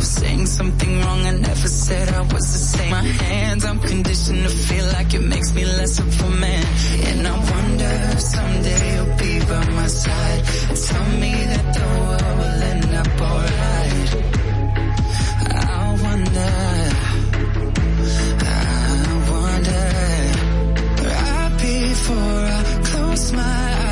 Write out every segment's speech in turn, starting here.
saying something wrong. I never said I was the same. My hands, I'm conditioned to feel like it makes me less of a man. And I wonder someday you'll be by my side. Tell me that the world will end up alright. I wonder. I wonder. Right before I close my eyes,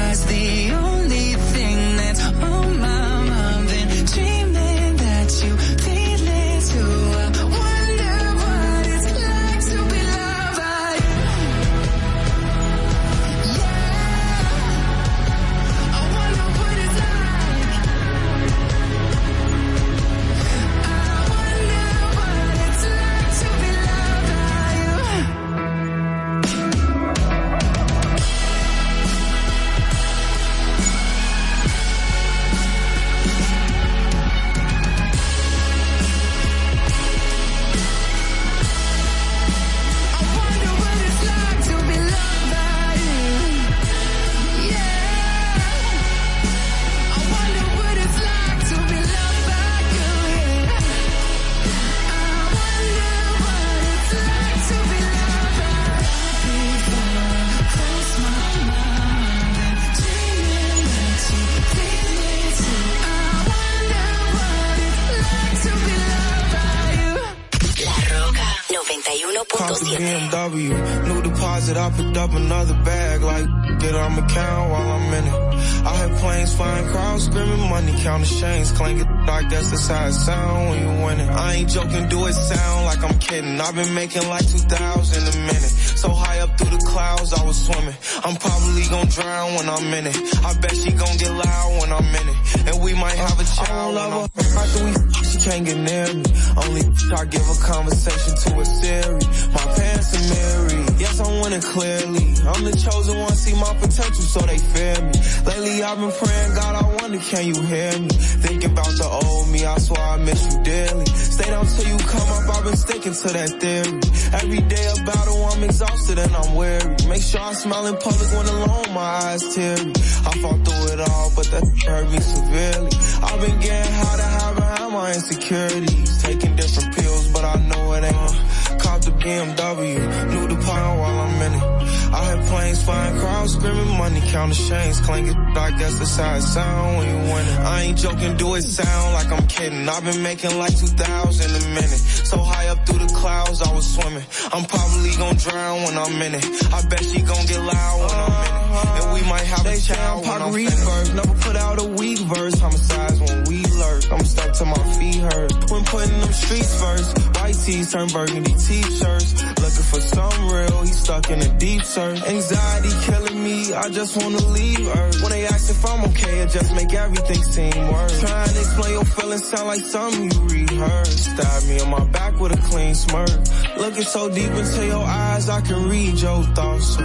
count while I'm in it. I hear planes flying, crowds screaming, money counting chains, clanking, I guess that's how it sound when you win it. I ain't joking, do it sound like I'm kidding. I've been making like 2,000 a minute. So high up through the clouds, I was swimming. I'm probably gonna drown when I'm in it. I bet she gon' get loud when I'm in it. And we might have a child. I love her. After we she can't get near me. Only I give a conversation to a Siri. My parents are married. Yes, I'm winning clearly. I'm the chosen one, see my potential, so they fear me. Lately I've been praying, God, I wonder, can you hear me? Thinking about the old me, I swear I miss you dearly. Stay down till you come up, I've been sticking to that theory. Every day a battle, I'm exhausted and I'm weary. Make sure I smile in public when alone, my eyes teary. I fought through it all, but that hurt me severely. I've been getting how to hide behind my insecurities. Taking different pills, but I know it ain't. Caught the BMW, new the pound while I'm in it. I hear planes flying, crowds screaming, money counting chains, clanking. I guess that's how it sound when you win it. I ain't joking, do it sound like I'm kidding. I've been making like 2,000 a minute. So high up through the clouds, I was swimming. I'm probably gonna drown when I'm in it. I bet she gonna get loud when I'm in it. And we might have a child when I'm first. Never put out a weak verse. Homicides when we lurk. I'm stuck to my feet hurt. When putting them streets first. White tees turn burgundy t-shirts. Looking for some real, he stuck in a deep search. Anxiety killing me, I just wanna leave Earth. When they ask if I'm okay, it just make everything seem worse. Trying to explain your feelings sound like something you rehearsed. Stab me on my back with a clean smirk. Looking so deep into your eyes, I can read your thoughts.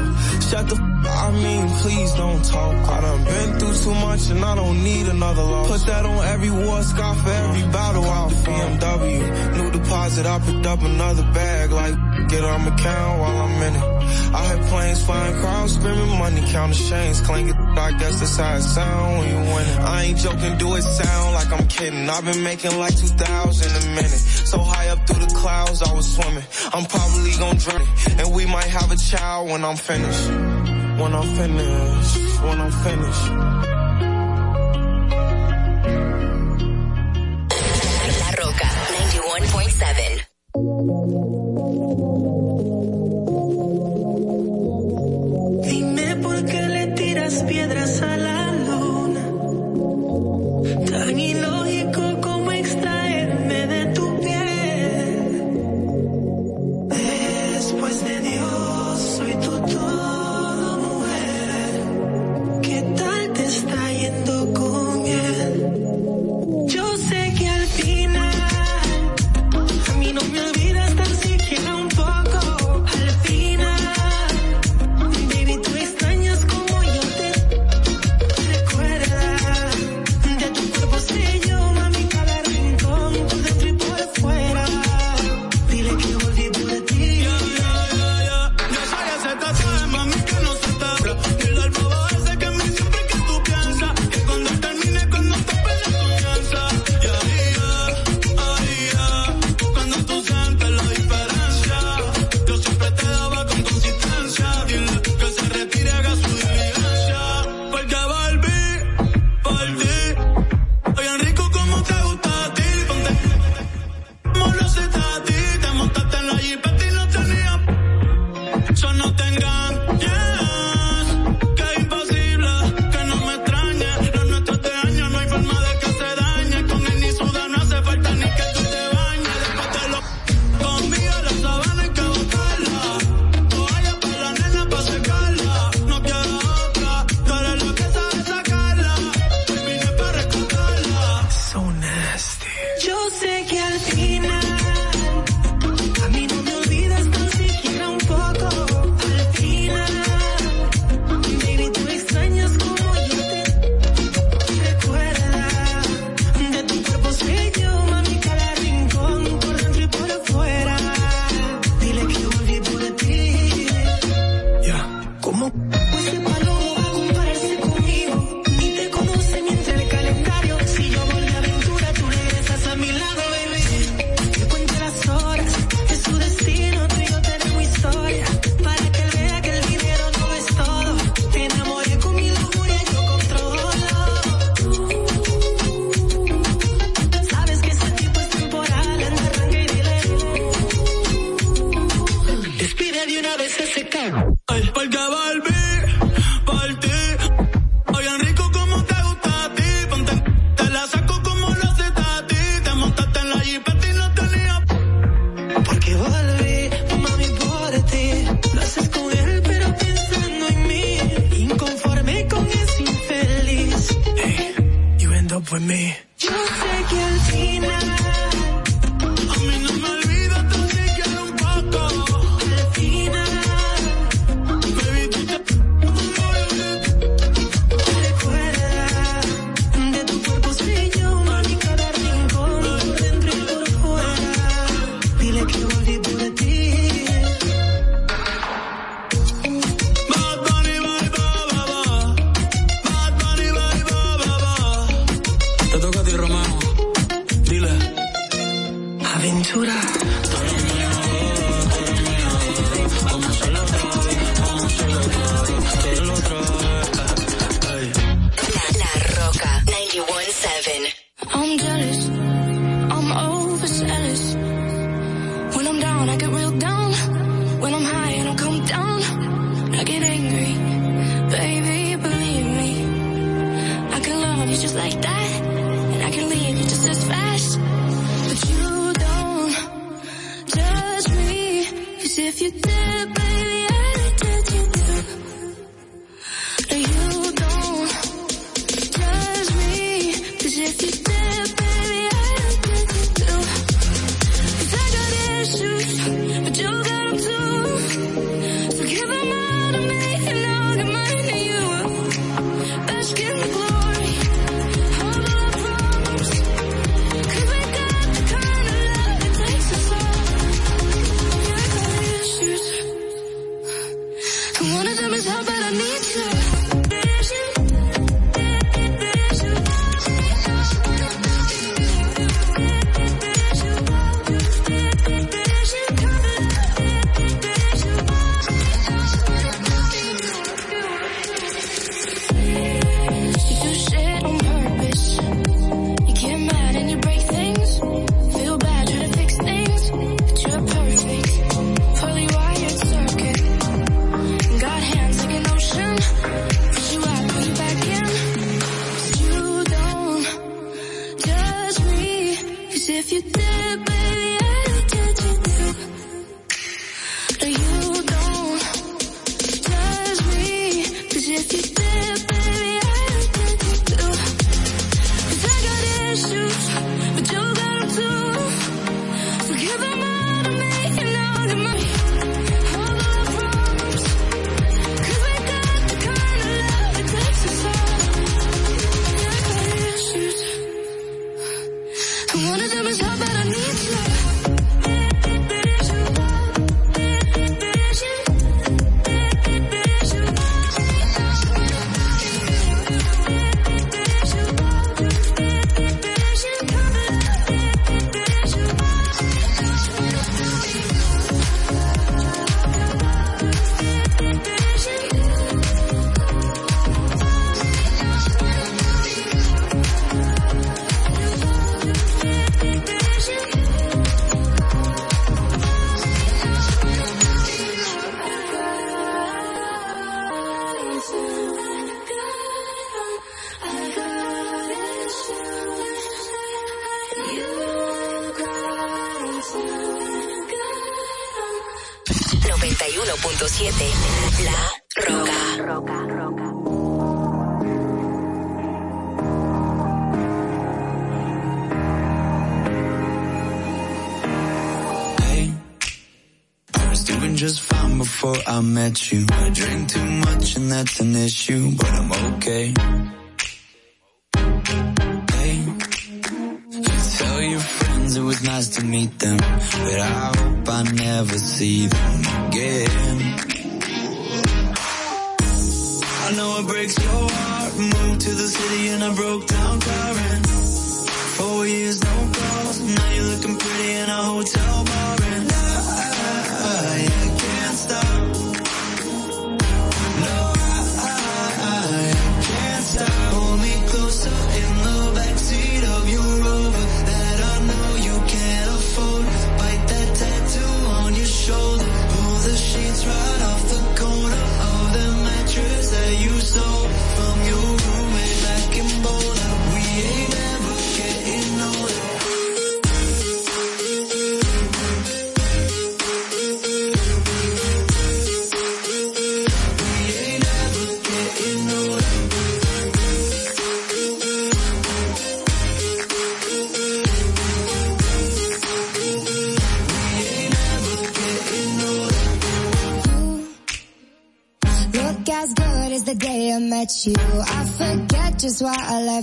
Shut the I mean, please don't talk. I done been through too much and I don't need another loss. Put that on every war scar for every battle out the BMW. New deposit, I picked up another bag, like get on my count while I'm in it. I heard planes flying, crowds screaming, money counting chains, clanking. I guess that's how it sound when you. I ain't joking, do it sound like I'm kidding. I've been making like 2,000 a minute. So high up through the clouds, I was swimming. I'm probably gonna drown it. And we might have a child when I'm finished. When I'm finished, when I'm finished. La Roca 91.7. tiras piedras a I met you. I drink too much and that's an issue.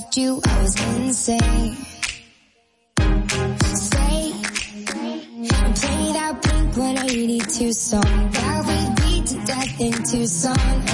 left you, I was insane. Say, play that Pink 182 song that we beat to death in Tucson.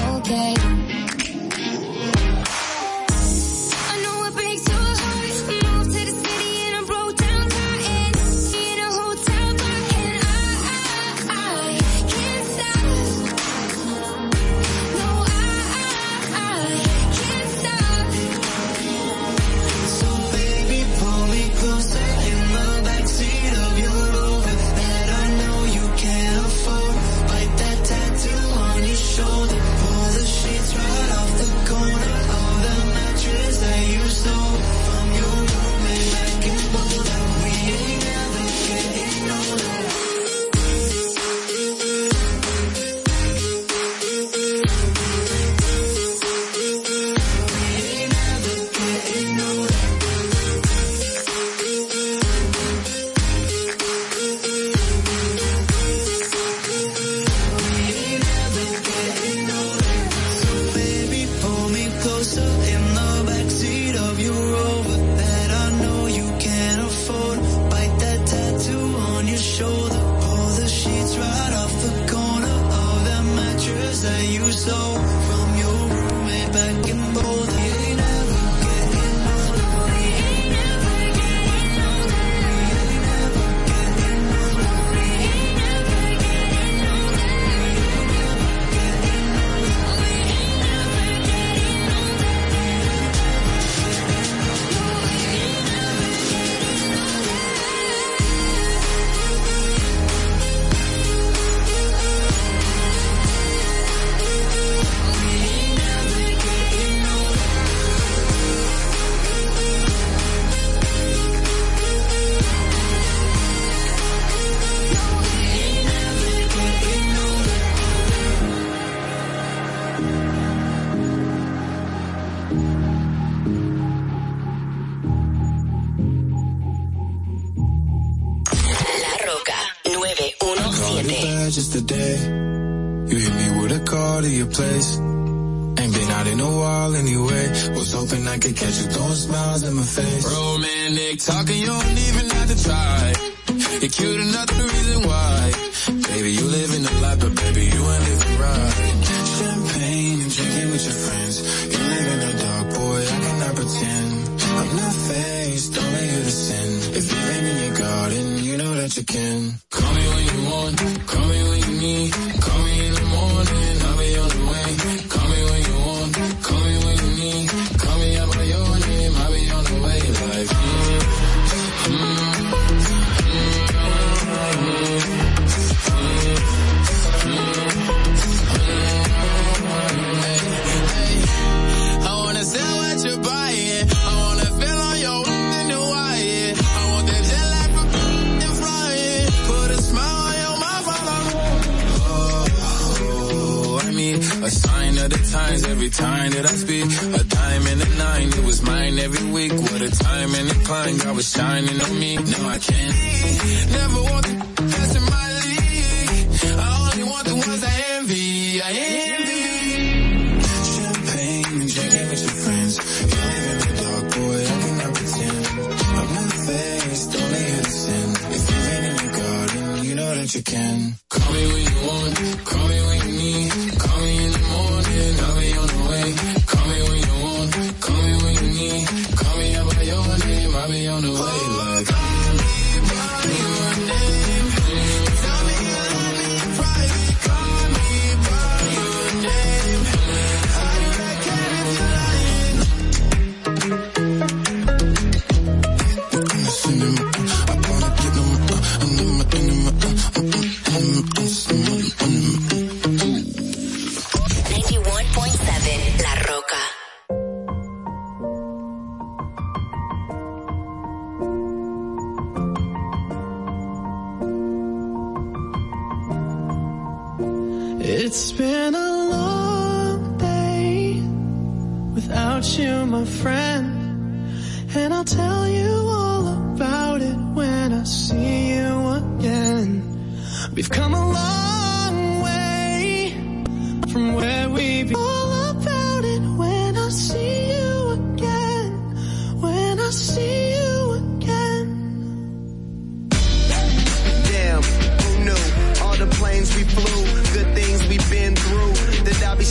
place. Ain't been out in a while anyway. Was hoping I could catch you throwing smiles in my face. Romantic talking, you don't need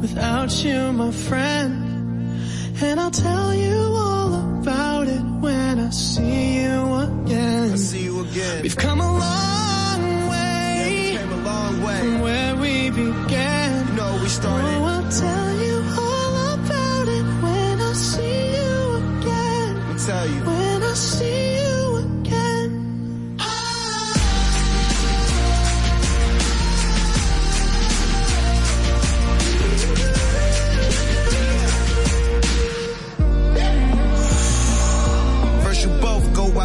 Without you, my friend. And I'll tell you all about it when I see you again. I see you again. We've come a long way Came a long from way. where we began. You know we Oh, started. I'll tell you all about it when I see you again. Me tell you.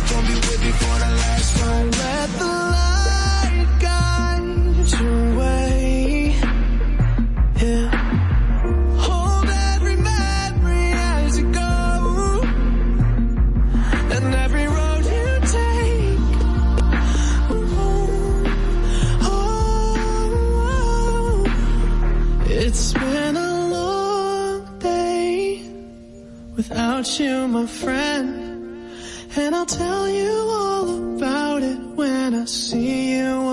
you gon' be with me for the last ride. Let the light guide your way. Yeah. Hold every memory as you go. And every road you take. Oh, oh, oh. It's been a long day without you, my friend. And I'll tell you all about it when I see you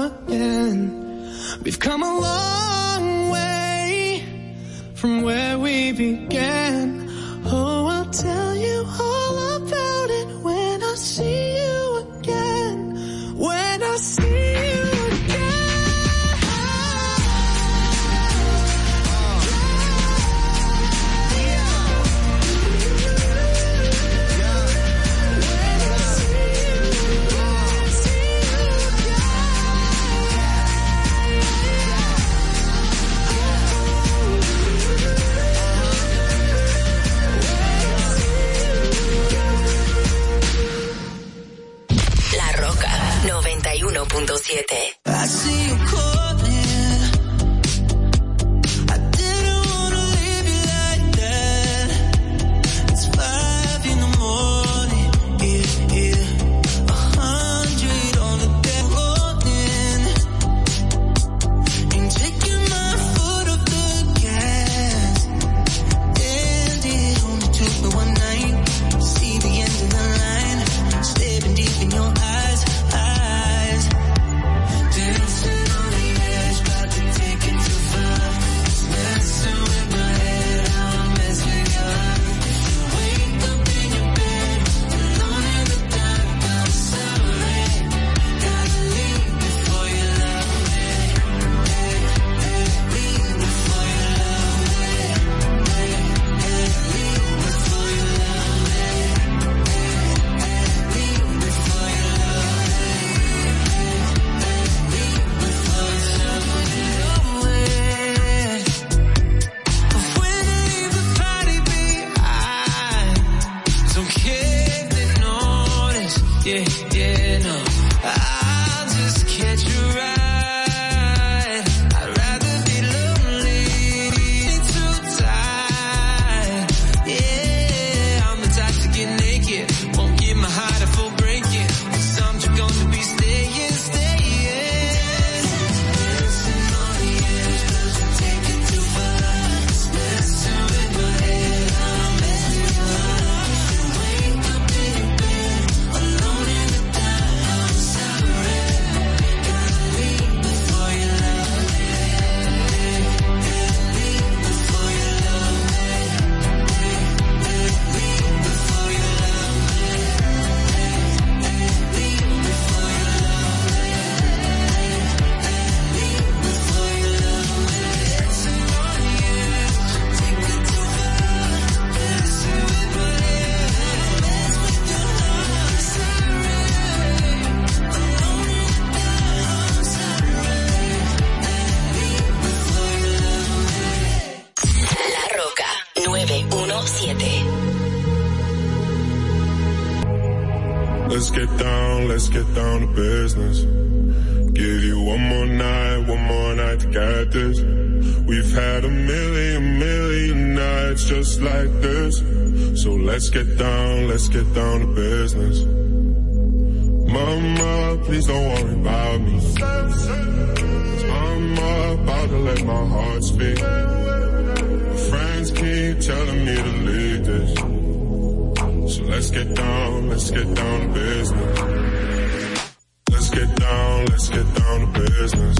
let my heart speak. Friends keep telling me to leave this. So let's get down, let's get down to business. Let's get down, let's get down to business.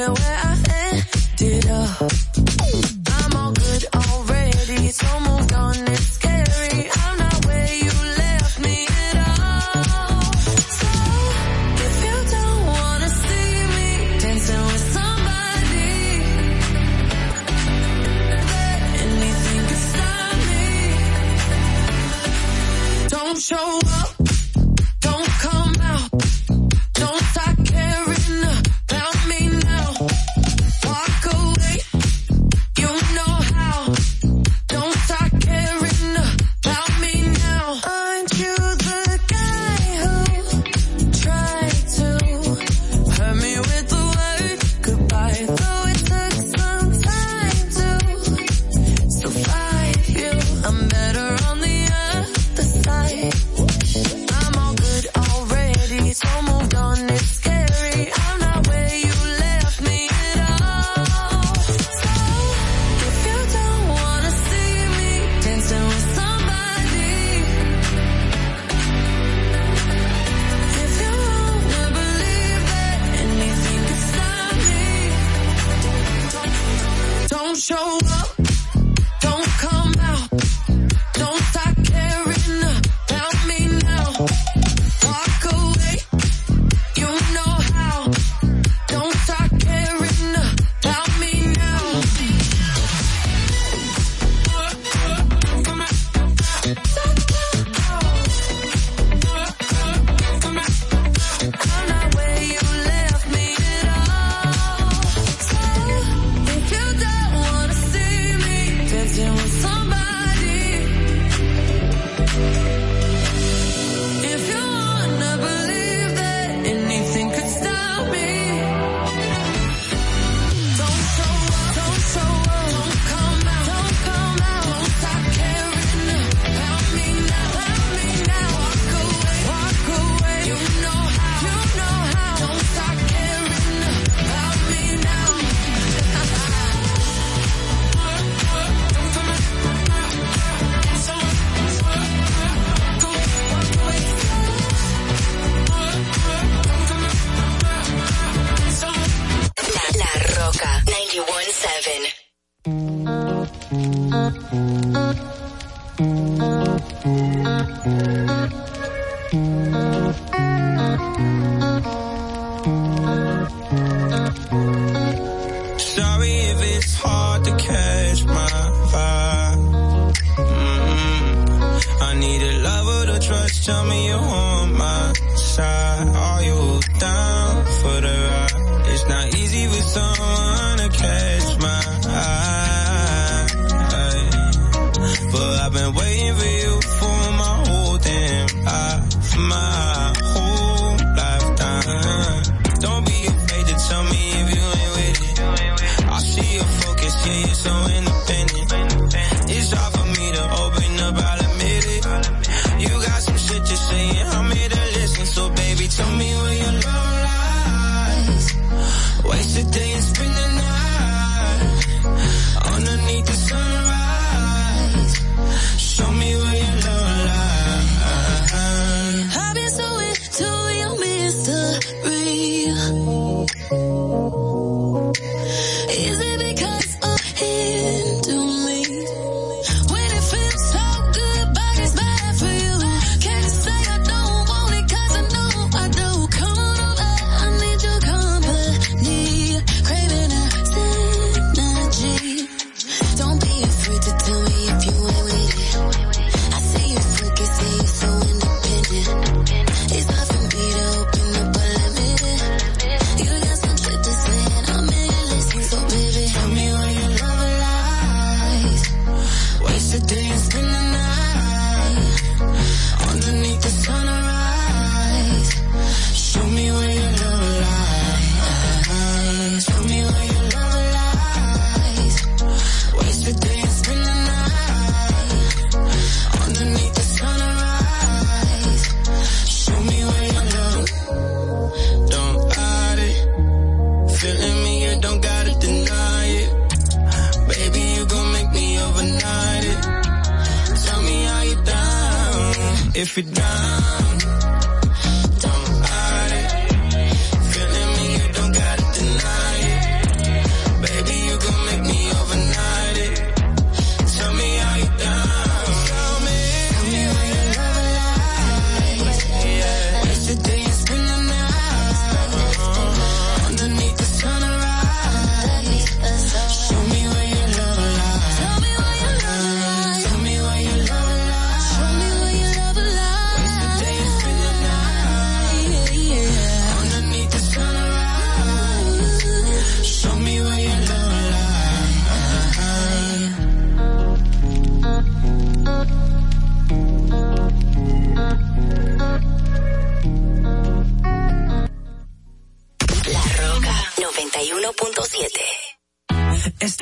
at where I ended up.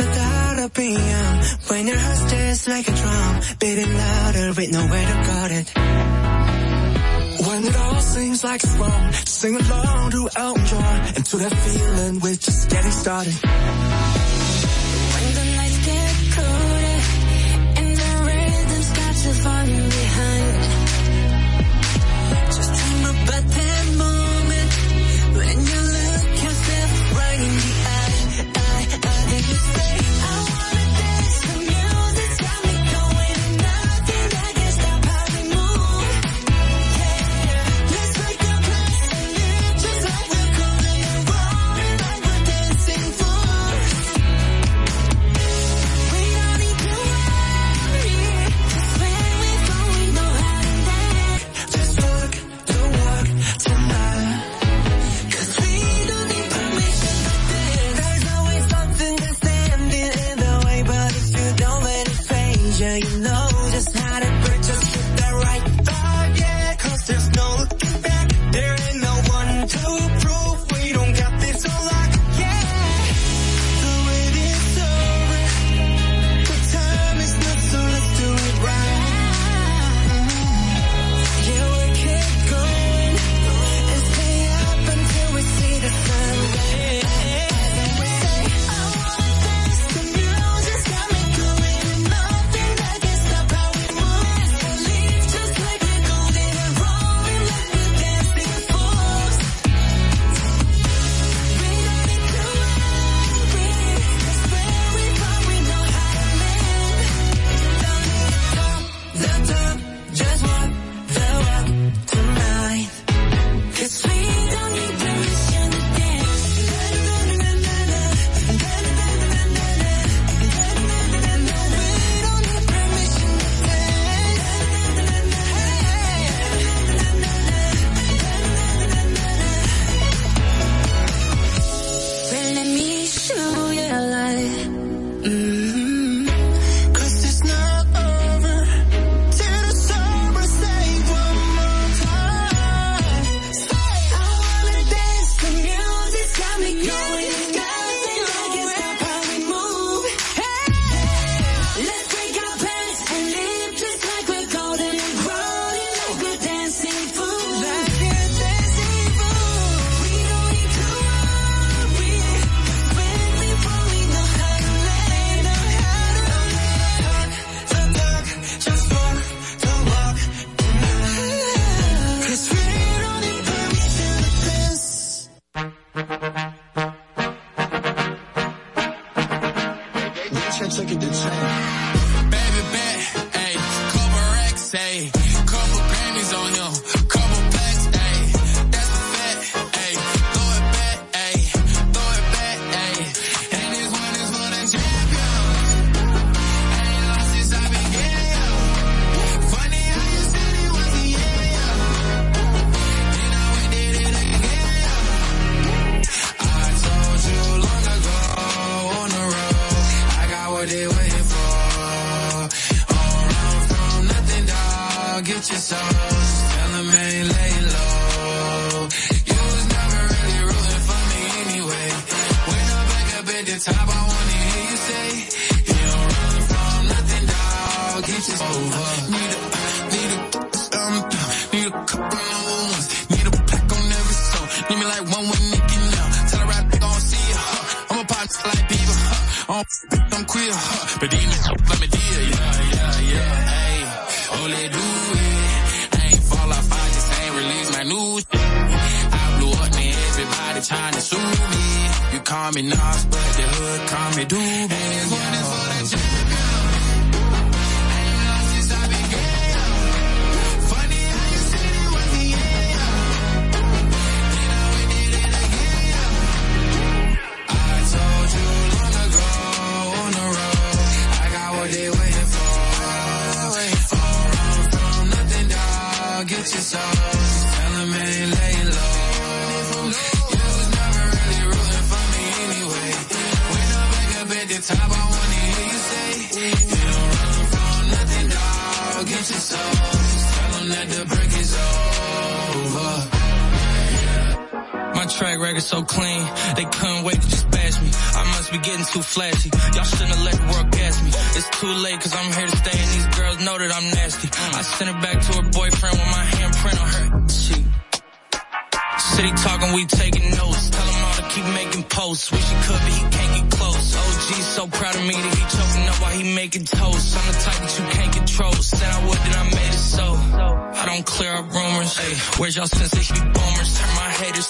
without a PM. When your heart just like a drum, beating louder with nowhere to guard it. When it all seems like it's wrong, sing along to Elton John and to that feeling we're just getting started. When the nights get colder and the rhythm's got you falling behind.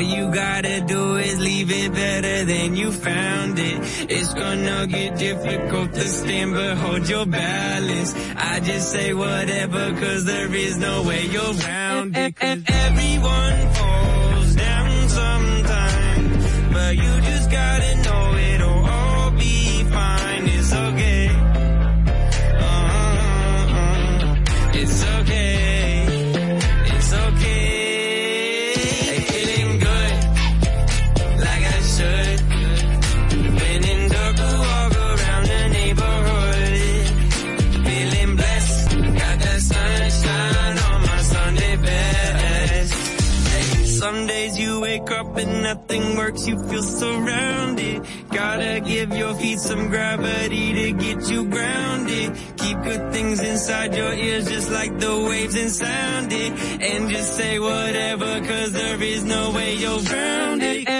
All you gotta do is leave it better than you found it. It's gonna get difficult to stand, but hold your balance. I just say whatever, cause there is no way you're around it. you feel surrounded. Gotta give your feet some gravity to get you grounded. Keep good things inside your ears just like the waves and sound it. And just say whatever cause there is no way you're grounded.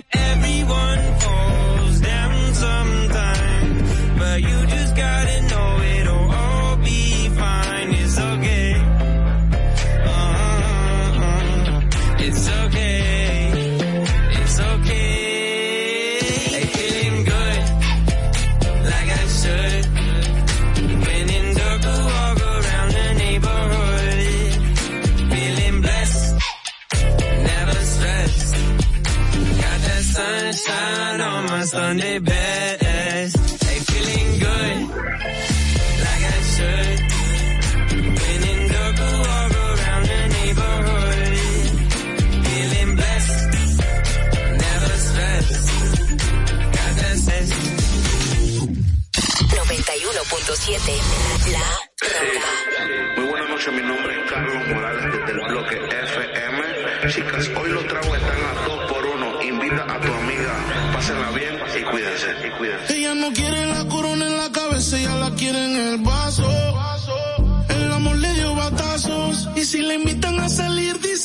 Sunday best.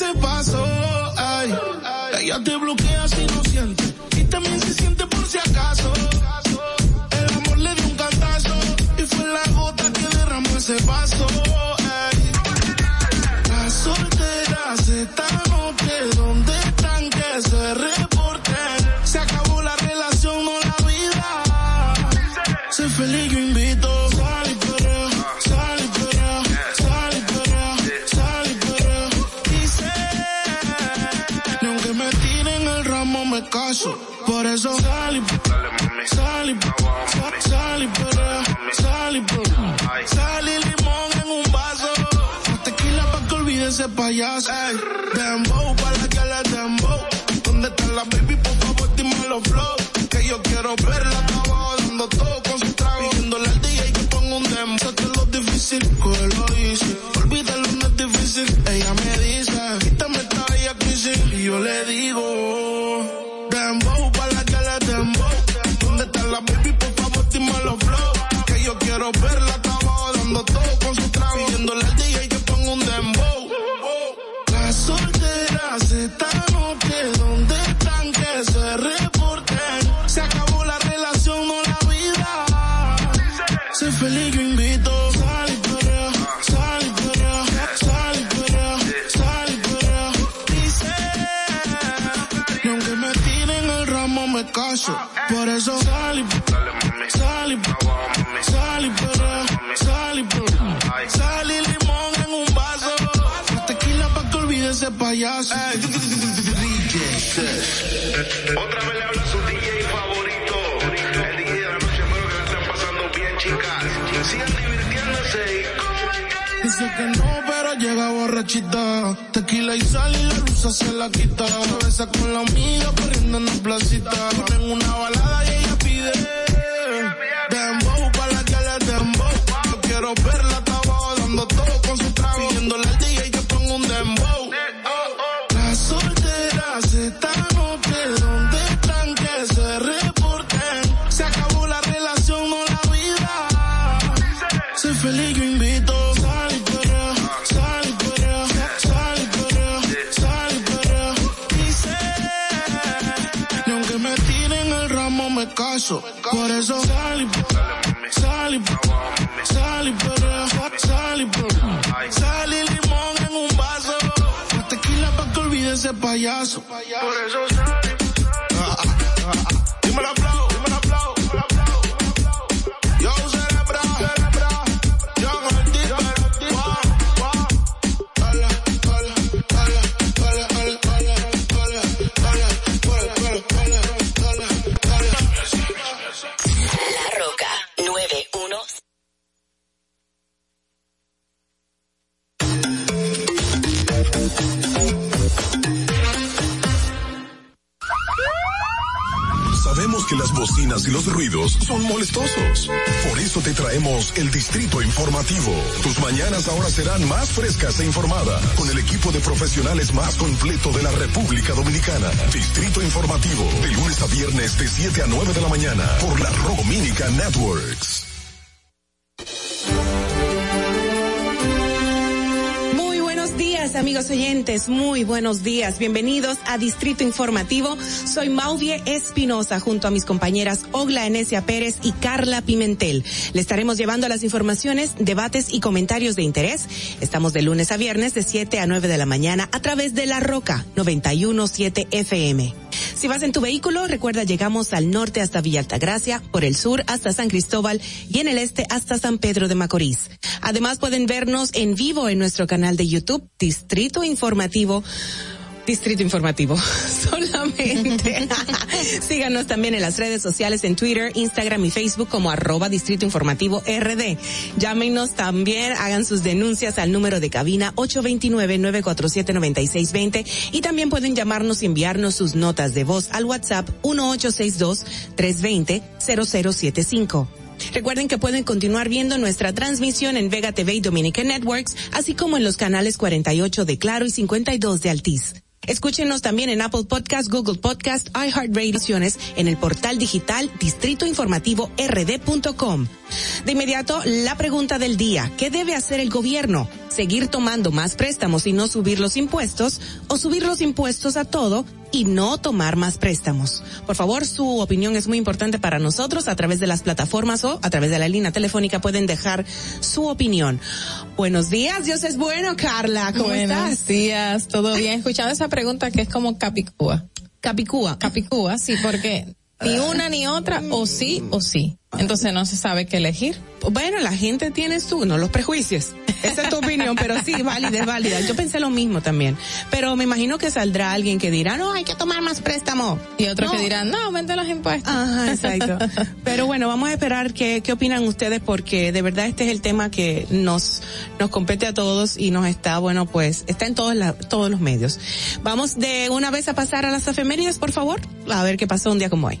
se pasó. Ay, ella te bloquea si no siente. Y también se siente por si acaso. yours, ayy. borrachita. Tequila y sal y la luz se la quita. Cabeza con la mía corriendo en la placita. Ponen una balada eso, por eso salí, salí, salí, pero salí, salí limón en un vaso, tequila pa' que olvide ese payaso, por eso Sabemos que las bocinas y los ruidos son molestosos. Por eso te traemos el Distrito Informativo. Tus mañanas ahora serán más frescas e informadas con el equipo de profesionales más completo de la República Dominicana. Distrito Informativo, de lunes a viernes de 7 a 9 de la mañana por la Dominica Networks. Amigos oyentes. Muy buenos días. Bienvenidos a Distrito Informativo. Soy Mauvie Espinosa junto a mis compañeras Ogla Enesia Pérez y Carla Pimentel. Le estaremos llevando las informaciones, debates y comentarios de interés. Estamos de lunes a viernes de 7 a 9 de la mañana a través de La Roca 917 FM. Si vas en tu vehículo, recuerda llegamos al norte hasta Villa Altagracia, por el sur hasta San Cristóbal y en el este hasta San Pedro de Macorís. Además pueden vernos en vivo en nuestro canal de YouTube Informativo. Distrito Informativo, solamente. Síganos también en las redes sociales en Twitter, Instagram y Facebook como arroba Distrito Informativo RD. Llámenos también, hagan sus denuncias al número de cabina 829-947-9620 y también pueden llamarnos y enviarnos sus notas de voz al WhatsApp 1862-320-0075. Recuerden que pueden continuar viendo nuestra transmisión en Vega TV y Dominican Networks, así como en los canales 48 de Claro y 52 de Altiz. Escúchenos también en Apple Podcast, Google Podcast, iHeartRadio, en el portal digital distritoinformativord.com. De inmediato, la pregunta del día. ¿Qué debe hacer el gobierno? ¿Seguir tomando más préstamos y no subir los impuestos? ¿O subir los impuestos a todo y no tomar más préstamos? Por favor, su opinión es muy importante para nosotros. A través de las plataformas o a través de la línea telefónica pueden dejar su opinión. Buenos días, Dios es bueno, Carla. ¿Cómo Buenos estás? días, todo bien. Escuchando esa pregunta que es como Capicúa. Capicúa. Capicúa, sí, porque ni una ni otra, o sí o sí. Entonces no se sabe qué elegir. Bueno, la gente tiene su, no los prejuicios. Esa es tu opinión, pero sí, válida, es válida. Yo pensé lo mismo también. Pero me imagino que saldrá alguien que dirá, no, hay que tomar más préstamo. Y otros No. que dirán, no, aumente los impuestos. Ajá, exacto. Pero bueno, vamos a esperar qué, qué opinan ustedes porque de verdad este es el tema que nos, nos compete a todos y nos está, bueno, pues está en todos, la- todos los medios. Vamos de una vez a pasar a las efemérides, por favor, a ver qué pasó un día como hoy.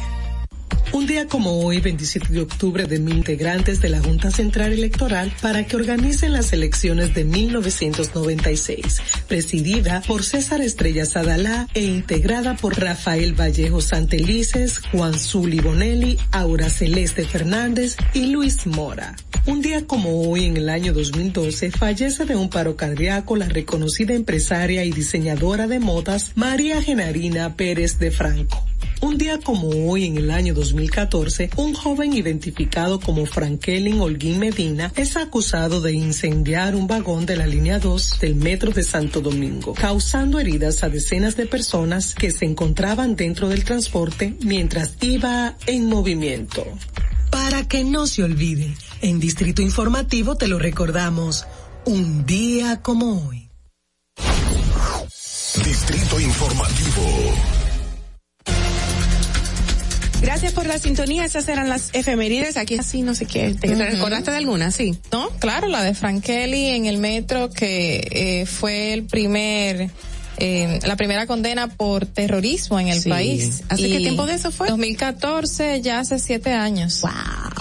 Un día como hoy, 27 de octubre, de mil integrantes de la Junta Central Electoral para que organicen las elecciones de 1996, presidida por César Estrella Sadalá e integrada por Rafael Vallejo Santelices, Juan Zuli Bonelli, Aura Celeste Fernández y Luis Mora. Un día como hoy, en el año 2012, fallece de un paro cardíaco la reconocida empresaria y diseñadora de modas María Genarina Pérez de Franco. Un día como hoy, en el año 2014, un joven identificado como Frankelin Holguín Medina es acusado de incendiar un vagón de la línea 2 del metro de Santo Domingo, causando heridas a decenas de personas que se encontraban dentro del transporte mientras iba en movimiento. Para que no se olvide, en Distrito Informativo te lo recordamos, un día como hoy. Distrito Informativo. Gracias por la sintonía, esas eran las efemérides, aquí así no sé qué, ¿te Ujú. recordaste de alguna? Sí. No, claro, la de Frankeli en el metro que eh, fue el primer eh, la primera condena por terrorismo en el Sí. país. ¿Hace Y qué tiempo de eso fue? 2014, ya hace siete años. Wow.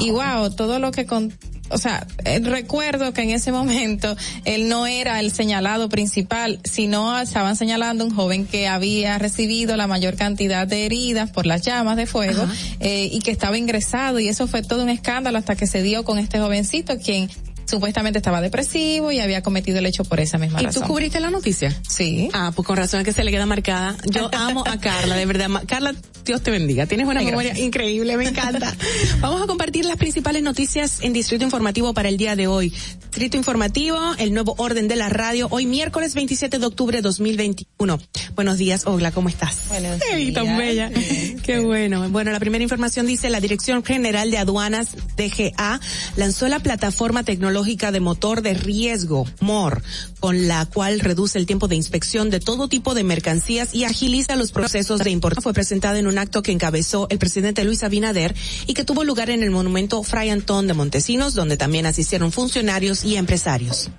Y wow, todo lo que con o sea, eh, recuerdo que en ese momento él no era el señalado principal, sino estaban señalando un joven que había recibido la mayor cantidad de heridas por las llamas de fuego eh, y que estaba ingresado y eso fue todo un escándalo hasta que se dio con este jovencito quien supuestamente estaba depresivo y había cometido el hecho por esa misma ¿Y razón. tú cubriste la noticia? Sí. Ah, pues con razón es que se le queda marcada. Yo amo a Carla, de verdad. Carla, Dios te bendiga. Tienes una Ay, memoria gracias. increíble, me encanta. Vamos a compartir las principales noticias en Distrito Informativo para el día de hoy. Distrito Informativo, el nuevo orden de la radio, hoy miércoles 27 de octubre 2021. Buenos días, Ogla, ¿cómo estás? Buenos tan días. bella. Qué bueno. Bueno, la primera información dice la Dirección General de Aduanas, DGA, lanzó la plataforma tecnológica de motor de riesgo, MOR, con la cual reduce el tiempo de inspección de todo tipo de mercancías y agiliza los procesos de importación. Fue presentada en un acto que encabezó el presidente Luis Abinader y que tuvo lugar en el monumento Fray Antón de Montesinos, donde también asistieron funcionarios y empresarios.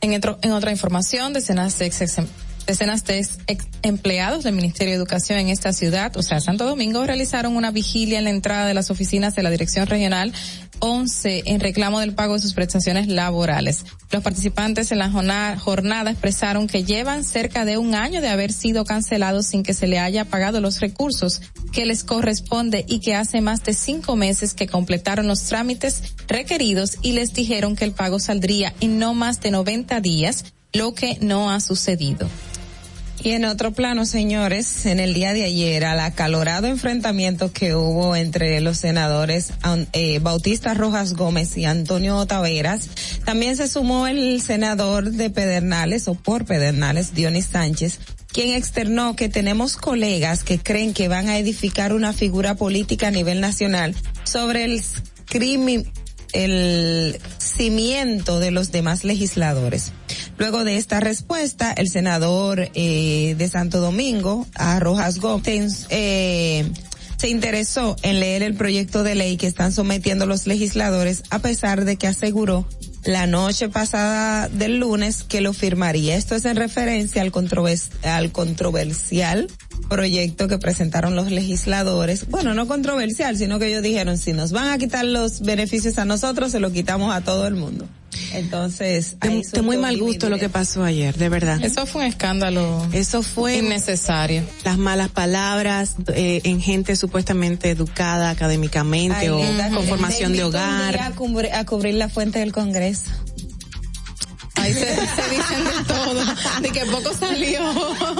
En, otra información, decenas de ex, ex- decenas de ex- empleados del Ministerio de Educación en esta ciudad, o sea, Santo Domingo, realizaron una vigilia en la entrada de las oficinas de la Dirección Regional 11 en reclamo del pago de sus prestaciones laborales. Los participantes en la jornada expresaron que llevan cerca de un año de haber sido cancelados sin que se le haya pagado los recursos que les corresponde y que hace más de cinco meses que completaron los trámites requeridos y les dijeron que el pago saldría en no más de 90 días, lo que no ha sucedido. Y en otro plano, señores, en el día de ayer, al acalorado enfrentamiento que hubo entre los senadores eh, Bautista Rojas Gómez y Antonio Taveras, también se sumó el senador de Pedernales o por Pedernales, Dionis Sánchez, quien externó que tenemos colegas que creen que van a edificar una figura política a nivel nacional sobre el crimen, el cimiento de los demás legisladores. Luego de esta respuesta, el senador eh, de Santo Domingo, a Rojas Gómez, eh, se interesó en leer el proyecto de ley que están sometiendo los legisladores, a pesar de que aseguró la noche pasada del lunes que lo firmaría. Esto es en referencia al, controvers- al controversial proyecto que presentaron los legisladores. Bueno, no controversial, sino que ellos dijeron, si nos van a quitar los beneficios a nosotros, se lo quitamos a todo el mundo. Entonces, De, de muy mal gusto lo que pasó ayer, de verdad. Eso fue un escándalo Eso fue innecesario. las malas palabras eh, en gente supuestamente educada académicamente Ay, o linda, con formación de invito un día hogar. A cubrir, a cubrir la fuente del Congreso. Ahí se, se dicen de todo, de que poco salió.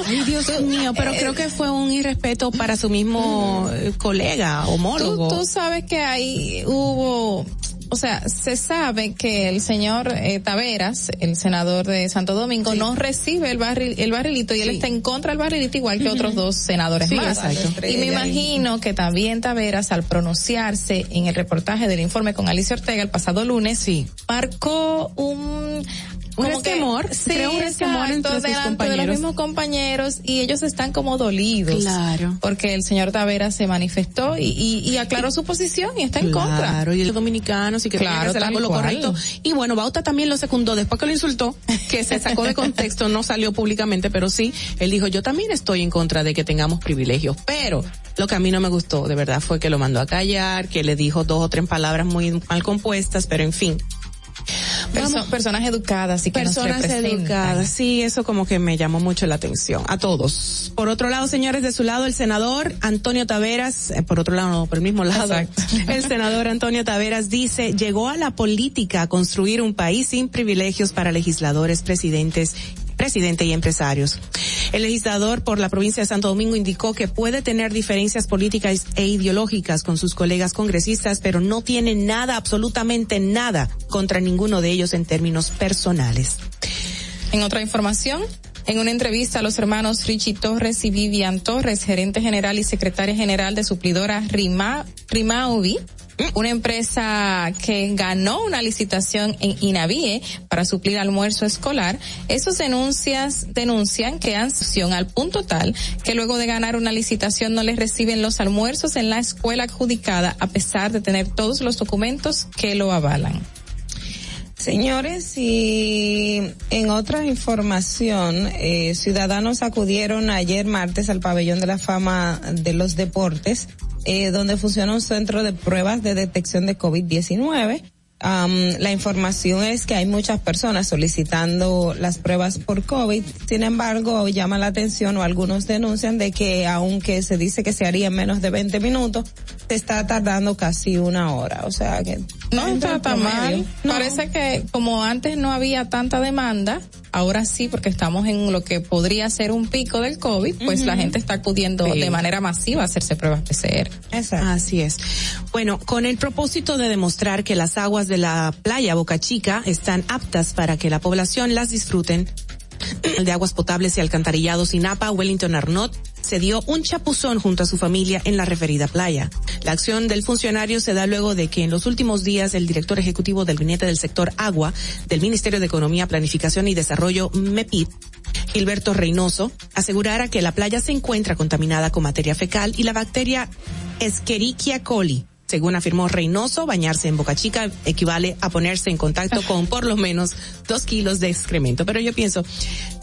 Ay, Dios mío, pero creo que fue un irrespeto para su mismo eh, colega, Tú, homólogo. tú sabes que ahí hubo, o sea, se sabe que el señor eh, Taveras, el senador de Santo Domingo, no recibe el barril, el barrilito y él está en contra del barrilito igual que otros dos senadores Sí, más. exacto. Y me imagino que también Taveras, al pronunciarse en el reportaje del informe con Alicia Ortega el pasado lunes, Sí. marcó un Un que- resquemor, sí, un resquemor exacto, entre sus delante de los mismos compañeros y ellos están como dolidos. Claro. Porque el señor Taveras se manifestó y, y, y aclaró su posición y está en contra. Claro, y los dominicanos y que Claro, tenía que hacer algo lo correcto. Y bueno, Bauta también lo secundó después que lo insultó, que se sacó de contexto, no salió públicamente, pero sí, él dijo, yo también estoy en contra de que tengamos privilegios, pero lo que a mí no me gustó, de verdad, fue que lo mandó a callar, que le dijo dos o tres palabras muy mal compuestas, pero en fin. Perso- Vamos. personas educadas y que nos Personas representan. educadas, sí, eso como que me llamó mucho la atención, a todos. Por otro lado, señores, de su lado, el senador Antonio Taveras, eh, por otro lado, no, por el mismo lado, Exacto. el senador Antonio Taveras dice, llegó a la política a construir un país sin privilegios para legisladores, presidentes presidente y empresarios. El legislador por la provincia de Santo Domingo indicó que puede tener diferencias políticas e ideológicas con sus colegas congresistas, pero no tiene nada, absolutamente nada contra ninguno de ellos en términos personales. En otra información, en una entrevista a los hermanos Richie Torres y Vivian Torres, gerente general y secretaria general de suplidora Rima, Rimaubi, una empresa que ganó una licitación en Inavie para suplir almuerzo escolar, esos denuncias denuncian que han succión al punto tal que luego de ganar una licitación no les reciben los almuerzos en la escuela adjudicada a pesar de tener todos los documentos que lo avalan. Señores, y en otra información, eh, ciudadanos acudieron ayer martes al pabellón de la fama de los deportes, eh, donde funciona un centro de pruebas de detección de COVID-19. Am, la información es que hay muchas personas solicitando las pruebas por COVID. Sin embargo, llama la atención o algunos denuncian de que aunque se dice que se haría en menos de 20 minutos, se está tardando casi una hora. O sea que No está tan mal. No. Parece que como antes no había tanta demanda, ahora sí, porque estamos en lo que podría ser un pico del COVID, pues la gente está acudiendo Sí. de manera masiva a hacerse pruebas PCR. Así es. Bueno, con el propósito de demostrar que las aguas de la playa Boca Chica están aptas para que la población las disfruten, el de aguas potables y alcantarillados INAPA Wellington Arnott se dio un chapuzón junto a su familia en la referida playa. La acción del funcionario se da luego de que en los últimos días el director ejecutivo del gabinete del sector agua del Ministerio de Economía, Planificación y Desarrollo MEPID Gilberto Reynoso, asegurara que la playa se encuentra contaminada con materia fecal y la bacteria Escherichia coli. Según afirmó Reynoso, bañarse en Boca Chica equivale a ponerse en contacto con por lo menos dos kilos de excremento. Pero yo pienso,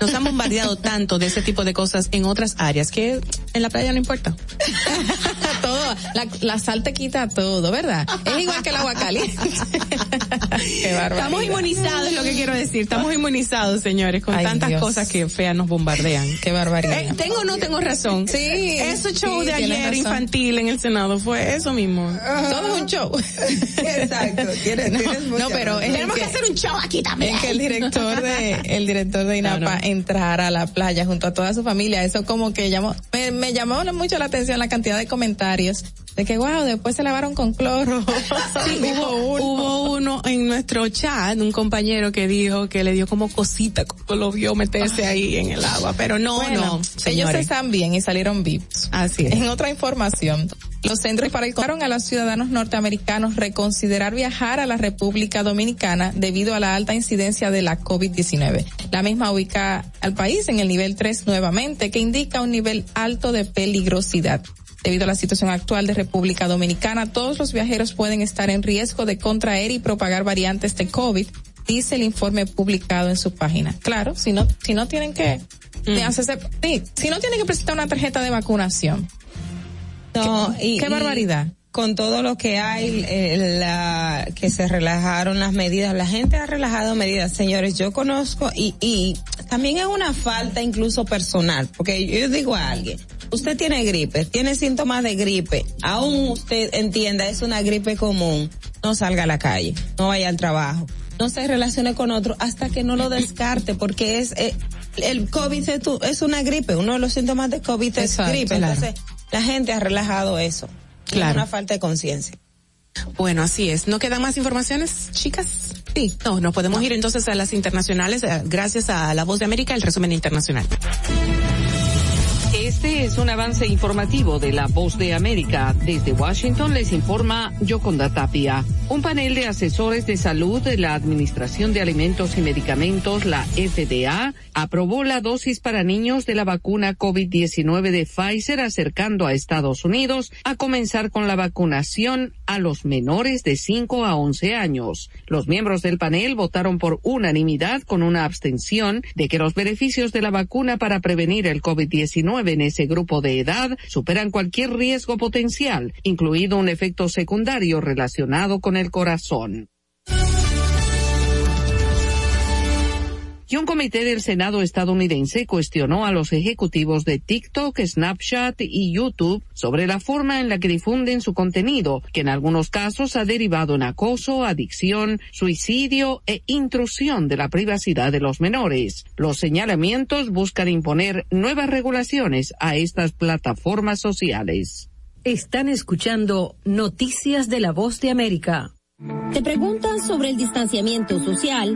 nos han bombardeado tanto de ese tipo de cosas en otras áreas que en la playa no importa. todo, la, la sal te quita todo, ¿verdad? Es igual que el agua caliente. Qué. Estamos inmunizados, es lo que quiero decir. Estamos inmunizados, señores, con Ay, tantas Dios. cosas que feas nos bombardean. Qué barbaridad. Eh, ¿Tengo o no tengo razón? Sí. Ese show sí, de ayer infantil en el Senado fue eso mismo. Todo es un show. Exacto. Tienes, tienes No, mucha pero es Tenemos que- que hacer un show aquí también. Es que el director de el director de INAPA entrara a la playa junto a toda su familia, eso como que llamó me, me llamó mucho la atención la cantidad de comentarios de que wow, después se lavaron con cloro. Sí, hubo, uno. hubo uno en nuestro chat, un compañero que dijo que le dio como cosita cuando lo vio meterse ahí en el agua, pero no, Bueno, no, ellos señores. están bien y salieron vivos. Así es. En otra información, los centros para el a los ciudadanos norteamericanos reconsiderar viajar a la República Dominicana debido a la alta incidencia de la COVID-19. La misma ubica al país en el nivel 3 nuevamente, que indica un nivel alto de peligrosidad. Debido a la situación actual de República Dominicana, todos los viajeros pueden estar en riesgo de contraer y propagar variantes de COVID, dice el informe publicado en su página. Claro, si no, si no tienen que, ni hacerse- sí, si no tienen que presentar una tarjeta de vacunación. No, ¿Qué, y, qué y barbaridad? Con todo lo que hay, eh, la, que se relajaron las medidas, la gente ha relajado medidas, señores. Yo conozco y, y también es una falta incluso personal, porque yo digo a alguien, usted tiene gripe, tiene síntomas de gripe, aún usted entienda es una gripe común, no salga a la calle, no vaya al trabajo, no se relacione con otro hasta que no lo descarte, porque es eh, el COVID es, tu- es una gripe, uno de los síntomas de COVID es Exacto, gripe, claro. entonces la gente ha relajado eso. Claro. Es una falta de conciencia. Bueno, así es. ¿No quedan más informaciones, chicas? Sí. No, nos podemos ir entonces a las internacionales, eh, gracias a La Voz de América, el resumen internacional. Este es un avance informativo de La Voz de América. Desde Washington les informa Yoconda Tapia. Un panel de asesores de salud de la Administración de Alimentos y Medicamentos, la FDA, aprobó la dosis para niños de la vacuna COVID-19 de Pfizer, acercando a Estados Unidos a comenzar con la vacunación a los menores de 5 a 11 años. Los miembros del panel votaron por unanimidad con una abstención de que los beneficios de la vacuna para prevenir el COVID-19 en ese grupo de edad superan cualquier riesgo potencial, incluido un efecto secundario relacionado con el corazón. Y un comité del Senado estadounidense cuestionó a los ejecutivos de TikTok, Snapchat y YouTube sobre la forma en la que difunden su contenido, que en algunos casos ha derivado en acoso, adicción, suicidio e intrusión de la privacidad de los menores. Los señalamientos buscan imponer nuevas regulaciones a estas plataformas sociales. Están escuchando Noticias de la Voz de América. ¿Te preguntas sobre el distanciamiento social?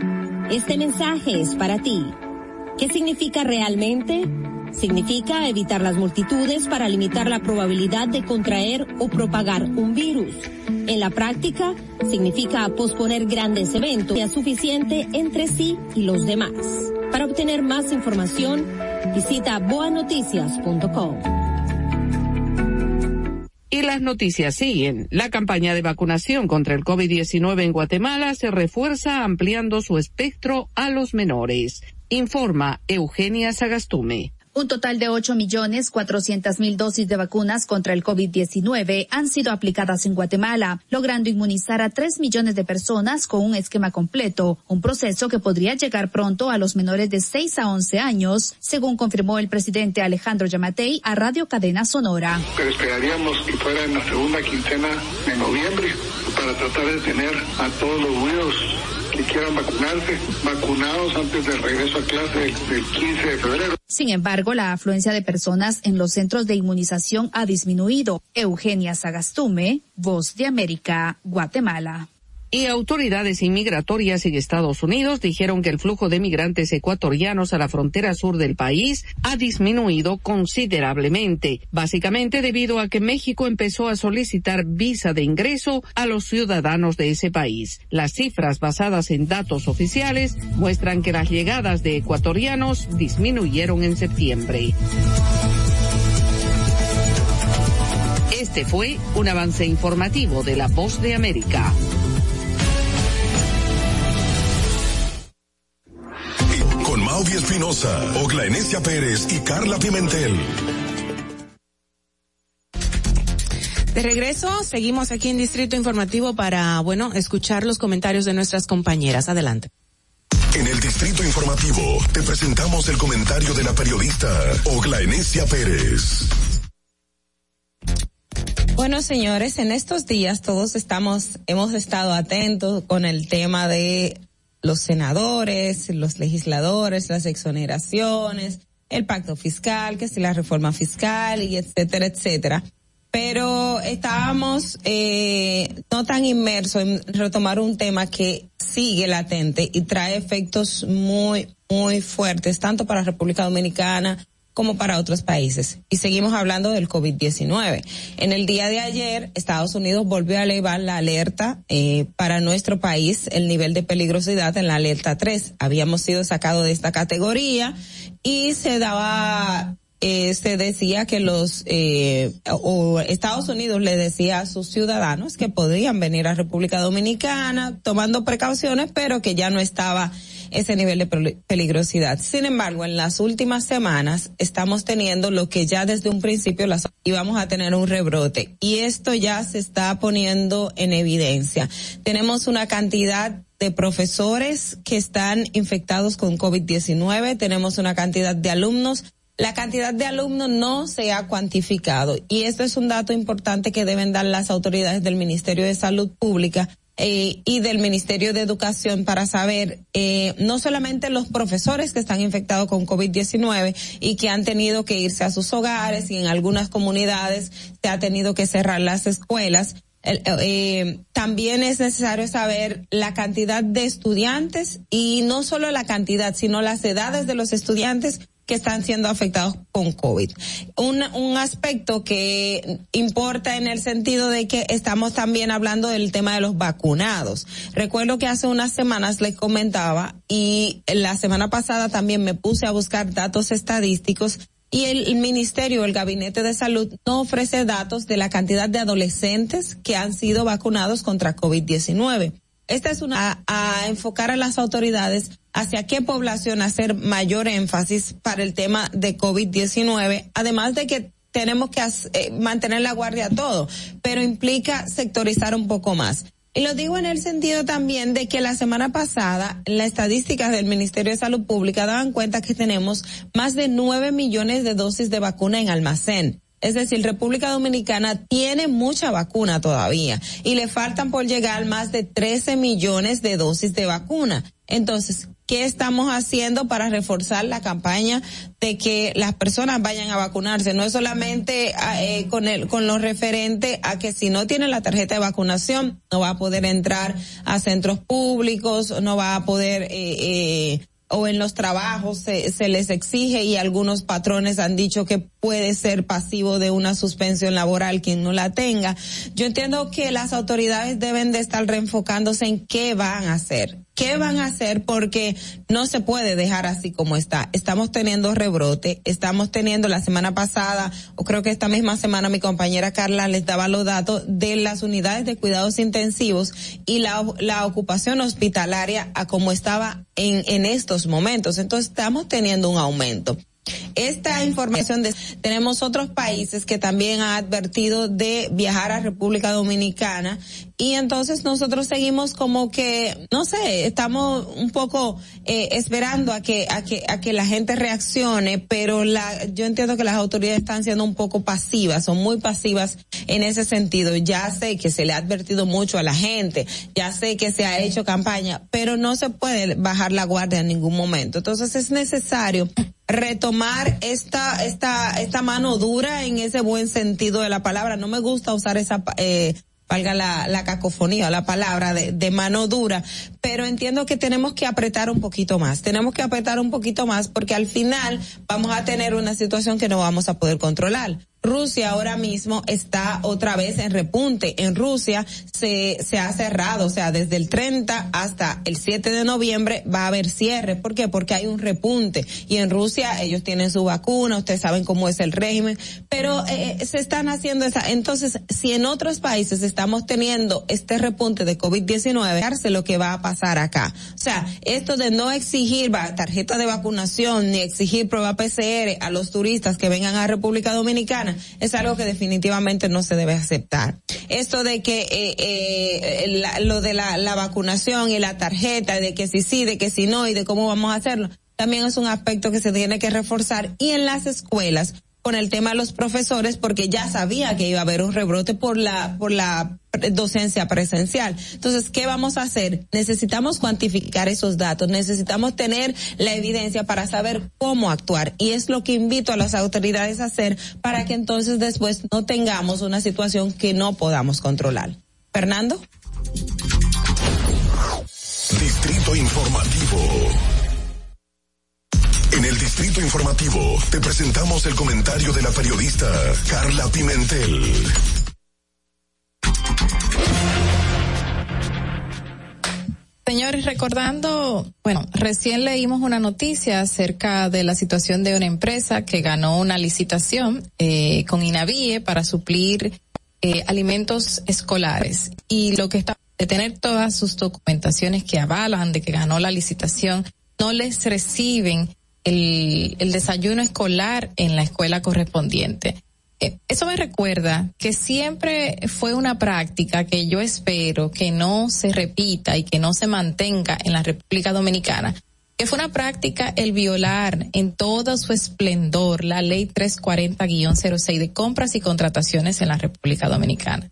Este mensaje es para ti. ¿Qué significa realmente? Significa evitar las multitudes para limitar la probabilidad de contraer o propagar un virus. En la práctica, significa posponer grandes eventos sea suficiente entre sí y los demás. Para obtener más información, visita boanoticias.com. Y las noticias siguen. La campaña de vacunación contra el COVID-19 en Guatemala se refuerza ampliando su espectro a los menores. Informa Eugenia Sagastume. Un total de 8.400.000 dosis de vacunas contra el COVID-19 han sido aplicadas en Guatemala, logrando inmunizar a 3 millones de personas con un esquema completo, un proceso que podría llegar pronto a los menores de 6 a 11 años, según confirmó el presidente Alejandro Yamatei a Radio Cadena Sonora. Pero esperaríamos que fuera en la segunda quincena de noviembre para tratar de tener a todos los güeros que quieran vacunarse, vacunados antes del regreso a clase del, del 15 de febrero. Sin embargo, la afluencia de personas en los centros de inmunización ha disminuido. Eugenia Sagastume, Voz de América, Guatemala. Y autoridades inmigratorias en Estados Unidos dijeron que el flujo de migrantes ecuatorianos a la frontera sur del país ha disminuido considerablemente, básicamente debido a que México empezó a solicitar visa de ingreso a los ciudadanos de ese país. Las cifras basadas en datos oficiales muestran que las llegadas de ecuatorianos disminuyeron en septiembre. Este fue un avance informativo de la Voz de América. Con Maudie Espinosa, Ogla Enesia Pérez y Carla Pimentel. De regreso, seguimos aquí en Distrito Informativo para, bueno, escuchar los comentarios de nuestras compañeras. Adelante. En el Distrito Informativo te presentamos el comentario de la periodista Ogla Enesia Pérez. Bueno, señores, en estos días todos estamos, hemos estado atentos con el tema de los senadores, los legisladores, las exoneraciones, el pacto fiscal, que si la reforma fiscal y etcétera, etcétera. Pero estábamos eh, no tan inmersos en retomar un tema que sigue latente y trae efectos muy, muy fuertes, tanto para República Dominicana como para otros países. Y seguimos hablando del COVID-19. En el día de ayer, Estados Unidos volvió a elevar la alerta eh, para nuestro país, el nivel de peligrosidad en la alerta 3. Habíamos sido sacados de esta categoría y se daba eh, se decía que los eh, o Estados Unidos le decía a sus ciudadanos que podían venir a República Dominicana tomando precauciones, pero que ya no estaba ese nivel de peligrosidad. Sin embargo, en las últimas semanas estamos teniendo lo que ya desde un principio las íbamos a tener un rebrote y esto ya se está poniendo en evidencia. Tenemos una cantidad de profesores que están infectados con COVID-19, tenemos una cantidad de alumnos la cantidad de alumnos no se ha cuantificado y esto es un dato importante que deben dar las autoridades del Ministerio de Salud Pública eh, y del Ministerio de Educación para saber eh, no solamente los profesores que están infectados con COVID-19 y que han tenido que irse a sus hogares y en algunas comunidades se ha tenido que cerrar las escuelas, eh, también es necesario saber la cantidad de estudiantes y no solo la cantidad, sino las edades de los estudiantes que están siendo afectados con COVID. Un, un aspecto que importa en el sentido de que estamos también hablando del tema de los vacunados. Recuerdo que hace unas semanas les comentaba y la semana pasada también me puse a buscar datos estadísticos y el, Ministerio, el Gabinete de Salud, no ofrece datos de la cantidad de adolescentes que han sido vacunados contra COVID-19. Esta es una a, enfocar a las autoridades hacia qué población hacer mayor énfasis para el tema de COVID-19, además de que tenemos que eh, mantener la guardia todo, pero implica sectorizar un poco más. Y lo digo en el sentido también de que la semana pasada las estadísticas del Ministerio de Salud Pública daban cuenta que tenemos más de nueve millones de dosis de vacuna en almacén. Es decir, República Dominicana tiene mucha vacuna todavía y le faltan por llegar más de 13 millones de dosis de vacuna. Entonces, ¿qué estamos haciendo para reforzar la campaña de que las personas vayan a vacunarse? No es solamente eh, con el con lo referente a que si no tiene la tarjeta de vacunación no va a poder entrar a centros públicos, no va a poder eh, eh, o en los trabajos se, se, les exige y algunos patrones han dicho que puede ser pasivo de una suspensión laboral quien no la tenga. Yo entiendo que las autoridades deben de estar reenfocándose en qué van a hacer ¿Qué van a hacer? Porque no se puede dejar así como está. Estamos teniendo rebrote, estamos teniendo la semana pasada, o creo que esta misma semana mi compañera Carla les daba los datos de las unidades de cuidados intensivos y la, la ocupación hospitalaria a como estaba en, en estos momentos. Entonces estamos teniendo un aumento. Esta información de, tenemos otros países que también han advertido de viajar a República Dominicana y entonces nosotros seguimos como que no sé estamos un poco eh, esperando a que a que a que la gente reaccione pero la yo entiendo que las autoridades están siendo un poco pasivas son muy pasivas en ese sentido. Ya sé que se le ha advertido mucho a la gente ya sé que se ha hecho campaña pero no se puede bajar la guardia en ningún momento. Entonces es necesario retomar esta esta esta mano dura en ese buen sentido de la palabra no me gusta usar esa eh, valga la, la cacofonía, la palabra de, de mano dura, pero entiendo que tenemos que apretar un poquito más, tenemos que apretar un poquito más porque al final vamos a tener una situación que no vamos a poder controlar. Rusia ahora mismo está otra vez en repunte. En Rusia se, se ha cerrado, o sea, desde el 30 hasta el 7 de noviembre va a haber cierre. ¿Por qué? Porque hay un repunte. Y en Rusia ellos tienen su vacuna, ustedes saben cómo es el régimen, pero eh, se están haciendo esa. Entonces, si en otros países estamos teniendo este repunte de COVID-19, darse lo que va a pasar acá. O sea, esto de no exigir tarjeta de vacunación ni exigir prueba PCR a los turistas que vengan a República Dominicana es algo que definitivamente no se debe aceptar. Esto de que eh, eh, lo de la, la vacunación y la tarjeta, de que si sí, de que si no y de cómo vamos a hacerlo, también es un aspecto que se tiene que reforzar y en las escuelas con el tema de los profesores porque ya sabía que iba a haber un rebrote por la por la docencia presencial. Entonces, ¿qué vamos a hacer? Necesitamos cuantificar esos datos, necesitamos tener la evidencia para saber cómo actuar y es lo que invito a las autoridades a hacer para que entonces después no tengamos una situación que no podamos controlar. Fernando. Distrito Informativo. En el Distrito Informativo te presentamos el comentario de la periodista Carla Pimentel. Señores, recordando, bueno, recién leímos una noticia acerca de la situación de una empresa que ganó una licitación eh, con Inavie para suplir eh, alimentos escolares y lo que está de tener todas sus documentaciones que avalan de que ganó la licitación, no les reciben el, desayuno escolar en la escuela correspondiente. Eh, Eso me recuerda que siempre fue una práctica que yo espero que no se repita y que no se mantenga en la República Dominicana, que fue una práctica el violar en todo su esplendor la ley 340-06 de compras y contrataciones en la República Dominicana.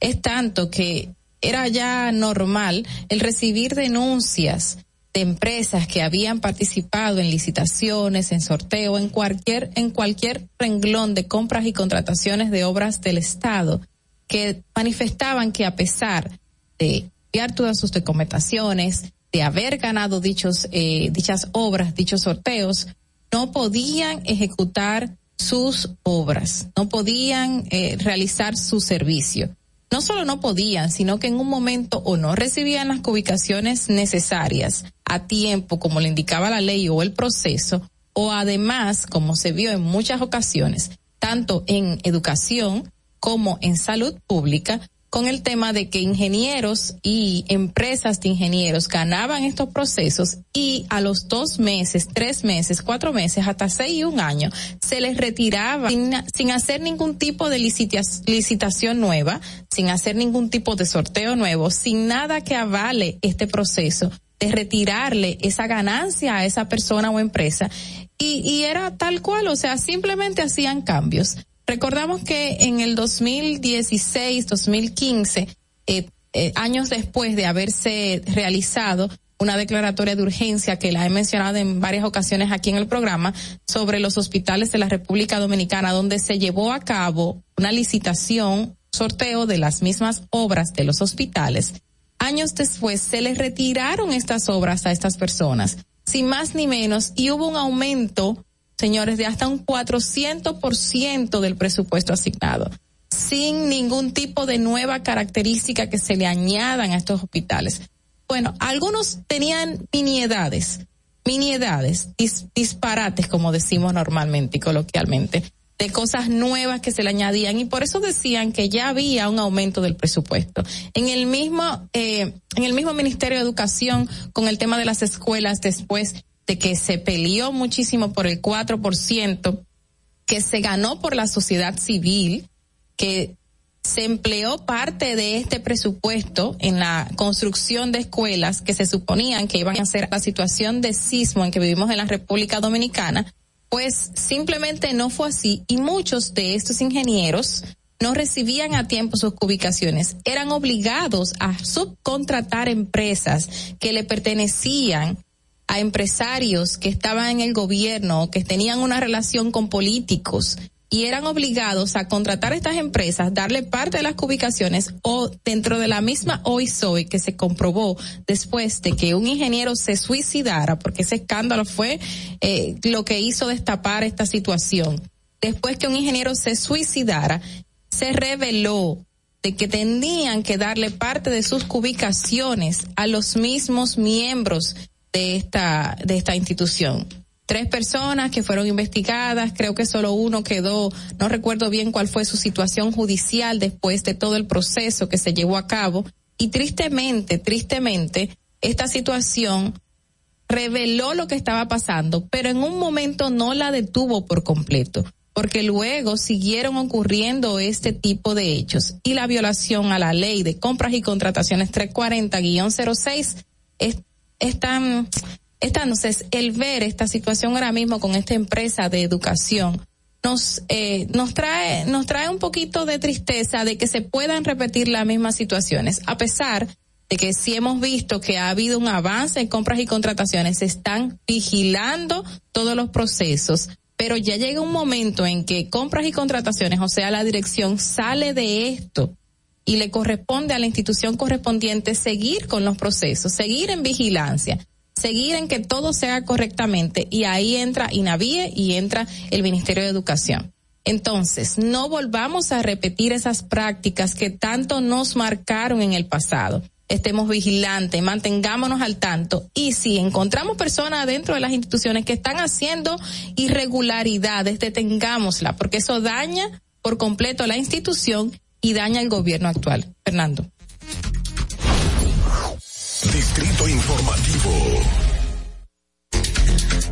Es tanto que era ya normal el recibir denuncias de empresas que habían participado en licitaciones, en sorteo, en cualquier, en cualquier renglón de compras y contrataciones de obras del Estado, que manifestaban que a pesar de enviar todas sus documentaciones, de haber ganado dichos, eh, dichas obras, dichos sorteos, no podían ejecutar sus obras, no podían eh, realizar su servicio no solo no podían, sino que en un momento o no recibían las ubicaciones necesarias a tiempo, como le indicaba la ley o el proceso, o además, como se vio en muchas ocasiones, tanto en educación como en salud pública, con el tema de que ingenieros y empresas de ingenieros ganaban estos procesos y a los dos meses, tres meses, cuatro meses, hasta seis y un año, se les retiraba sin, hacer ningún tipo de licitación nueva, sin hacer ningún tipo de sorteo nuevo, sin nada que avale este proceso de retirarle esa ganancia a esa persona o empresa. Y, y era tal cual, o sea, simplemente hacían cambios. Recordamos que en el 2016, 2015, eh, eh, años después de haberse realizado una declaratoria de urgencia que la he mencionado en varias ocasiones aquí en el programa sobre los hospitales de la República Dominicana, donde se llevó a cabo una licitación, sorteo de las mismas obras de los hospitales. Años después se les retiraron estas obras a estas personas, sin más ni menos, y hubo un aumento, señores, de hasta un 400% del presupuesto asignado, sin ningún tipo de nueva característica que se le añadan a estos hospitales. Bueno, algunos tenían miniedades, miniedades, dis- disparates, como decimos normalmente y coloquialmente, de cosas nuevas que se le añadían y por eso decían que ya había un aumento del presupuesto. En el mismo, eh, en el mismo Ministerio de Educación, con el tema de las escuelas, después de que se peleó muchísimo por el 4%, que se ganó por la sociedad civil, que se empleó parte de este presupuesto en la construcción de escuelas que se suponían que iban a ser la situación de sismo en que vivimos en la República Dominicana, pues simplemente no fue así y muchos de estos ingenieros no recibían a tiempo sus ubicaciones, eran obligados a subcontratar empresas que le pertenecían a empresarios que estaban en el gobierno que tenían una relación con políticos y eran obligados a contratar estas empresas, darle parte de las ubicaciones o dentro de la misma OISOI que se comprobó después de que un ingeniero se suicidara, porque ese escándalo fue eh, lo que hizo destapar esta situación. Después que un ingeniero se suicidara, se reveló de que tenían que darle parte de sus ubicaciones a los mismos miembros de esta, de esta institución. Tres personas que fueron investigadas, creo que solo uno quedó, no recuerdo bien cuál fue su situación judicial después de todo el proceso que se llevó a cabo. Y tristemente, tristemente, esta situación reveló lo que estaba pasando, pero en un momento no la detuvo por completo, porque luego siguieron ocurriendo este tipo de hechos y la violación a la ley de compras y contrataciones 340-06 es, es tan, es tan, entonces el ver esta situación ahora mismo con esta empresa de educación nos eh, nos trae nos trae un poquito de tristeza de que se puedan repetir las mismas situaciones. A pesar de que sí hemos visto que ha habido un avance en compras y contrataciones, se están vigilando todos los procesos, pero ya llega un momento en que compras y contrataciones, o sea, la dirección sale de esto y le corresponde a la institución correspondiente seguir con los procesos, seguir en vigilancia, seguir en que todo se haga correctamente y ahí entra INAVIE y entra el Ministerio de Educación. Entonces, no volvamos a repetir esas prácticas que tanto nos marcaron en el pasado estemos vigilantes, mantengámonos al tanto y si encontramos personas dentro de las instituciones que están haciendo irregularidades, detengámosla, porque eso daña por completo la institución y daña el gobierno actual. Fernando. Distrito Informativo.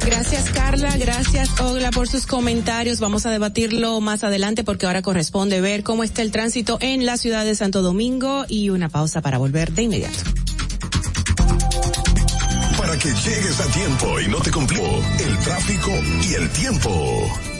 Gracias Carla, gracias Ogla por sus comentarios. Vamos a debatirlo más adelante porque ahora corresponde ver cómo está el tránsito en la ciudad de Santo Domingo y una pausa para volver de inmediato. Para que llegues a tiempo y no te complico el tráfico y el tiempo.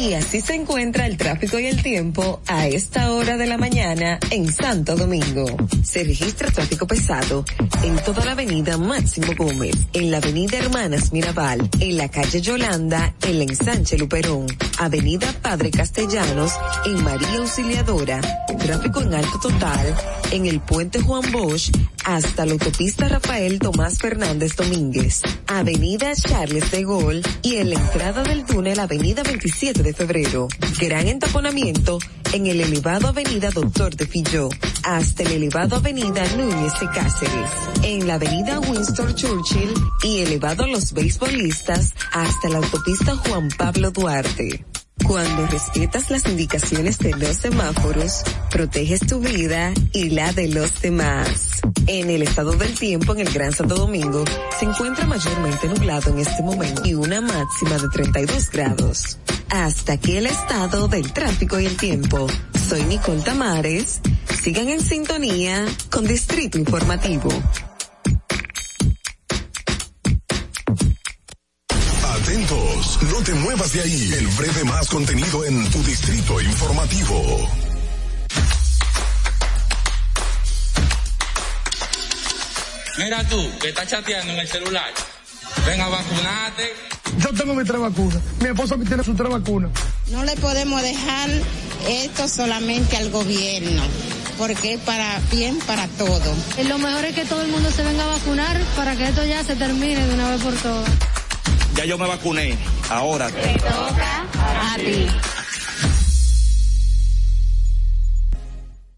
Y así se encuentra el tráfico y el tiempo a esta hora de la mañana en Santo Domingo. Se registra tráfico pesado en toda la avenida Máximo Gómez, en la avenida Hermanas Mirabal, en la calle Yolanda, en la ensanche Luperón, avenida Padre Castellanos, en María Auxiliadora, tráfico en alto total, en el puente Juan Bosch, hasta la autopista Rafael Tomás Fernández Domínguez, avenida Charles de Gaulle y en la entrada del túnel avenida 27 de febrero. Gran entaponamiento en el elevado avenida Doctor de Filló, hasta el elevado avenida Núñez de Cáceres, en la avenida Winston Churchill y elevado Los Beisbolistas hasta la autopista Juan Pablo Duarte. Cuando respetas las indicaciones de los semáforos, proteges tu vida y la de los demás. En el estado del tiempo en el Gran Santo Domingo se encuentra mayormente nublado en este momento y una máxima de 32 grados. Hasta aquí el estado del tráfico y el tiempo. Soy Nicole Tamares. Sigan en sintonía con Distrito Informativo. Atentos, no te muevas de ahí. El breve más contenido en tu distrito informativo. Mira tú, que estás chateando en el celular. Ven a vacunarte. Yo tengo mi tres vacunas. Mi esposa tiene sus tres vacunas. No le podemos dejar esto solamente al gobierno, porque es para bien para todo. Lo mejor es que todo el mundo se venga a vacunar para que esto ya se termine de una vez por todas. Ya yo me vacuné. Ahora Te toca a ti.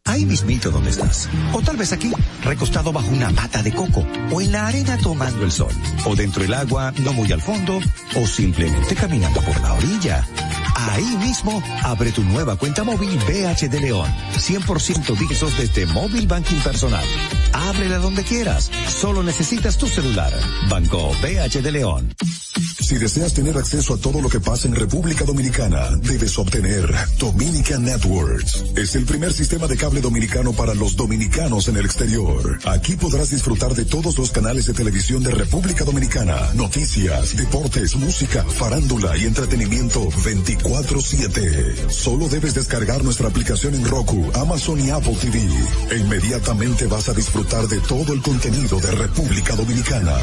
Hay mismito donde estás. O tal vez aquí, recostado bajo una mata de coco, o en la arena tomando el sol, o dentro del agua, no muy al fondo, o simplemente caminando por la orilla. Ahí mismo, abre tu nueva cuenta móvil BH de León. 100% dígitos desde móvil banking personal. Ábrela donde quieras. Solo necesitas tu celular. Banco BH de León. Si deseas tener acceso a todo lo que pasa en República Dominicana, debes obtener Dominican Networks. Es el primer sistema de cable dominicano para los dominicanos en el exterior. Aquí podrás disfrutar de todos los canales de televisión de República Dominicana, noticias, deportes, música, farándula y entretenimiento 24/7. Solo debes descargar nuestra aplicación en Roku, Amazon y Apple TV. E inmediatamente vas a disfrutar de todo el contenido de República Dominicana.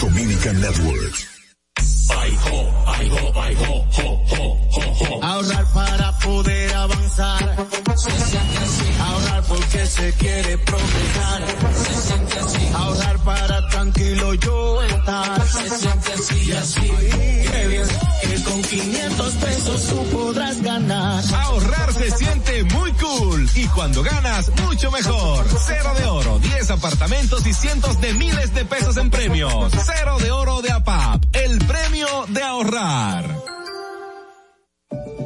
Dominican Networks. Ahorrar para poder avanzar. Porque se quiere progresar. Se siente así. Ahorrar para tranquilo yo estar. Se siente así y así. Qué bien. Que con 500 pesos tú podrás ganar. Ahorrar se siente muy cool y cuando ganas, mucho mejor. Cero de oro, 10 apartamentos y cientos de miles de pesos en premios. Cero de oro de APAP, el premio de ahorrar.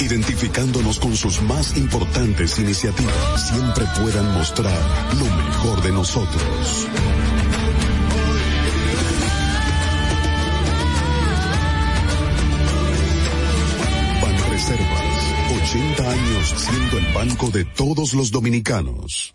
identificándonos con sus más importantes iniciativas. Siempre puedan mostrar lo mejor de nosotros. Banreservas, 80 años siendo el banco de todos los dominicanos.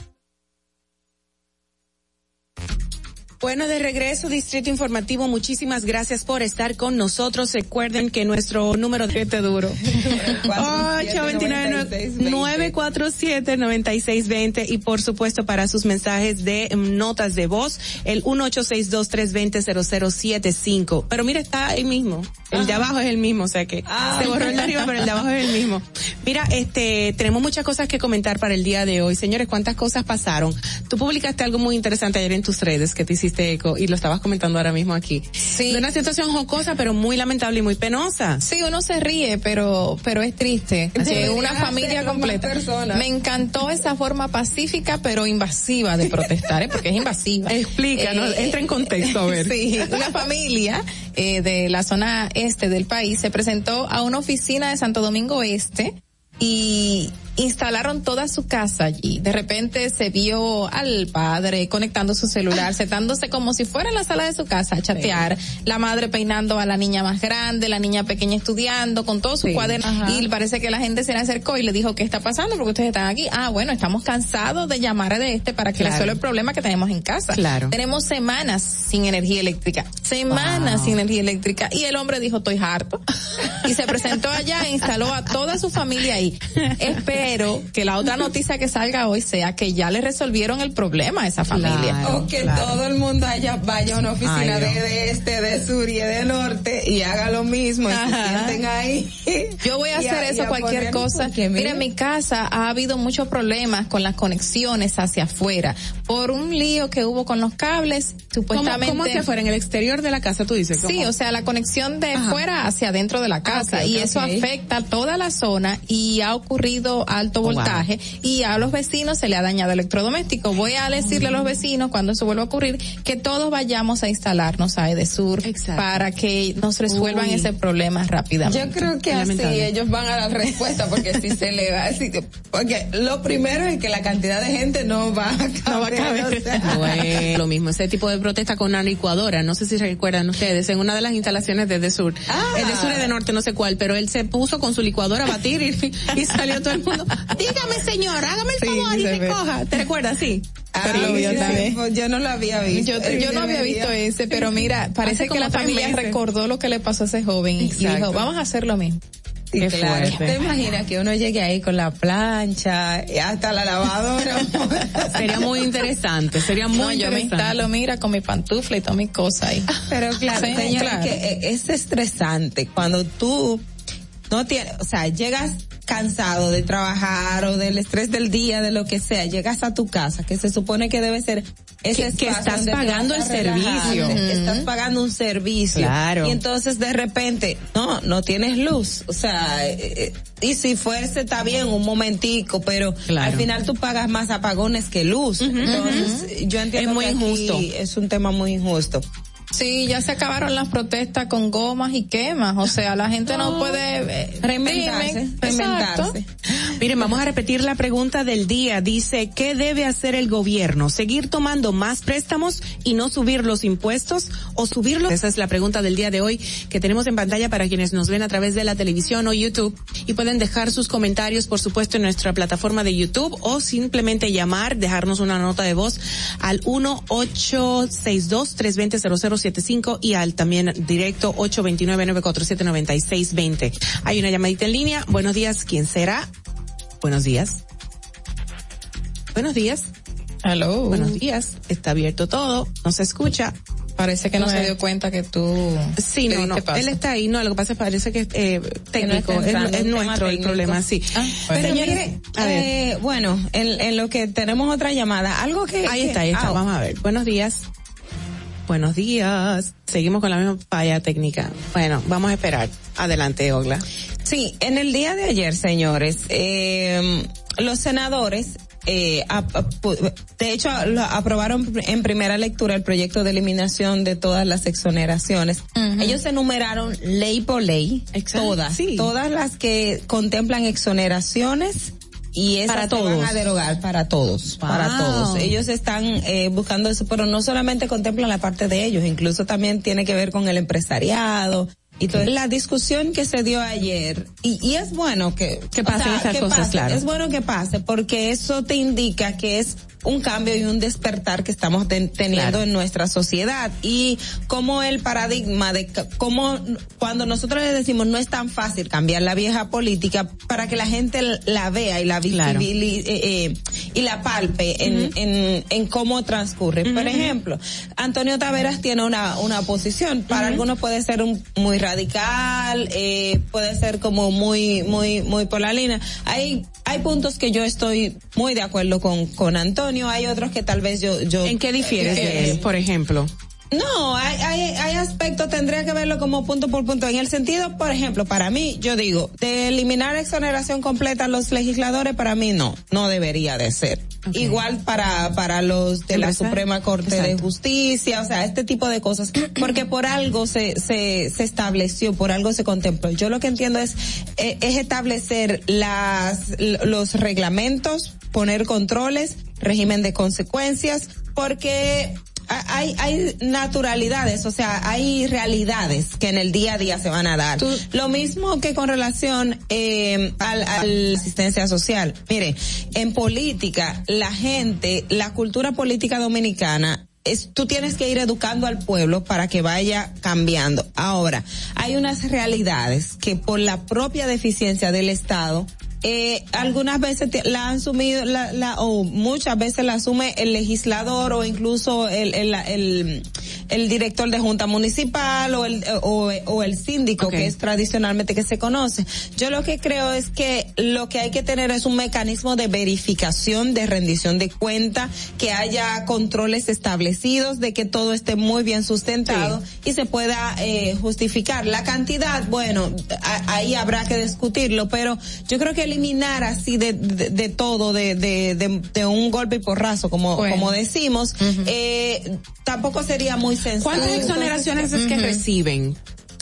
Bueno, de regreso, Distrito Informativo, muchísimas gracias por estar con nosotros. Recuerden que nuestro número de te duro. 829-947-9620 y por supuesto para sus mensajes de mm, notas de voz, el 1862-320-0075. Pero mira, está ahí mismo. El de abajo es el mismo, o sea que Ah. se borró el de arriba, pero el de abajo es el mismo. Mira, este, tenemos muchas cosas que comentar para el día de hoy. Señores, ¿cuántas cosas pasaron? Tú publicaste algo muy interesante ayer en tus redes que te hiciste eco y lo estabas comentando ahora mismo aquí. Sí. De una situación jocosa, pero muy lamentable y muy penosa. Sí, uno se ríe, pero pero es triste. Es. una familia completa. Me encantó esa forma pacífica pero invasiva de protestar, ¿eh? porque es invasiva. Explícanos, entra en contexto, a ver. Sí, una familia eh, de la zona este del país se presentó a una oficina de Santo Domingo Este y instalaron toda su casa allí. De repente se vio al padre conectando su celular, sentándose como si fuera en la sala de su casa a chatear, la madre peinando a la niña más grande, la niña pequeña estudiando con todos sus Sí. cuadernos Ajá. y parece que la gente se le acercó y le dijo, ¿qué está pasando? Porque ustedes están aquí. Ah, bueno, estamos cansados de llamar de este para que Claro. resuelva el problema que tenemos en casa. Claro. Tenemos semanas sin energía eléctrica. Semanas Wow. sin energía eléctrica. Y el hombre dijo, estoy harto. y se presentó allá e instaló a toda su familia ahí. Espero que la otra noticia que salga hoy sea que ya le resolvieron el problema a esa familia. Claro, O que claro. todo el mundo haya, vaya a una oficina Ay, no. de, de este, de sur y de norte y haga lo mismo y se sienten ahí. Yo voy a Y hacer eso a cualquier poner- cosa. Mira, en mi casa ha habido muchos problemas con las conexiones hacia afuera. Por un lío que hubo con los cables, ¿Cómo, supuestamente. cómo hacia afuera? En el exterior de la casa, tú dices. Sí, ¿Cómo? o sea, la conexión de Ajá. fuera hacia adentro de la casa ok, y eso ok. afecta a toda la zona y ha ocurrido alto Oh, wow. voltaje y a los vecinos se le ha dañado electrodoméstico. Voy a decirle a los vecinos cuando eso vuelva a ocurrir que todos vayamos a instalarnos a Edesur para que nos resuelvan Uy. ese problema rápidamente. Yo creo que así ellos van a dar respuesta porque si se le va así, porque lo primero es que la cantidad de gente no va a caber. o sea. Bueno, lo mismo, ese tipo de protesta con una licuadora, no sé si recuerdan ustedes, en una de las instalaciones de Desur. Ah. El de Sur es de Norte, no sé cuál, pero él se puso con su licuadora a batir y, y salió todo el mundo. Dígame, señor, hágame el Sí, favor y se ve. recoja. ¿Te recuerdas? Sí. Ah, lo vio sí, también. yo no lo había visto. Yo, yo no había visto ese, pero mira, parece que la familia meses. recordó lo que le pasó a ese joven y dijo, vamos a hacer lo mismo. Sí, Qué claro. fuerte. ¿Te imaginas que uno llegue ahí con la plancha y hasta la lavadora? Sería muy interesante, sería muy No, yo me interesante. instalo, mira, con mi pantufla y todas mis cosas ahí. Pero claro, Sí, señora, claro. que es estresante cuando tú no tienes, o sea, llegas cansado de trabajar o del estrés del día, de lo que sea, llegas a tu casa, que se supone que debe ser ese Que- que estás pagando el servicio. Estás pagando un servicio. Claro. Y entonces de repente, no, no tienes luz. O sea, eh, eh, y si fuese está bien un momentico, pero Claro. al final tú pagas más apagones que luz. Entonces, yo entiendo Es muy que aquí injusto. es un tema muy injusto. Sí, ya se acabaron las protestas con gomas y quemas, o sea, la gente no, puede eh, Reinventarse, dime, reinventarse. exacto. Miren, vamos a repetir la pregunta del día. Dice, ¿qué debe hacer el gobierno? ¿Seguir tomando más préstamos y no subir los impuestos o subirlos? Esa es la pregunta del día de hoy que tenemos en pantalla para quienes nos ven a través de la televisión o YouTube y pueden dejar sus comentarios, por supuesto, en nuestra plataforma de YouTube o simplemente llamar, dejarnos una nota de voz al 1-862-320-0075 y al también directo 829-947-9620. Hay una llamadita en línea. Buenos días. ¿Quién será? Buenos días. Buenos días. Hello. Buenos días. Está abierto todo. No se escucha. Parece que no, No se dio cuenta que tú Sí, no, no. paso. Él está ahí. No, lo que pasa es que parece que es eh, técnico. es, nuestro el problema, sí. Ah, Pero mire, eh, bueno, en, en lo que tenemos otra llamada, algo que... Ahí que- está, ahí está. Vamos a ver. Buenos días. Buenos días. Seguimos con la misma falla técnica. Bueno, vamos a esperar. Adelante, Ogla. Sí, en el día de ayer, señores, eh, los senadores, eh, de hecho, aprobaron en primera lectura el proyecto de eliminación de todas las exoneraciones. Ellos enumeraron ley por ley, Exacto, todas, sí. todas las que contemplan exoneraciones. Y esas Para se van todos. a derogar para todos, para todos. Ellos están eh, buscando eso, pero no solamente contemplan la parte de ellos, incluso también tiene que ver con el empresariado. Y la discusión que se dio ayer, y, y es bueno que, Que pasen esas que cosas, pase, claro. Es bueno que pase, porque eso te indica que es un cambio y un despertar que estamos ten- teniendo Claro. en nuestra sociedad. Y como el paradigma de cómo cuando nosotros le decimos no es tan fácil cambiar la vieja política para que la gente la vea y la Claro. eh, eh, y la palpe en, en, en cómo transcurre. Por ejemplo, Antonio Taveras tiene una, una posición. Para algunos puede ser un, muy radical, eh, puede ser como muy, muy, muy por la línea. Hay, hay puntos que yo estoy muy de acuerdo con, con Antonio, hay otros que tal vez yo, yo ¿En qué difieres eh, de él, por ejemplo? No, hay, hay, hay aspectos, tendría que verlo como punto por punto. En el sentido, por ejemplo, para mí, yo digo, de eliminar exoneración completa a los legisladores, para mí no, no debería de ser. Igual para, para los de la. Suprema Corte de. Justicia, o sea, este tipo de cosas, porque por algo se, se, se estableció, por algo se contempló. Yo lo que entiendo es, eh, es establecer las, los reglamentos, poner controles, régimen de consecuencias, porque hay, hay naturalidades, o sea, hay realidades que en el día a día se van a dar. Lo mismo que con relación eh, al, a la asistencia social. Mire, en política, la gente, la cultura política dominicana, es, tú tienes que ir educando al pueblo para que vaya cambiando. Ahora, hay unas realidades que por la propia deficiencia del Estado, eh, algunas veces te- la han asumido, la, la, o muchas veces la asume el legislador o incluso el, el, el, el director de junta municipal o el o, o el síndico que es tradicionalmente que se conoce. Yo lo que creo es que lo que hay que tener es un mecanismo de verificación, de rendición de cuenta, que haya controles establecidos, de que todo esté muy bien sustentado y se pueda eh, justificar. La cantidad, bueno, a- ahí habrá que discutirlo, pero yo creo que eliminar así de, de, de todo, de, de, de, un golpe y porrazo, como, Bueno. como decimos, eh, tampoco sería muy sensato. ¿Cuántas exoneraciones es que reciben?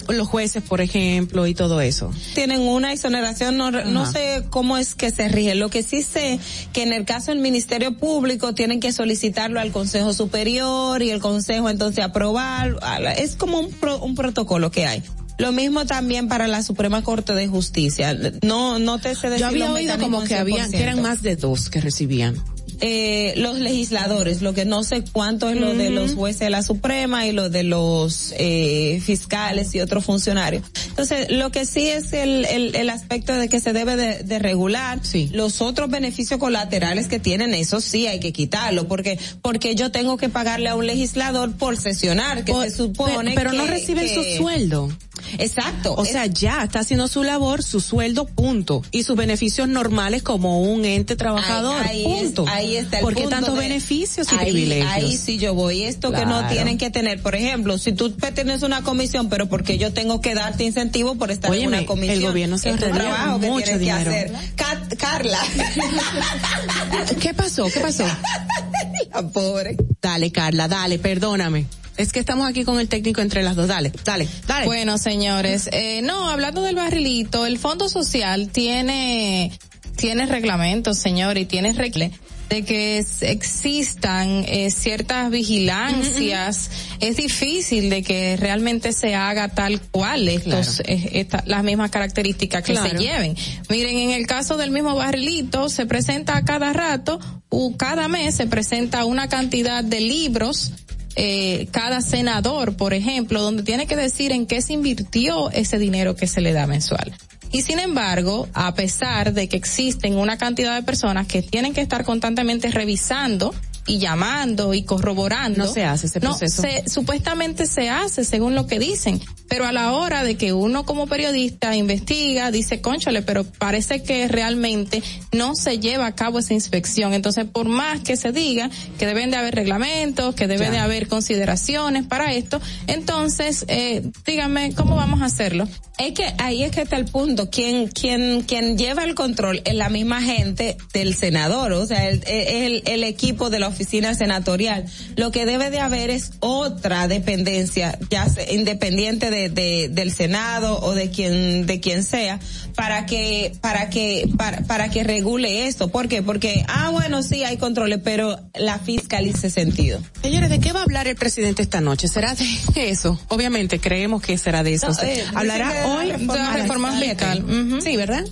Los jueces, por ejemplo, y todo eso. tienen una exoneración, no, no sé cómo es que se rige. Lo que sí sé que en el caso del Ministerio Público tienen que solicitarlo al Consejo Superior y el Consejo entonces aprobar. Es como un, pro- un protocolo que hay. Lo mismo también para la Suprema Corte de Justicia. No, no te sé decir Yo había oído como que habían, que eran 100%. más de dos que recibían. eh, los legisladores, lo que no sé cuánto es lo de los jueces de la Suprema y lo de los eh, fiscales y otros funcionarios. Entonces, lo que sí es el, el, el aspecto de que se debe de, de regular. Los otros beneficios colaterales que tienen, eso sí hay que quitarlo, porque porque yo tengo que pagarle a un legislador por sesionar, que se supone pero, pero no reciben que- su sueldo. Exacto. O sea, ya está haciendo su labor, su sueldo, punto. Y sus beneficios normales como un ente trabajador, Ahí, ahí punto. es- ahí está el ¿Por qué punto tantos de- beneficios y ahí, privilegios? Ahí sí yo voy. Esto que no tienen que tener, por ejemplo, si tú tienes una comisión, pero porque yo tengo que darte incentivo por estar Óyeme, en una comisión. el gobierno se es trabajo que mucho tienes dinero. que hacer. Ca- Carla. ¿Qué pasó? ¿Qué pasó? La pobre. Dale, Carla, dale, perdóname. Es que estamos aquí con el técnico entre las dos. Dale, dale, dale. Bueno, señores, eh, no, hablando del barrilito, el Fondo Social tiene, tiene reglamentos, señor, y tiene reglas de que es- existan eh, ciertas vigilancias. Es difícil de que realmente se haga tal cual estos, eh, esta- las mismas características que Claro. se lleven. Miren, en el caso del mismo barrilito, se presenta a cada rato, u cada mes se presenta una cantidad de libros eh, cada senador, por ejemplo, donde tiene que decir en qué se invirtió ese dinero que se le da mensual. Y sin embargo, a pesar de que existen una cantidad de personas que tienen que estar constantemente revisando y llamando y corroborando. No se hace ese no, proceso. se- supuestamente se hace según lo que dicen, pero a la hora de que uno como periodista investiga, dice, conchole, pero parece que realmente no se lleva a cabo esa inspección. Entonces, por más que se diga que deben de haber reglamentos, que debe Ya. de haber consideraciones para esto, entonces, eh, dígame, ¿cómo vamos a hacerlo? Es que ahí es que está el punto. Quien, quien, quien lleva el control es la misma gente del senador, o sea, el, el, el equipo de la oficina senatorial. Lo que debe de haber es otra dependencia, ya independiente de, de, del Senado o de quien, de quien sea, para que, para que, para, para que regule esto. ¿Por qué? Porque, ah, bueno, sí hay controles, pero la fiscalice sentido. Señores, ¿de qué va a hablar el presidente esta noche? ¿Será de eso? Obviamente creemos que será de eso. No, eh, Hablará que de la hoy reforma de la reforma fiscal. Sí, ¿verdad?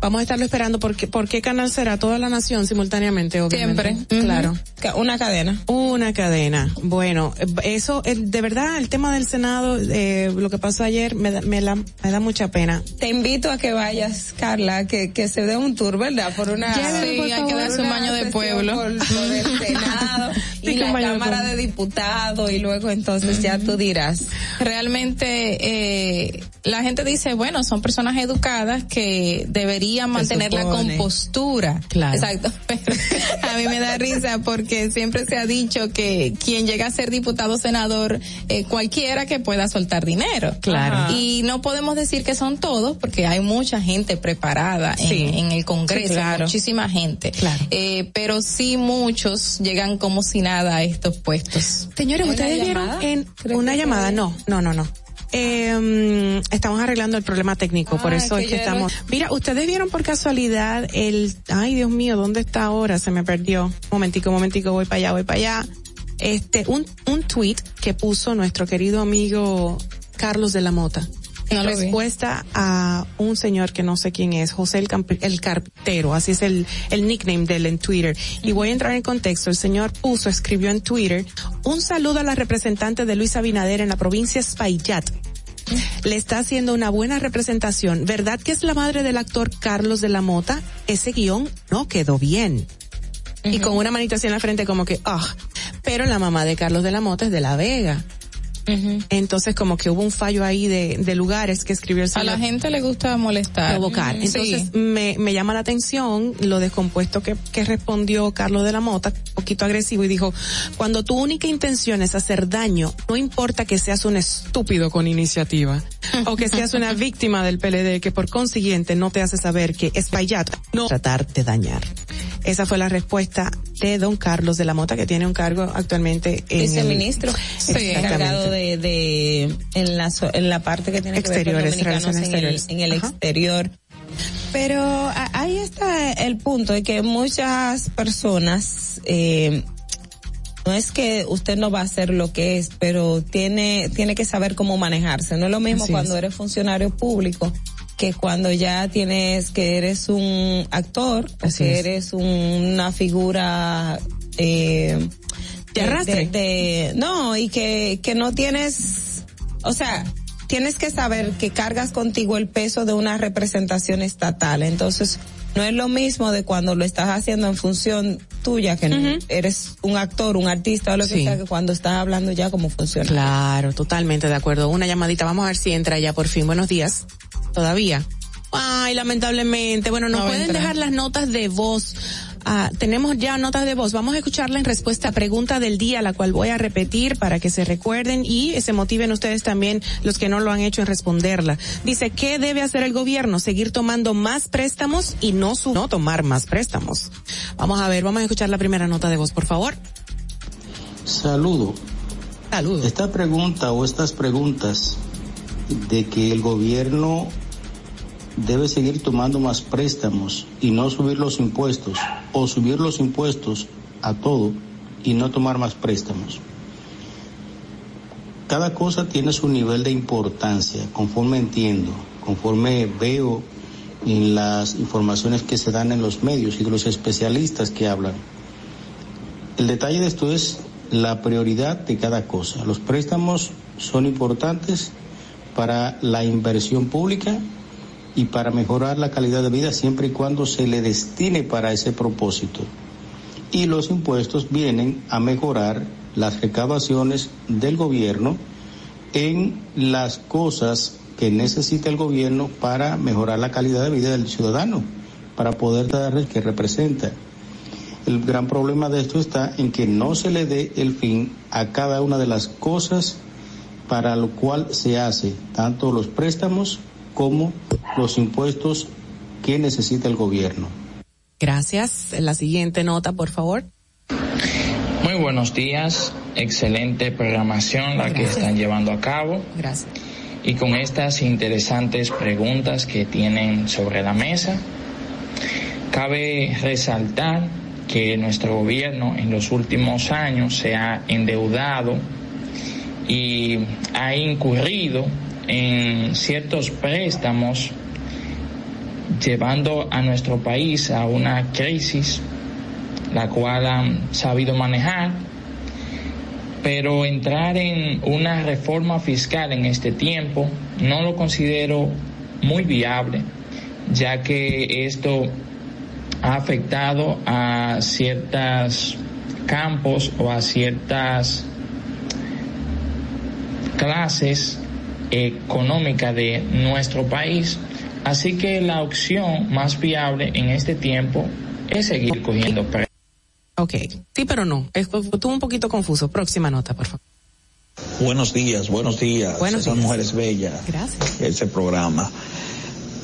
Vamos a estarlo esperando porque ¿por qué canal será toda la nación simultáneamente? Obviamente. Siempre. Claro. Una cadena. Una cadena. Bueno, eso, eh, de verdad, el tema del Senado, eh, lo que pasó ayer, me da, me, la- me da mucha pena. Te invito a que vayas, Carla, que, que se dé un tour, ¿verdad? Por una. Sí, por hay que favor, darse un baño de pueblo. Por, por el Senado y la Cámara de Diputados y luego entonces ya tú dirás. realmente eh, la gente dice, bueno, son personas educadas que deberían mantener la compostura. Claro. Exacto. Pero a mí me da risa porque siempre se ha dicho que quien llega a ser diputado o senador, eh, cualquiera que pueda soltar dinero. Claro. Y no podemos decir que son todos porque hay mucha gente preparada en, el Congreso, Sí, claro. muchísima gente. Claro. Eh, pero sí muchos llegan como si nada a estos puestos. Señores, ¿Una ustedes vieron en una llamada, no, no, no, no. Eh, estamos arreglando el problema técnico, por Ah, eso es es que estamos. Mira, ustedes vieron por casualidad el, ay Dios mío, ¿dónde está ahora? Se me perdió. Momentico, momentico, voy para allá, voy para allá. Este, un, un tweet que puso nuestro querido amigo Carlos de la Mota. En No respuesta a un señor que no sé quién es, José el, Camp- el Carpintero, así es el, el nickname de él en Twitter. Y voy a entrar en contexto. El señor puso, escribió en Twitter, un saludo a la representante de Luis Abinader en la provincia Espaillat. Le está haciendo una buena representación. ¿Verdad que es la madre del actor Carlos de la Mota? Ese guion no quedó bien. Y con una manita así en la frente como que, ah, pero la mamá de Carlos de la Mota es de La Vega. Entonces como que hubo un fallo ahí de, de lugares que escribió el A la gente le gusta molestar. provocar. Mm, Entonces sí. me, me llama la atención lo descompuesto que, que respondió Carlos de la Mota, un poquito agresivo, y dijo, cuando tu única intención es hacer daño, no importa que seas un estúpido con iniciativa, o que seas una víctima del PLD, que por consiguiente no te hace saber que es payat, no tratar de dañar. Esa fue la respuesta de don Carlos de la Mota, que tiene un cargo actualmente en el- Viceministro, Exactamente. encargado de, de en la en la parte que tiene que ver con Exteriores, dominicanos en el, en el Ajá. exterior. Pero ahí está el punto de que muchas personas eh, no es que usted no va a hacer lo que es, pero tiene tiene que saber cómo manejarse. No es lo mismo Así cuando es. eres funcionario público que cuando ya tienes que eres un actor o que es. eres un- una figura eh, De arrastre. de- no y que que no tienes o sea tienes que saber que cargas contigo el peso de una representación estatal entonces no es lo mismo de cuando lo estás haciendo en función tuya que eres un actor un artista o lo que Sí. sea que cuando estás hablando ya como funcionario Claro, totalmente de acuerdo. Una llamadita, vamos a ver si entra ya por fin. Buenos días. Todavía. Ay, lamentablemente. Bueno, nos No pueden dejar las notas de voz. Ah, tenemos ya notas de voz. Vamos a escucharla en respuesta a pregunta del día, la cual voy a repetir para que se recuerden y se motiven ustedes también, los que no lo han hecho, en responderla. Dice, ¿qué debe hacer el gobierno? Seguir tomando más préstamos y no su no tomar más préstamos. Vamos a ver, vamos a escuchar la primera nota de voz, por favor. Saludo. Saludo. Esta pregunta o estas preguntas de que el gobierno debe seguir tomando más préstamos y no subir los impuestos o subir los impuestos a todo y no tomar más préstamos. Cada cosa tiene su nivel de importancia, conforme entiendo, conforme veo en las informaciones que se dan en los medios y de los especialistas que hablan. El detalle de esto es la prioridad de cada cosa. Los préstamos son importantes para la inversión pública y para mejorar la calidad de vida siempre y cuando se le destine para ese propósito. Y los impuestos vienen a mejorar las recaudaciones del gobierno en las cosas que necesita el gobierno para mejorar la calidad de vida del ciudadano, para poder dar el que representa. El gran problema de esto está en que no se le dé el fin a cada una de las cosas para lo cual se hace tanto los préstamos como los impuestos que necesita el gobierno. Gracias. La siguiente nota, por favor. Muy buenos días, excelente programación la que están llevando a cabo Gracias. y con estas interesantes preguntas que tienen sobre la mesa. Cabe resaltar que nuestro gobierno en los últimos años se ha endeudado y ha incurrido en ciertos préstamos llevando a nuestro país a una crisis la cual han sabido manejar, pero entrar en una reforma fiscal en este tiempo no lo considero muy viable, ya que esto ha afectado a ciertos campos o a ciertas clases económicas de nuestro país. Así que la opción más viable en este tiempo es seguir cogiendo préstamos. Ok. Sí, pero no. Estuvo un poquito confuso. Próxima nota, por favor. Buenos días, buenos días. Buenos Esas días. mujeres bellas. Gracias. Ese programa.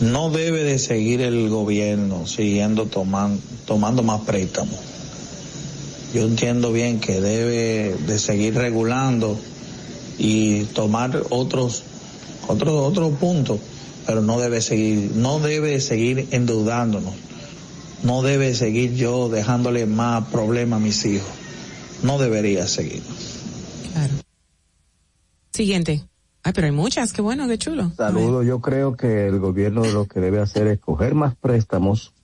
No debe de seguir el gobierno siguiendo tomando, tomando más préstamos. Yo entiendo bien que debe de seguir regulando y tomar otros, otros, otros puntos, pero no debe seguir, no debe seguir endeudándonos. No debe seguir yo dejándole más problemas a mis hijos. No debería seguir. Claro. Siguiente. Ay, pero hay muchas. Qué bueno, qué chulo. Saludo, yo creo que el gobierno lo que debe hacer es coger más préstamos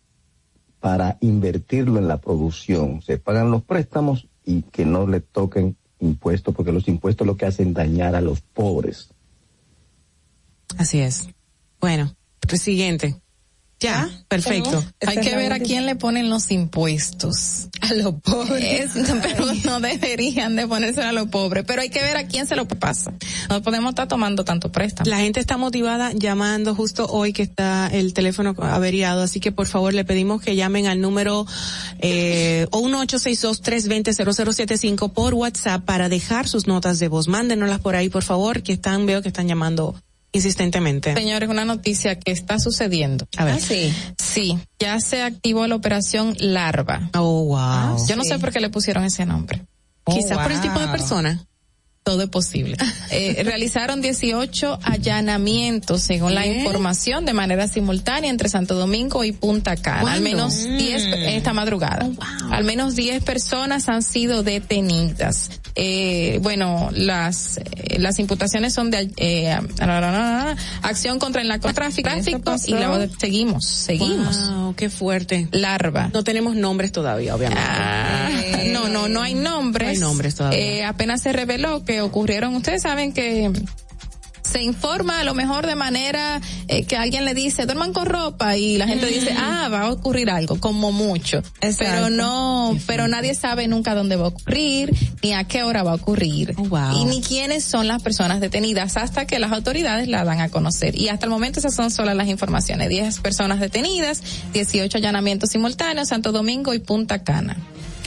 para invertirlo en la producción. Se pagan los préstamos y que no le toquen impuestos, porque los impuestos lo que hacen dañar a los pobres. Así es. Bueno, siguiente. Ya, perfecto. Hay que ver a quién le ponen los impuestos. A los pobres. pero no deberían de ponerse a los pobres, pero hay que ver a quién se lo pasa. No podemos estar tomando tanto préstamo. La gente está motivada llamando justo hoy que está el teléfono averiado, así que por favor le pedimos que llamen al número eh, 1862-320-0075 por WhatsApp para dejar sus notas de voz. Mándenoslas por ahí, por favor, que están, veo que están llamando insistentemente. Señores, una noticia que está sucediendo. A ver. Ah, sí. Sí, ya se activó la operación Larva. Oh, wow. Yo no sé por qué le pusieron ese nombre. Quizás por el tipo de persona. Todo es posible. Eh, realizaron 18 allanamientos, según la información, de manera simultánea entre Santo Domingo y Punta Cana. Al menos 10 esta madrugada. Al menos 10 personas han sido detenidas. Eh, bueno, las eh, las imputaciones son de eh, acción contra el narcotráfico y la, seguimos, seguimos. Wow, qué fuerte. Larva. No tenemos nombres todavía, obviamente. Ah, no, no, no hay nombres. No hay nombres todavía. Eh, apenas se reveló que ocurrieron, ustedes saben que se informa a lo mejor de manera eh, que alguien le dice duerman con ropa y la gente dice ah va a ocurrir algo como mucho. Pero no pero nadie sabe nunca dónde va a ocurrir ni a qué hora va a ocurrir wow. y ni quiénes son las personas detenidas hasta que las autoridades la dan a conocer. Y hasta el momento esas son solo las informaciones. 10 personas detenidas 18 allanamientos simultáneos Santo Domingo y Punta Cana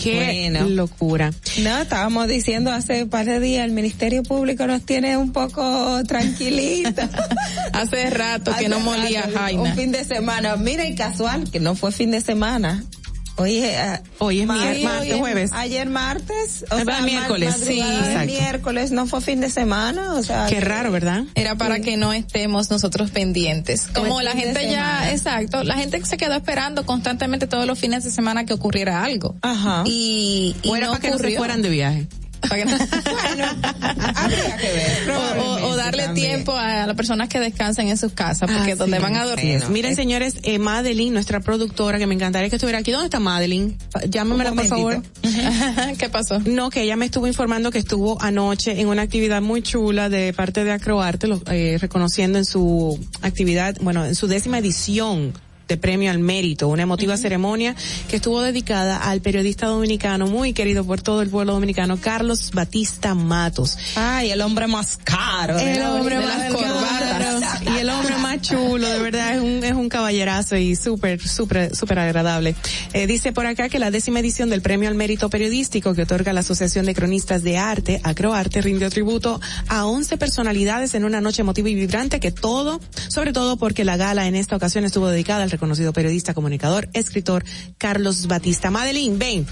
Qué locura. No, estábamos diciendo hace un par de días, el Ministerio Público nos tiene un poco tranquilita. hace rato que no molía Jaina. Un fin de semana. Mira, y casual, que no fue fin de semana. Hoy, uh, hoy es miércoles, martes, jueves. Ayer martes, o sea, miércoles, sí, exacto. miércoles, no fue fin de semana, o sea. Qué que, raro, ¿verdad? Era para sí. que no estemos nosotros pendientes. Como la gente ya, exacto, la gente se quedó esperando constantemente todos los fines de semana que ocurriera algo. Ajá. Y, y o era no para que no se fueran de viaje. bueno, habría que ver. O, o, darle también. tiempo a las personas que descansen en sus casas, porque Ah, donde sí. van a dormir. Miren, señores, eh, Madeline, nuestra productora, que me encantaría que estuviera aquí. ¿Dónde está Madeline? Llámamela, por favor. ¿Qué pasó? No, que ella me estuvo informando que estuvo anoche en una actividad muy chula de parte de Acroarte, lo- eh, reconociendo en su actividad, bueno, en su décima edición de Premio al Mérito, una emotiva ceremonia que estuvo dedicada al periodista dominicano muy querido por todo el pueblo dominicano, Carlos Batista Matos. Ay, el hombre más caro. El hombre más caro. y el hombre más chulo, de verdad es un es un caballerazo y súper súper súper agradable. Eh, dice por acá que la décima edición del Premio al Mérito Periodístico que otorga la Asociación de Cronistas de Arte, Acroarte, rindió tributo a 11 personalidades en una noche emotiva y vibrante que todo, sobre todo porque la gala en esta ocasión estuvo dedicada al reconocido periodista, comunicador, escritor Carlos Batista. Madeline, ven.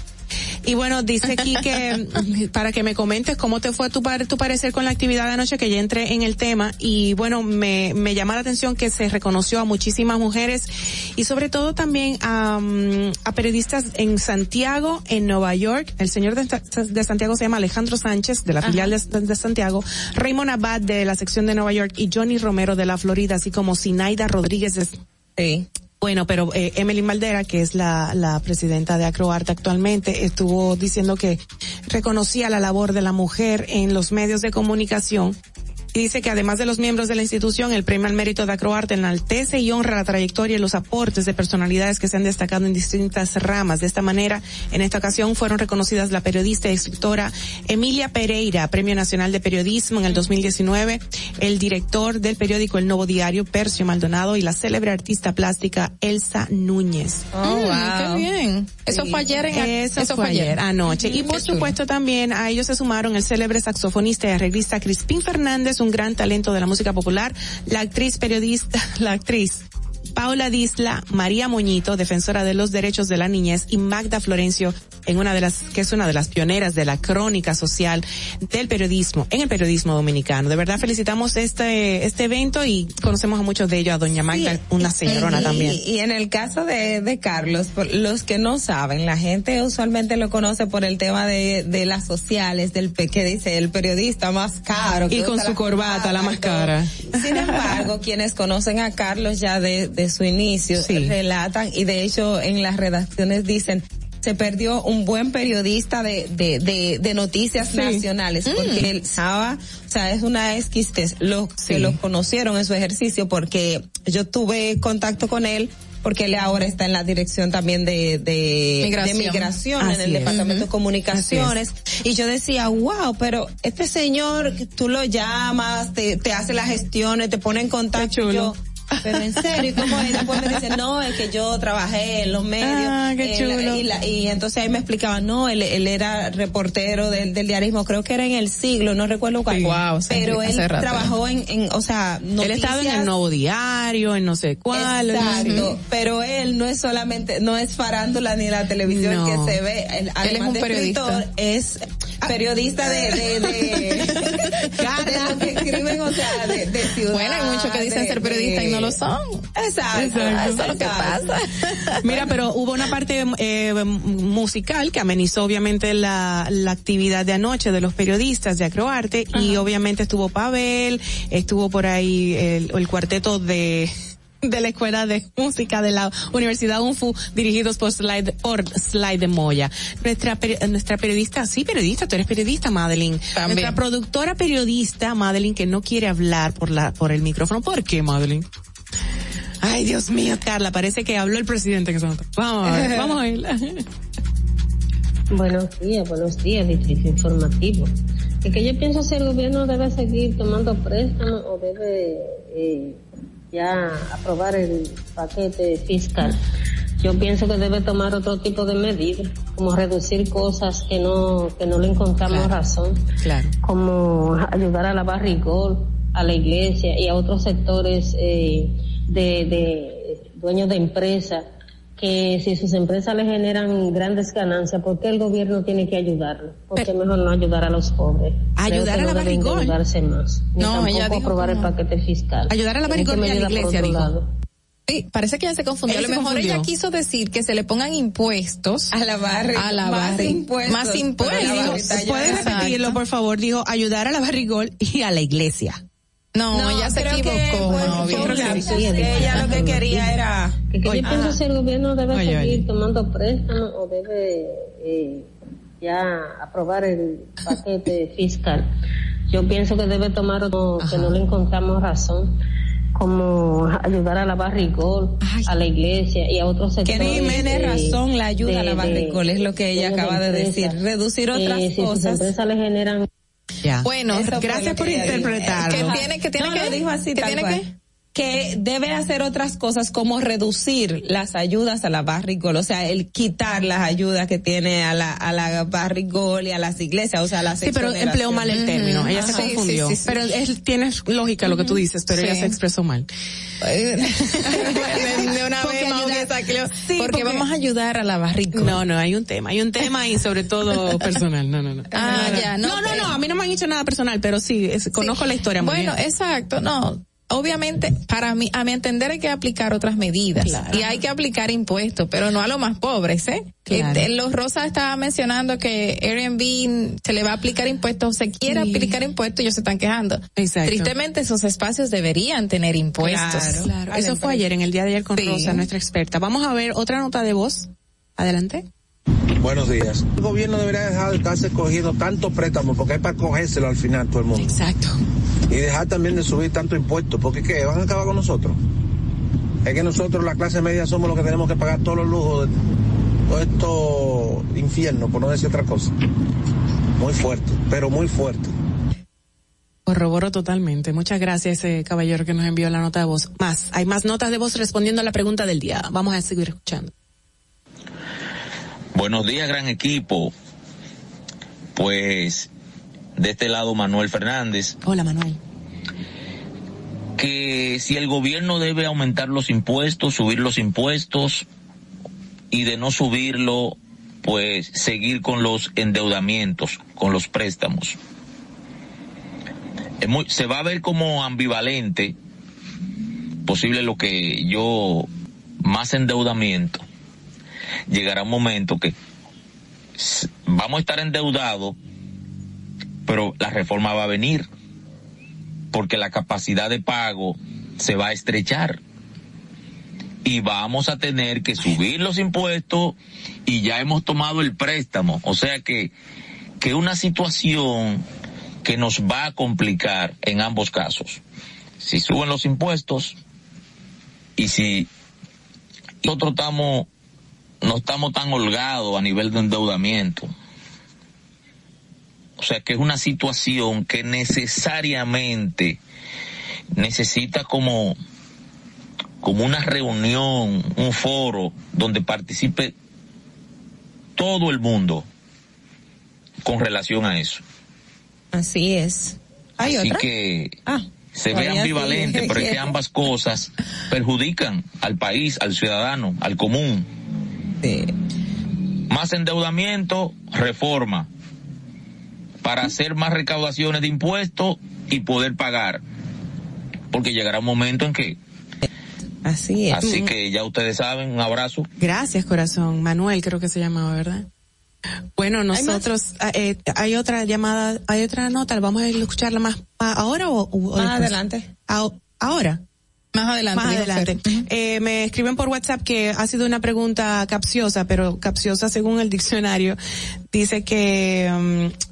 Y bueno, dice aquí que para que me comentes cómo te fue tu, par- tu parecer con la actividad de anoche, que ya entré en el tema y bueno, me, me llama la atención que se reconoció a muchísimas mujeres y sobre todo también a, mm, a periodistas en Santiago, en Nueva York. El señor de, de Santiago se llama Alejandro Sánchez, de la filial de, de Santiago, Raymond Abad de la sección de Nueva York y Johnny Romero de la Florida, así como Sinaida Rodríguez de Sí. Bueno, pero eh, Emily Maldera, que es la, la presidenta de Acroarte actualmente, estuvo diciendo que reconocía la labor de la mujer en los medios de comunicación y dice que además de los miembros de la institución, el premio al mérito de Acroarte enaltece y honra la trayectoria y los aportes de personalidades que se han destacado en distintas ramas. De esta manera, en esta ocasión fueron reconocidas la periodista y escritora Emilia Pereira, Premio Nacional de Periodismo en el 2019, el director del periódico El Nuevo Diario, Percio Maldonado, y la célebre artista plástica Elsa Núñez. Oh, Mm, wow. Qué bien. Eso fue ayer en Eso, fue ayer, anoche. Y por supuesto también a ellos se sumaron el célebre saxofonista y arreglista Crispín Fernández, un gran talento de la música popular, la actriz periodista, la actriz Paula Disla, María Moñito, defensora de los derechos de la niñez, y Magda Florencio, en una de las, que es una de las pioneras de la crónica social del periodismo, en el periodismo dominicano. De verdad felicitamos este, este evento y conocemos a muchos de ellos, a doña Magda, Sí, una señorona y, también. Y en el caso de, de Carlos, por los que no saben, la gente usualmente lo conoce por el tema de, de las sociales, del que dice el periodista más caro. Y con su corbata, la más cara. Sin embargo, quienes conocen a Carlos ya de, de su inicio, Sí. relatan y de hecho en las redacciones dicen se perdió un buen periodista de, de, de, de noticias Sí. nacionales porque él estaba, o sea, es una exquisitez. Los Sí. que lo conocieron en su ejercicio porque yo tuve contacto con él porque él ahora está en la dirección también de, de migración, de migración en el Departamento de Comunicaciones. Y yo decía, wow, pero este señor, tú lo llamas, te, te hace las gestiones, te pone en contacto. Yo, pero en serio, ¿cómo es? Después me dice, no, es que yo trabajé en los medios. Ah, qué chulo. y, entonces ahí me explicaba, no, él, él era reportero del, del, diarismo, creo que era en el siglo, no recuerdo cuál. Wow, pero él trabajó en, en, o sea, noticias. Él estaba en el Nuevo Diario, en no sé cuál. Exacto, pero él no es solamente, no es farándula ni la televisión que se ve. Él, él es un periodista. es periodista de, de, de, de, lo que escriben, o sea, de, de ciudad. Bueno, hay muchos que dicen ser periodistas y no lo son. Exacto. Eso es lo que pasa. Mira, pero hubo una parte eh, musical que amenizó obviamente la, la actividad de anoche de los periodistas de Acroarte y obviamente estuvo Pavel, estuvo por ahí el, el cuarteto de de la Escuela de Música de la Universidad UNFU, dirigidos por Slide, por Slide de Moya. Nuestra, nuestra periodista, sí periodista, tú eres periodista, Madeline. También. Nuestra productora periodista, Madeline, que no quiere hablar por la, por el micrófono. ¿Por qué, Madeline? Ay, Dios mío, Carla, parece que habló el presidente que Vamos a ver, vamos a buenos días, buenos días, distrito informativo. Es que yo pienso si el gobierno debe seguir tomando préstamos o debe, eh, ya aprobar el paquete fiscal, yo pienso que debe tomar otro tipo de medidas, como reducir cosas que no, que no le encontramos razón, claro. como ayudar a la barrigol, a la iglesia y a otros sectores eh, de, de dueños de empresas que si sus empresas le generan grandes ganancias, ¿por qué el gobierno tiene que ayudarlo? ¿Por qué mejor no ayudar a los pobres? Ayudar a la barrigol. ayudarse más. no, ella dijo aprobar el paquete fiscal. Ayudar a la barrigol y a la iglesia, dijo. Sí, parece que ella se confundió. a lo mejor ella quiso decir que se le pongan impuestos a la barrigol. A la más impuestos. Más impuestos. ¿Puedes repetirlo, por favor? Dijo, ayudar a la barrigol y a la iglesia. No, ella se equivocó. no, yo creo que, sí, ella lo que quería era... Que, yo pienso si el gobierno debe seguir tomando préstamos o debe eh, ya aprobar el paquete fiscal. Yo pienso que debe tomar otro, que no le encontramos razón como ayudar a la barrigol, a la iglesia y a otros sectores. Que Jiménez razón la ayuda a la barrigol, es lo que ella acaba de, decir. Reducir otras eh, cosas. Si sus empresas le generan bueno, gracias por interpretar. Que tiene que tiene que dijo así, tiene que que debe hacer otras cosas como reducir las ayudas a la barrigol, o sea, el quitar las ayudas que tiene a la, a la barrigol y a las iglesias, o sea, las Sí, pero empleó mal el término, ella se confundió. pero es, tienes lógica lo que tú dices, pero ella se expresó mal. de una vez porque, vamos a ayudar a la barrigol. No, no, hay un tema, hay un tema y sobre todo personal, no, no, no. Ah, ya, no. No, no, no, a mí no me han dicho nada personal, pero sí, conozco la historia muy bueno, exacto, no, obviamente, para mí, a mi entender hay que aplicar otras medidas y hay que aplicar impuestos, pero no a los más pobres, ¿eh? Este, los Rosa estaba mencionando que Airbnb se le va a aplicar impuestos, se quiere aplicar impuestos y ellos se están quejando. Tristemente esos espacios deberían tener impuestos. Claro, Eso fue ayer, en el día de ayer con Rosa, nuestra experta. Vamos a ver otra nota de voz. Adelante. Buenos días. El gobierno debería dejar de estarse cogiendo tanto préstamo porque es para cogérselo al final todo el mundo. Exacto. Y dejar también de subir tanto impuestos porque ¿qué? ¿Van a acabar con nosotros? Es que nosotros, la clase media, somos los que tenemos que pagar todos los lujos de todo esto infierno, por no decir otra cosa. Muy fuerte, pero muy fuerte. Corroboro totalmente. Muchas gracias ese caballero que nos envió la nota de voz. Más, hay más notas de voz respondiendo a la pregunta del día. Vamos a seguir escuchando. Buenos días, gran equipo. Pues de este lado Manuel Fernández. Hola, Manuel. Que si el gobierno debe aumentar los impuestos, subir los impuestos y de no subirlo, pues seguir con los endeudamientos, con los préstamos. se va a ver como ambivalente, posible lo que yo, más endeudamiento llegará un momento que vamos a estar endeudados, pero la reforma va a venir, porque la capacidad de pago se va a estrechar. Y vamos a tener que subir los impuestos y ya hemos tomado el préstamo. O sea que, que una situación que nos va a complicar en ambos casos. Si suben los impuestos y si nosotros estamos, no estamos tan holgados a nivel de endeudamiento. O sea que es una situación que necesariamente necesita como, como una reunión, un foro donde participe todo el mundo con relación a eso. Así es. ¿Hay Así otra? que Ah, se ve ambivalente, pero es que ambas cosas perjudican al país, al ciudadano, al común. Más endeudamiento, reforma, para hacer más recaudaciones de impuestos y poder pagar. Porque llegará un momento en que... Así es. Así que ya ustedes saben, un abrazo. Gracias, corazón. Manuel creo que se llamaba, ¿verdad? Bueno, nosotros, ah, eh, hay otra llamada, hay otra nota, vamos a escucharla más, ahora o, o Más después? adelante. Ah, ahora. Más adelante. Más adelante. Eh, me escriben por WhatsApp que ha sido una pregunta capciosa, pero capciosa según el diccionario. Dice que mm,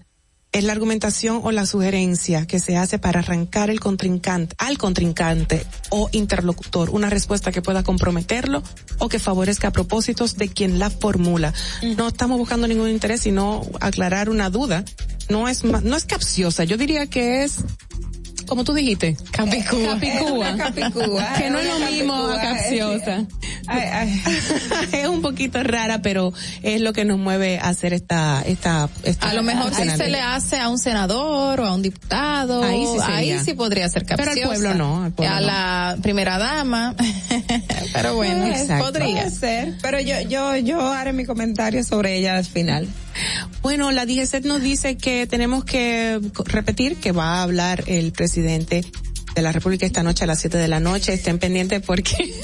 es la argumentación o la sugerencia que se hace para arrancar el contrincante, al contrincante o interlocutor una respuesta que pueda comprometerlo o que favorezca a propósitos de quien la formula. No estamos buscando ningún interés, sino aclarar una duda. No es no es capciosa, yo diría que es como tú dijiste, Capicúa. Capicúa. Capicúa, que no es lo mismo a capciosa. es un poquito rara, pero es lo que nos mueve a hacer esta, esta, esta A lo mejor si se le hace a un senador o a un diputado, Ahí sí sería. ahí sí podría ser Pero al capciosa. pueblo no, al pueblo a no. la primera dama. Pero bueno, Pues, podría ser. Pero yo, yo, yo haré mi comentario sobre ella al final. Bueno, la DGCET nos dice que tenemos que repetir que va a hablar el presidente de la República esta noche a las 7 de la noche. Estén pendientes porque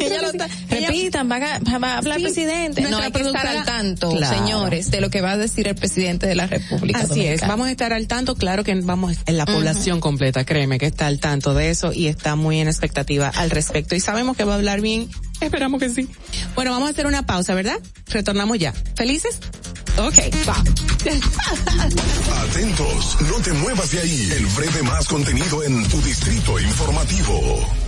Ella lo está- repitan, va a, hablar Sí, presidente. No, hay que estar al tanto, Claro. señores, de lo que va a decir el presidente de la República. Así es, vamos a estar al tanto, claro que vamos en la población completa, créeme que está al tanto de eso y está muy en expectativa al respecto y sabemos que va a hablar bien, esperamos que sí. Bueno, vamos a hacer una pausa, ¿verdad? Retornamos ya. ¿Felices? Ok, va. Atentos, no te muevas de ahí. El breve más contenido en tu distrito informativo.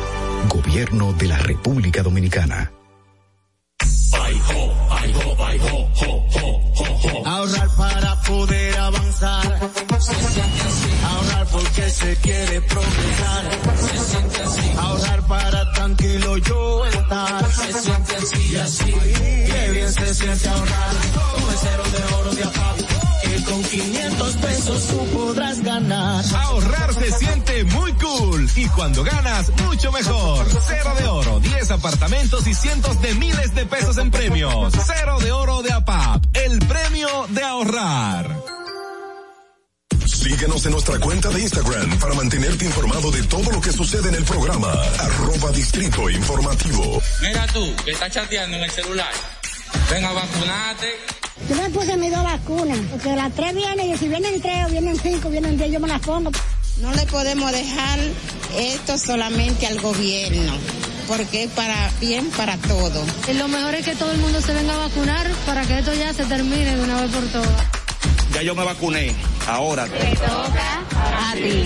Gobierno de la República Dominicana. Ahorrar para poder avanzar. Ahorrar porque se quiere progresar. Ahorrar para tranquilo yo estar. Se siente así y así. Qué bien se siente ahorrar. Cero de oro de APAP. Que con 500 pesos tú podrás ganar. Ahorrar se siente muy cool y cuando ganas, mucho mejor. Cero de oro, 10 apartamentos y cientos de miles de pesos en premios. Cero de oro de APAP, el premio de ahorrar. Síguenos en nuestra cuenta de Instagram para mantenerte informado de todo lo que sucede en el programa. Arroba Distrito Informativo. Mira tú, que estás chateando en el celular. Venga a vacunarte. Yo me puse mis dos vacunas, porque las tres vienen, y si vienen tres o vienen cinco, vienen diez, yo me las pongo. No le podemos dejar esto solamente al gobierno, porque es para bien para todo. Lo mejor es que todo el mundo se venga a vacunar para que esto ya se termine de una vez por todas. Ya yo me vacuné. Ahora. A ti.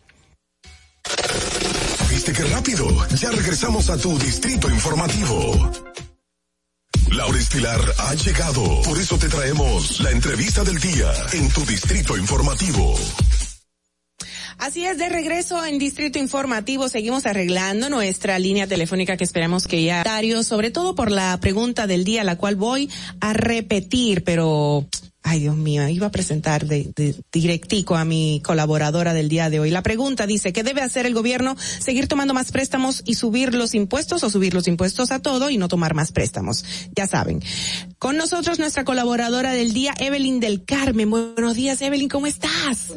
¿Viste qué rápido? Ya regresamos a tu distrito informativo. Laura Estilar ha llegado, por eso te traemos la entrevista del día en tu distrito informativo. Así es, de regreso en Distrito Informativo seguimos arreglando nuestra línea telefónica que esperamos que ya sobre todo por la pregunta del día, la cual voy a repetir, pero Ay, Dios mío, iba a presentar de, de, directico a mi colaboradora del día de hoy. La pregunta dice, ¿qué debe hacer el gobierno? ¿Seguir tomando más préstamos y subir los impuestos o subir los impuestos a todo y no tomar más préstamos? Ya saben. Con nosotros nuestra colaboradora del día, Evelyn del Carmen. Buenos días, Evelyn, ¿cómo estás?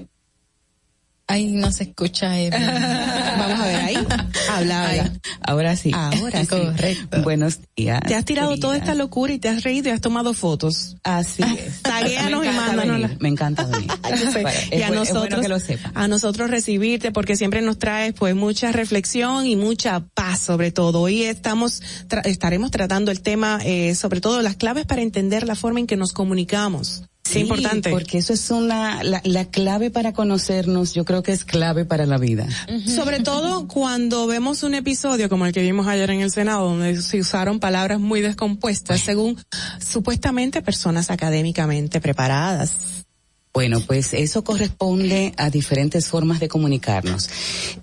Ay, no se escucha. Eh. Vamos a ver ahí. Habla, habla. ahora sí. Ahora sí. Correcto. Buenos días. Te has tirado toda esta locura y te has reído y has tomado fotos. Así es. Taguéanos y mándanos. Me encanta venir. y a nosotros, bueno que lo sepa. a nosotros recibirte porque siempre nos traes pues mucha reflexión y mucha paz sobre todo. Hoy estamos, tra estaremos tratando el tema, eh, sobre todo las claves para entender la forma en que nos comunicamos. Sí, importante. Porque eso es una, la, la, clave para conocernos, yo creo que es clave para la vida. Uh -huh. Sobre todo cuando vemos un episodio como el que vimos ayer en el Senado, donde se usaron palabras muy descompuestas, según supuestamente personas académicamente preparadas. Bueno, pues eso corresponde a diferentes formas de comunicarnos.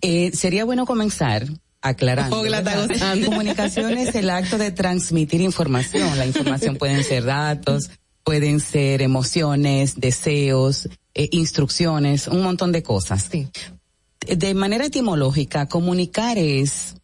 Eh, sería bueno comenzar aclarando. La comunicación es el acto de transmitir información. La información pueden ser datos, pueden ser emociones, deseos, eh, instrucciones, un montón de cosas. Sí. De manera etimológica, comunicar es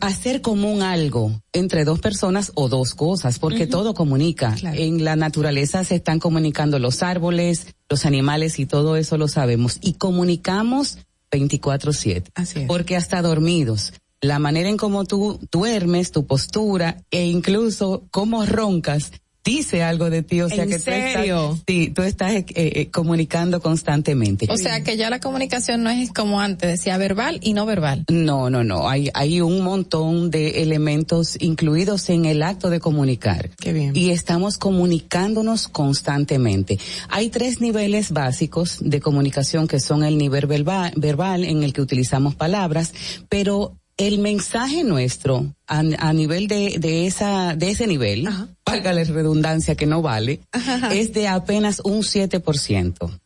hacer común algo entre dos personas o dos cosas, porque uh -huh. todo comunica. Claro. En la naturaleza se están comunicando los árboles, los animales y todo eso lo sabemos. Y comunicamos 24/7. Porque hasta dormidos la manera en cómo tú duermes, tu postura e incluso cómo roncas dice algo de ti, o sea ¿En que serio? tú estás, sí, tú estás eh, eh, comunicando constantemente. O sea que ya la comunicación no es como antes, decía verbal y no verbal. No, no, no, hay, hay un montón de elementos incluidos en el acto de comunicar. Qué bien. Y estamos comunicándonos constantemente. Hay tres niveles básicos de comunicación que son el nivel verbal, verbal en el que utilizamos palabras, pero el mensaje nuestro a, a nivel de, de esa de ese nivel, valga la redundancia que no vale, Ajá. es de apenas un 7%.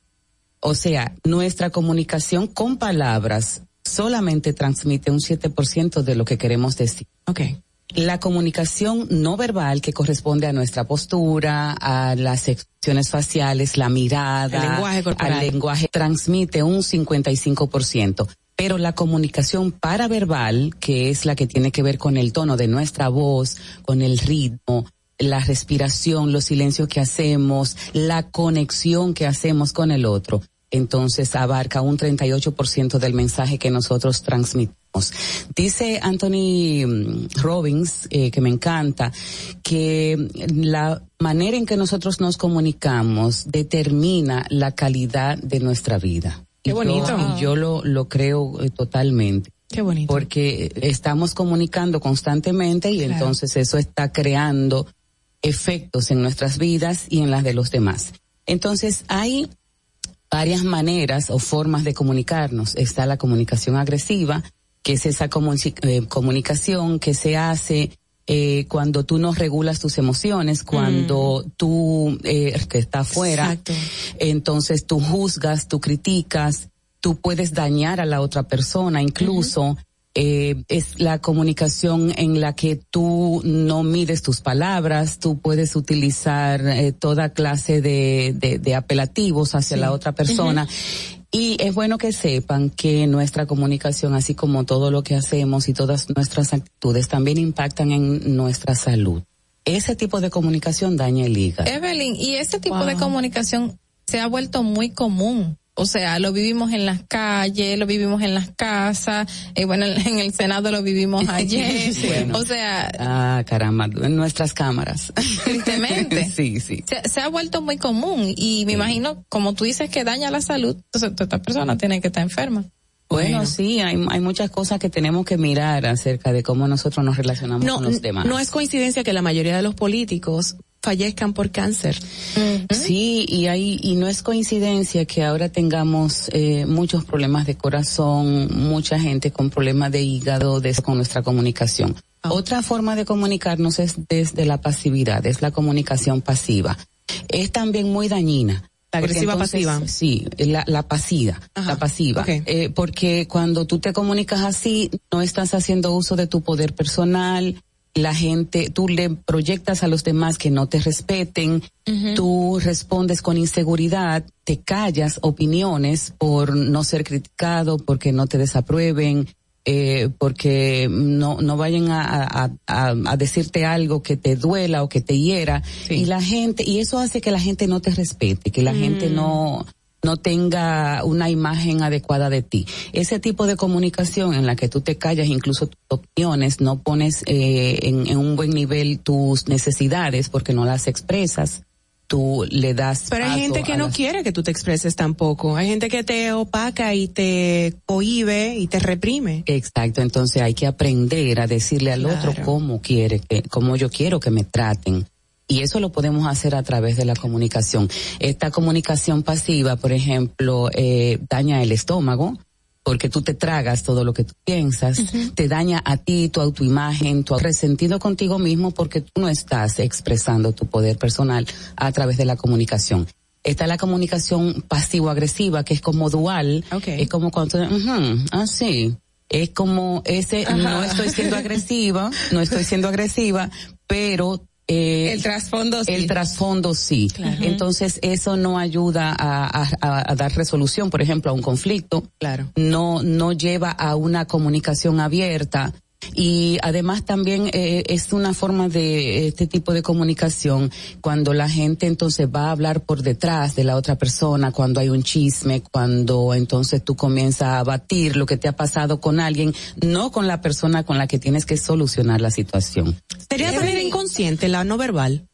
O sea, nuestra comunicación con palabras solamente transmite un 7% de lo que queremos decir. Okay. La comunicación no verbal que corresponde a nuestra postura, a las expresiones faciales, la mirada, el lenguaje corporal. al lenguaje transmite un 55% pero la comunicación paraverbal, que es la que tiene que ver con el tono de nuestra voz, con el ritmo, la respiración, los silencios que hacemos, la conexión que hacemos con el otro, entonces abarca un 38% del mensaje que nosotros transmitimos. Dice Anthony Robbins, eh, que me encanta, que la manera en que nosotros nos comunicamos determina la calidad de nuestra vida. Qué bonito. Yo, yo lo, lo creo eh, totalmente. Qué bonito. Porque estamos comunicando constantemente y claro. entonces eso está creando efectos en nuestras vidas y en las de los demás. Entonces hay varias maneras o formas de comunicarnos. Está la comunicación agresiva, que es esa eh, comunicación que se hace eh, cuando tú no regulas tus emociones, cuando mm. tú eh, que está afuera, Exacto. entonces tú juzgas, tú criticas, tú puedes dañar a la otra persona, incluso uh -huh. eh, es la comunicación en la que tú no mides tus palabras, tú puedes utilizar eh, toda clase de, de, de apelativos hacia la otra persona. Y es bueno que sepan que nuestra comunicación, así como todo lo que hacemos y todas nuestras actitudes, también impactan en nuestra salud. Ese tipo de comunicación daña el hígado. Evelyn, y ese tipo de comunicación se ha vuelto muy común. O sea, lo vivimos en las calles, lo vivimos en las casas, eh, bueno, en el Senado lo vivimos ayer. Bueno. O sea, Ah, caramba, en nuestras cámaras. tristemente. sí, sí. Se, se ha vuelto muy común y me imagino, como tú dices que daña la salud, entonces esta persona tiene que estar enferma. Bueno, sí, hay, hay muchas cosas que tenemos que mirar acerca de cómo nosotros nos relacionamos No, con los demás. no es coincidencia que la mayoría de los políticos fallezcan por cáncer. Sí, y hay y no es coincidencia que ahora tengamos eh, muchos problemas de corazón, mucha gente con problemas de hígado, de, con nuestra comunicación. Otra forma de comunicarnos es desde la pasividad, es la comunicación pasiva. Es también muy dañina. La agresiva entonces, pasiva. Sí, la, la pasiva, la pasiva. Eh, porque cuando tú te comunicas así, no estás haciendo uso de tu poder personal, la gente, tú le proyectas a los demás que no te respeten, tú respondes con inseguridad, te callas opiniones por no ser criticado, porque no te desaprueben, eh, porque no, no vayan a, a, a, a decirte algo que te duela o que te hiera. Y la gente, y eso hace que la gente no te respete, que la gente no, no tenga una imagen adecuada de ti. Ese tipo de comunicación en la que tú te callas incluso tus opiniones, no pones eh, en, en un buen nivel tus necesidades porque no las expresas, tú le das. Pero hay gente que no las- quiere que tú te expreses tampoco. Hay gente que te opaca y te cohibe y te reprime. Exacto, entonces hay que aprender a decirle al otro cómo quiere que, cómo yo quiero que me traten. Y eso lo podemos hacer a través de la comunicación. Esta comunicación pasiva, por ejemplo, eh, daña el estómago, porque tú te tragas todo lo que tú piensas, te daña a ti, tu autoimagen, tu resentido contigo mismo, porque tú no estás expresando tu poder personal a través de la comunicación. Está la comunicación pasivo-agresiva, que es como dual, es como cuando, ujú, ah, sí, es como ese, no estoy siendo agresiva, no estoy siendo agresiva, pero eh, El trasfondo sí. El trasfondo sí. Entonces eso no ayuda a, a- a- a dar resolución, por ejemplo, a un conflicto. Claro. No, no lleva a una comunicación abierta. Y además también eh, es una forma de este tipo de comunicación cuando la gente entonces va a hablar por detrás de la otra persona, cuando hay un chisme, cuando entonces tú comienzas a batir lo que te ha pasado con alguien, no con la persona con la que tienes que solucionar la situación. ¿Sería de manera inconsciente la no verbal?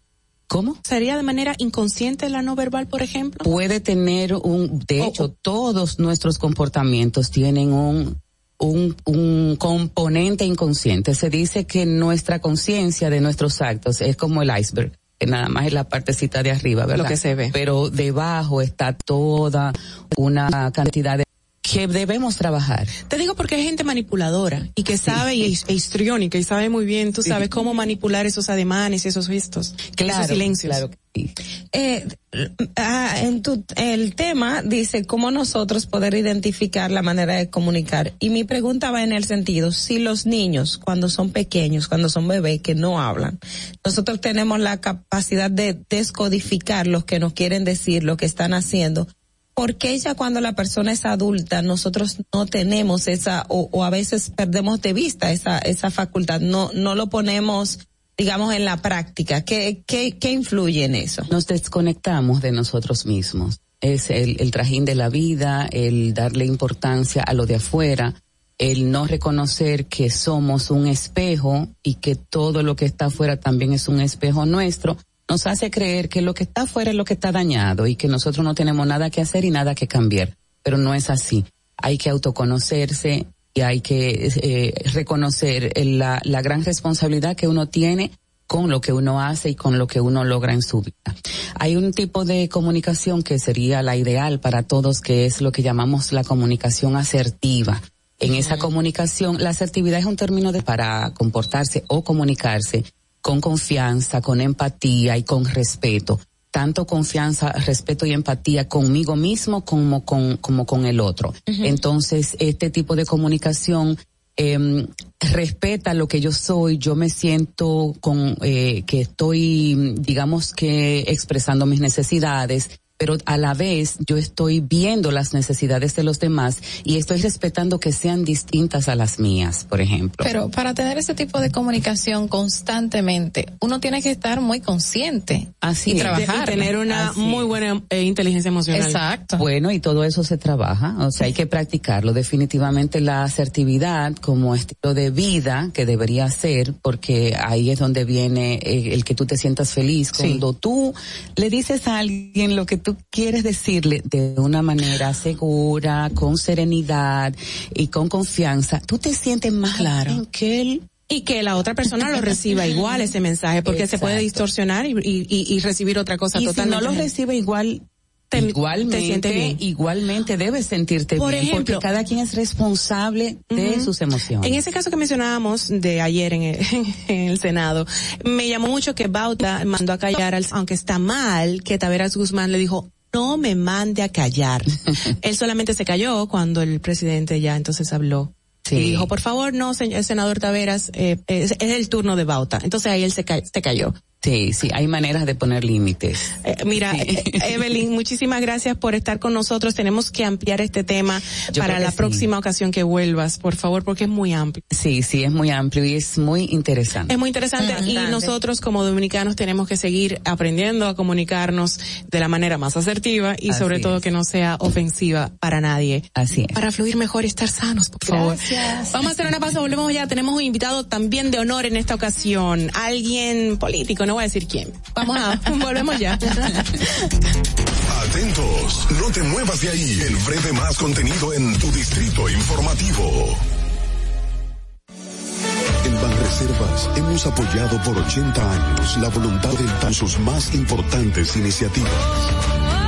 ¿Cómo? ¿Sería de manera inconsciente la no verbal, por ejemplo? puede tener un, de hecho, todos nuestros comportamientos tienen un, un, un componente inconsciente. Se dice que nuestra conciencia de nuestros actos es como el iceberg, que nada más es la partecita de arriba, ¿verdad? Lo que se ve. Pero debajo está toda una cantidad de que debemos trabajar. Te digo porque hay gente manipuladora y que sabe y es, e histriónica y sabe muy bien, tú sabes cómo manipular esos ademanes, esos gestos, esos silencios. claro sí. Eh, ah, en tu, el tema dice cómo nosotros poder identificar la manera de comunicar. Y mi pregunta va en el sentido, si los niños, cuando son pequeños, cuando son bebés que no hablan, nosotros tenemos la capacidad de descodificar lo que nos quieren decir, lo que están haciendo. ¿Por qué ya cuando la persona es adulta nosotros no tenemos esa o, o a veces perdemos de vista esa esa facultad? No no lo ponemos digamos en la práctica. ¿Qué qué qué influye en eso? Nos desconectamos de nosotros mismos. Es el, el trajín de la vida, el darle importancia a lo de afuera, el no reconocer que somos un espejo y que todo lo que está afuera también es un espejo nuestro, nos hace creer que lo que está afuera es lo que está dañado y que nosotros no tenemos nada que hacer y nada que cambiar. Pero no es así. Hay que autoconocerse y hay que eh, reconocer la, la gran responsabilidad que uno tiene con lo que uno hace y con lo que uno logra en su vida. Hay un tipo de comunicación que sería la ideal para todos, que es lo que llamamos la comunicación asertiva. En esa comunicación, la asertividad es un término de para comportarse o comunicarse con confianza, con empatía y con respeto. Tanto confianza, respeto y empatía conmigo mismo como con, como con el otro. Entonces, este tipo de comunicación em, respeta lo que yo soy, yo me siento con eh, que estoy, digamos que expresando mis necesidades, pero a la vez yo estoy viendo las necesidades de los demás y estoy respetando que sean distintas a las mías, por ejemplo. Pero para tener ese tipo de comunicación constantemente, uno tiene que estar muy consciente Así y es. trabajar. Y tener una Así muy buena eh, inteligencia emocional. Exacto. Bueno, y todo eso se trabaja, o sea, hay que practicarlo. Definitivamente la asertividad como estilo de vida que debería ser, porque ahí es donde viene eh, el que tú te sientas feliz. Cuando tú le dices a alguien lo que tú quieres decirle de una manera segura, con serenidad y con confianza, tú te sientes más Claro. que él Y que la otra persona lo reciba igual ese mensaje, porque se puede distorsionar y, y, y- recibir otra cosa y si totalmente. no lo recibe igual igualmente, te sientes bien. igualmente debes sentirte Por bien, ejemplo- porque cada quien es responsable de sus emociones. En ese caso que mencionábamos de ayer en el, en el Senado, me llamó mucho que Bauta mandó a callar, al, aunque está mal, que Taveras Guzmán le dijo, no me mande a callar. Él solamente se cayó cuando el presidente ya entonces habló. Sí. Y dijo, por favor, no, señor, senador Taveras, eh, es, es el turno de Bauta. Entonces ahí él se, ca- se cayó. Sí, sí, hay maneras de poner límites. Eh, mira, eh, Evelyn, muchísimas gracias por estar con nosotros. Tenemos que ampliar este tema Yo para la sí. próxima ocasión que vuelvas, por favor, porque es muy amplio. Sí, sí, es muy amplio y es muy interesante. Es muy interesante y nosotros como dominicanos tenemos que seguir aprendiendo a comunicarnos de la manera más asertiva y Así sobre todo es. que no sea ofensiva para nadie. Así es. Para fluir mejor y estar sanos, por favor. Vamos a hacer una pausa, volvemos ya. Tenemos un invitado también de honor en esta ocasión. Alguien político, no voy a decir quién. Vamos a, volvemos ya. Atentos, no te muevas de ahí. El breve más contenido en tu distrito informativo. En Banreservas hemos apoyado por 80 años la voluntad de sus más importantes iniciativas.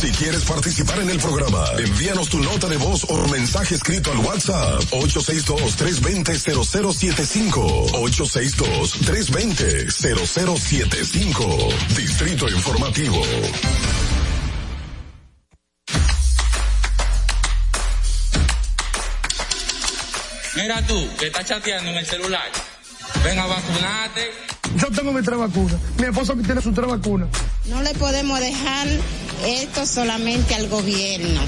Si quieres participar en el programa, envíanos tu nota de voz o mensaje escrito al WhatsApp 862-320-0075. 862-320-0075. Distrito Informativo. Mira tú, que estás chateando en el celular. Ven a vacunarte. Yo tengo mi tres vacunas. Mi esposo que tiene sus tres vacunas. No le podemos dejar esto solamente al gobierno,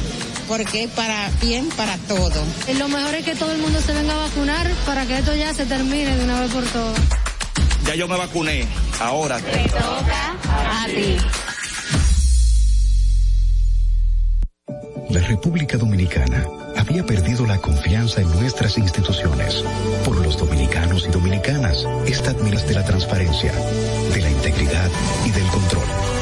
porque es para bien para todo. Y lo mejor es que todo el mundo se venga a vacunar para que esto ya se termine de una vez por todas. Ya yo me vacuné. Ahora. A ti. La República Dominicana había perdido la confianza en nuestras instituciones. Por los dominicanos y dominicanas, esta admiras de la transparencia, de la integridad y del control.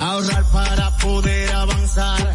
Ahorrar para poder avanzar.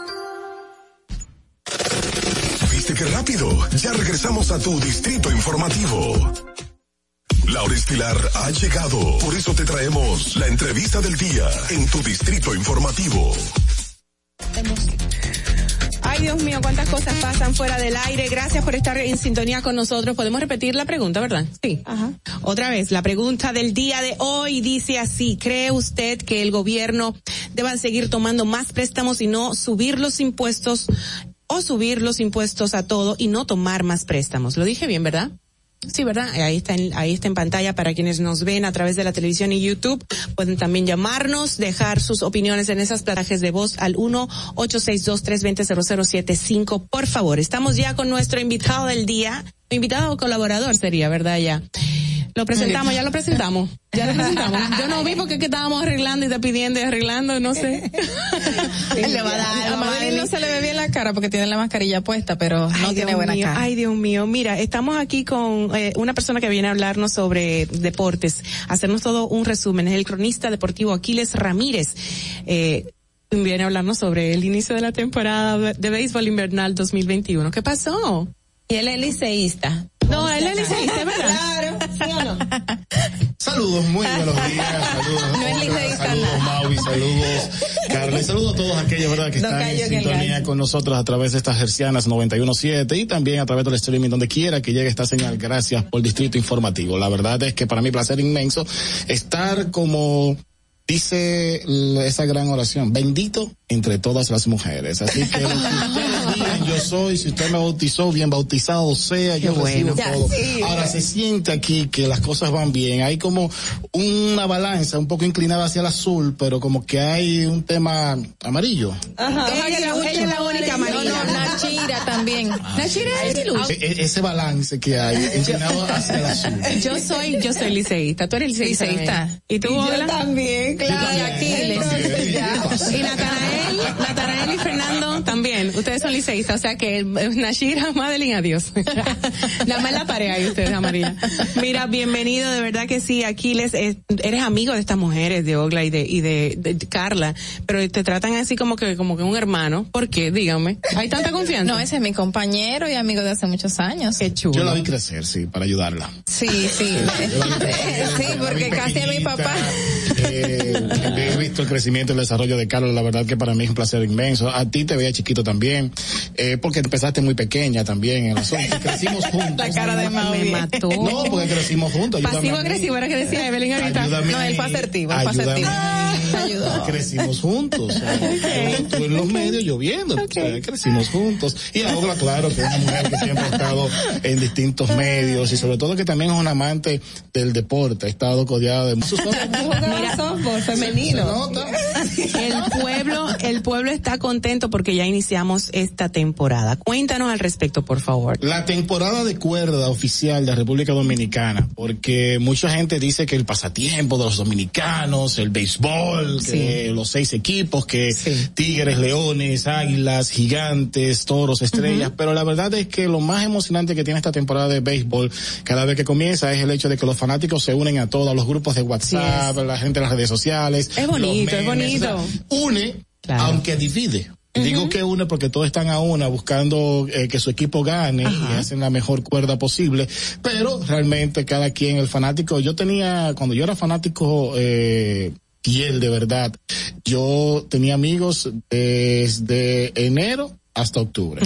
¿Viste qué rápido? Ya regresamos a tu Distrito Informativo. Laura Estilar ha llegado, por eso te traemos la entrevista del día en tu Distrito Informativo. Ay, Dios mío, cuántas cosas pasan fuera del aire. Gracias por estar en sintonía con nosotros. Podemos repetir la pregunta, ¿verdad? Sí. Ajá. Otra vez, la pregunta del día de hoy dice así. ¿Cree usted que el gobierno deba seguir tomando más préstamos y no subir los impuestos o subir los impuestos a todo y no tomar más préstamos. Lo dije bien, ¿verdad? Sí, ¿verdad? Ahí está, en, ahí está en pantalla para quienes nos ven a través de la televisión y YouTube. Pueden también llamarnos, dejar sus opiniones en esas platajes de voz al 1-862-320-0075. Por favor, estamos ya con nuestro invitado del día. Invitado o colaborador sería, ¿verdad? Ya. Lo presentamos, ya lo presentamos. Ya lo presentamos. Yo no vi porque que estábamos arreglando y está pidiendo y arreglando, no sé. le va a dar. A Madeline no se le ve bien la cara porque tiene la mascarilla puesta, pero no Ay, tiene Dios buena mío, cara. Ay, Dios mío. Mira, estamos aquí con eh, una persona que viene a hablarnos sobre deportes, hacernos todo un resumen. Es el cronista deportivo Aquiles Ramírez. Eh, viene a hablarnos sobre el inicio de la temporada de béisbol invernal 2021. ¿Qué pasó? Y él es liceísta. No, él es liceísta, ¿verdad? Claro, ¿sí o no? Saludos, muy buenos días, saludos. No es liceísta saludos. Maui, saludos Carla, y saludos a todos aquellos, ¿verdad? Que No están en el sintonía con nosotros a través de estas hercianas 91.7 y también a través del streaming donde quiera que llegue esta señal. Gracias por Distrito Informativo. La verdad es que para mí placer inmenso estar como dice esa gran oración, bendito entre todas las mujeres. Así que yo soy, si usted me bautizó, bien bautizado sea, yo recibo. Ya, todo. sí. Ahora se siente aquí que las cosas van bien. Hay como una balanza un poco inclinada hacia el azul, pero como que hay un tema amarillo. Ajá. Ella, es la- ella es la única No, amarilla. no, Nachira también. Nachira es de luz. E- e- ese balance que hay, inclinado hacia el azul. Yo soy, yo soy liceísta. Tú eres liceísta. ¿Y tú, Y yo Ola? también, claro. Y Aquiles. Entonces, ya. Y Natanael, Natanael también. Ustedes son liceístas, o sea que eh, Nashira, Madeline, adiós. Nada más la pareja y ustedes, María. Mira, bienvenido, de verdad que sí, Aquiles, eh, eres amigo de estas mujeres, de Ogla y de, y de, de Carla, pero te tratan así como que, como que un hermano. ¿Por qué? Dígame. ¿Hay tanta confianza? No, ese es mi compañero y amigo de hace muchos años. Qué chulo. Yo la vi crecer, sí, para ayudarla. Sí, sí. sí, porque casi es mi papá. Eh, he visto el crecimiento y el desarrollo de Carlos, la verdad que para mí es un placer inmenso. A ti te veía chiquito también, eh, porque empezaste muy pequeña también en el asunto. Crecimos juntos. La cara de Maui. Me mató. No, porque crecimos juntos. Pasivo agresivo era que decía Evelyn ahorita. Ayúdame No, él fue asertivo, él fue Ayúdame asertivo. a mí. Ayudó. Crecimos juntos. o sea, Tú en los medios lloviendo. o sea, crecimos juntos. Y ahora, claro, que es una mujer que siempre ha estado en distintos medios y sobre todo que también es un amante del deporte. Ha estado codeada de muchos Mira, softball femenino. El pueblo, el pueblo está contento porque ya iniciamos esta temporada. Cuéntanos al respecto, por favor. La temporada de cuerda oficial de República Dominicana, porque mucha gente dice que el pasatiempo de los dominicanos, el béisbol, que los seis equipos, que tigres, leones, águilas, gigantes, toros, estrellas, pero la verdad es que lo más emocionante que tiene esta temporada de béisbol, cada vez que comienza, es el hecho de que los fanáticos se unen a todos los grupos de WhatsApp, la gente en las redes sociales. Es bonito, es bonito. o sea, une, aunque divide. Y Digo que une porque todos están a una buscando eh, que su equipo gane y hacen la mejor cuerda posible, pero realmente cada quien, el fanático, yo tenía, cuando yo era fanático, eh, fiel de verdad, yo tenía amigos desde enero hasta octubre.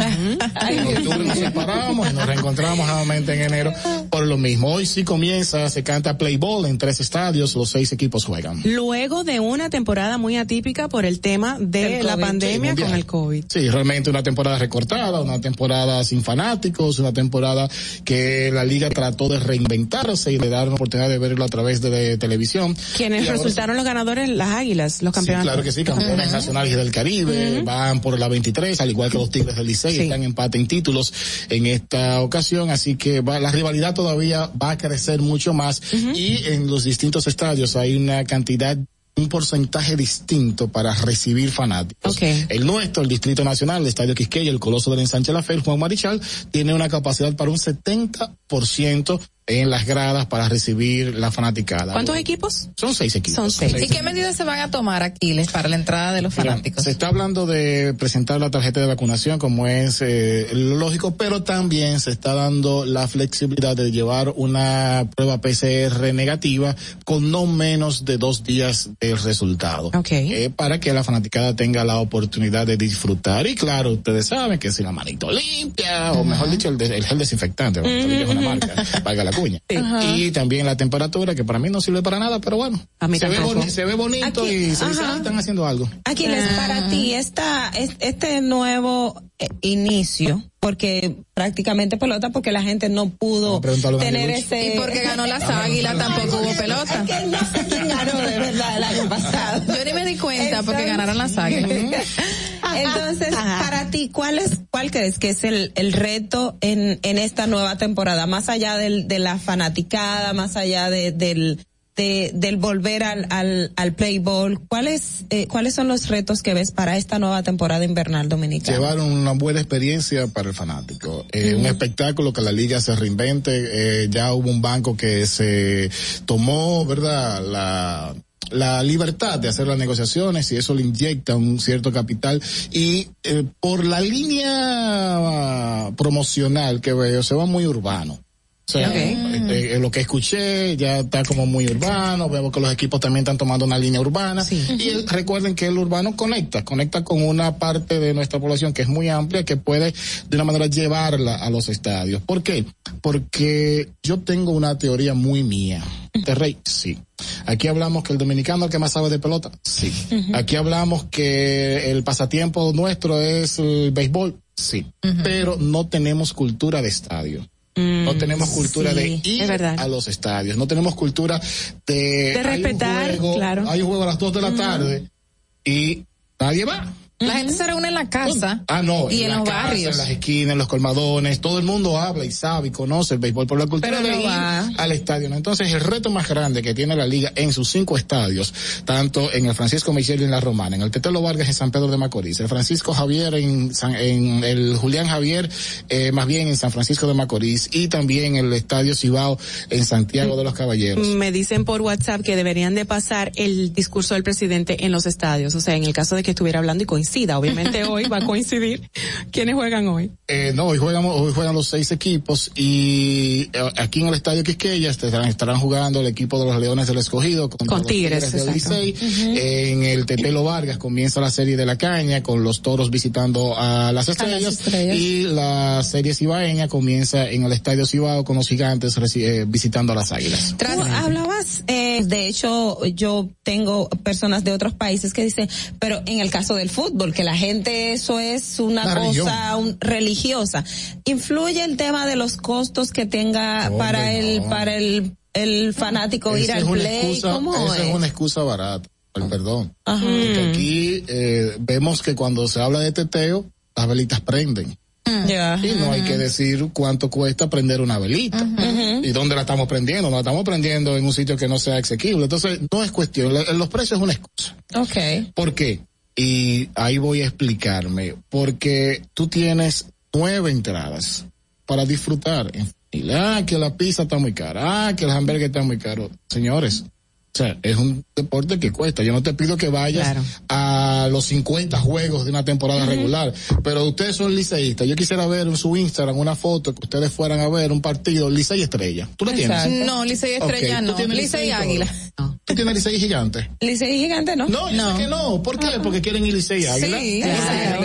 En octubre nos separamos y nos reencontramos nuevamente en enero por lo mismo. Hoy sí comienza, se canta play ball en tres estadios, los seis equipos juegan. Luego de una temporada muy atípica por el tema de El la COVID, pandemia sí, con el COVID. Sí, realmente una temporada recortada, una temporada sin fanáticos, una temporada que la liga trató de reinventarse y de dar una oportunidad de verlo a través de, de televisión. Quienes resultaron los ganadores, las águilas, los Sí, campeones. claro que sí, campeones nacionales del Caribe, van por la 23, al igual que los Tigres del Licey, están en empate en títulos en esta ocasión, así que va, la rivalidad todavía va a crecer mucho más y en los distintos estadios hay una cantidad un porcentaje distinto para recibir fanáticos. El nuestro, el Distrito Nacional, el Estadio Quisqueya, el Coloso del Ensanche La Fe, el Juan Marichal, tiene una capacidad para un 70% en las gradas para recibir la fanaticada. ¿Cuántos equipos? Son seis equipos. Son seis. ¿Y qué medidas se van a tomar, Aquiles, para la entrada de los Mira, fanáticos? se está hablando de presentar la tarjeta de vacunación como es eh, lógico, pero también se está dando la flexibilidad de llevar una prueba PCR negativa con no menos de dos días del resultado. Eh, para que la fanaticada tenga la oportunidad de disfrutar. Y claro, ustedes saben que si la manito limpia, o mejor dicho, el, de- el gel desinfectante, la limpia es una marca, valga la cuña. Y también la temperatura, que para mí no sirve para nada, pero bueno. se, ve se, ve bonito y se dice, ah, están haciendo algo. Aquiles, para ti, esta, este nuevo eh, inicio, porque prácticamente pelota, porque la gente no pudo tener ese... Y porque ganó las águilas tampoco hubo pelota. Es que no sé quién ganó de verdad el año pasado. Yo ni me di cuenta porque ganaron las águilas. Entonces, para ti, ¿cuál es, cuál crees que es el, el reto en, en esta nueva temporada? Más allá del, de la fanaticada, más allá de, del, de, del volver al, al, al play ball, ¿cuáles, eh, ¿cuáles son los retos que ves para esta nueva temporada invernal dominicana? Llevar una buena experiencia para el fanático, eh, un espectáculo que la liga se reinvente, eh, ya hubo un banco que se tomó, ¿verdad? La, la libertad de hacer las negociaciones y eso le inyecta un cierto capital y eh, por la línea promocional que veo se va muy urbano. O sea, este, lo que escuché ya está como muy urbano, vemos que los equipos también están tomando una línea urbana. Y recuerden que el urbano conecta, conecta con una parte de nuestra población que es muy amplia, que puede de una manera llevarla a los estadios. ¿Por qué? Porque yo tengo una teoría muy mía. De Rey, sí. Aquí hablamos que el dominicano es el que más sabe de pelota, sí. Aquí hablamos que el pasatiempo nuestro es el béisbol, sí. Pero no tenemos cultura de estadio no mm, tenemos cultura de ir a los estadios, no tenemos cultura de, de respetar, claro. Hay un juego a las dos de la tarde y nadie va. La gente se reúne en la casa. Ah, no. Y en, los barrios. En las esquinas, en los colmadones. Todo el mundo habla y sabe y conoce el béisbol por la cultura Pero de al estadio. Entonces, el reto más grande que tiene la liga en sus cinco estadios, tanto en el Francisco Michel y en la Romana, en el Tetelo Vargas en San Pedro de Macorís, el Francisco Javier en, en el Julián Javier, eh, más bien en San Francisco de Macorís y también el Estadio Cibao en Santiago de los Caballeros. Me dicen por WhatsApp que deberían de pasar el discurso del presidente en los estadios. O sea, en el caso de que estuviera hablando y Obviamente hoy va a coincidir. ¿Quiénes juegan hoy? Eh, no, hoy juegan, hoy juegan los seis equipos y eh, aquí en el Estadio Quisqueya estarán, estarán jugando el equipo de los Leones del Escogido con Tigres, En el Tetelo Vargas comienza la serie de la caña con los toros visitando a las estrellas, y la serie cibaeña comienza en el Estadio Cibao con los gigantes eh, visitando a las águilas. hablabas, de hecho, yo tengo personas de otros países que dicen, pero en el caso del fútbol, porque la gente eso es una, cosa religiosa. ¿Influye el tema de los costos que tenga para el para el, el fanático ir al play? ¿Cómo es? es una excusa barata, el perdón. Porque aquí eh, vemos que cuando se habla de teteo, las velitas prenden. Mm. Y no hay que decir cuánto cuesta prender una velita. Y dónde la estamos prendiendo. No la estamos prendiendo en un sitio que no sea exequible. Entonces, no es cuestión. Los precios es una excusa. Ok. ¿Por qué? Y ahí voy a explicarme, porque tú tienes nueve entradas para disfrutar. Ah, que la pizza está muy cara, ah, que el hamburgues está muy caro. Señores, o sea, es un deporte que cuesta. Yo no te pido que vayas a los 50 juegos de una temporada regular, pero ustedes son liceístas. Yo quisiera ver en su Instagram una foto que ustedes fueran a ver un partido Licey Estrella. ¿Tú la tienes? No, Licey Estrella no. Licey Águila. ¿Tú tienes Licey Gigante? Licey Gigante no. No, yo sé que no. ¿Por qué? Porque quieren ir Licey Águila. Sí,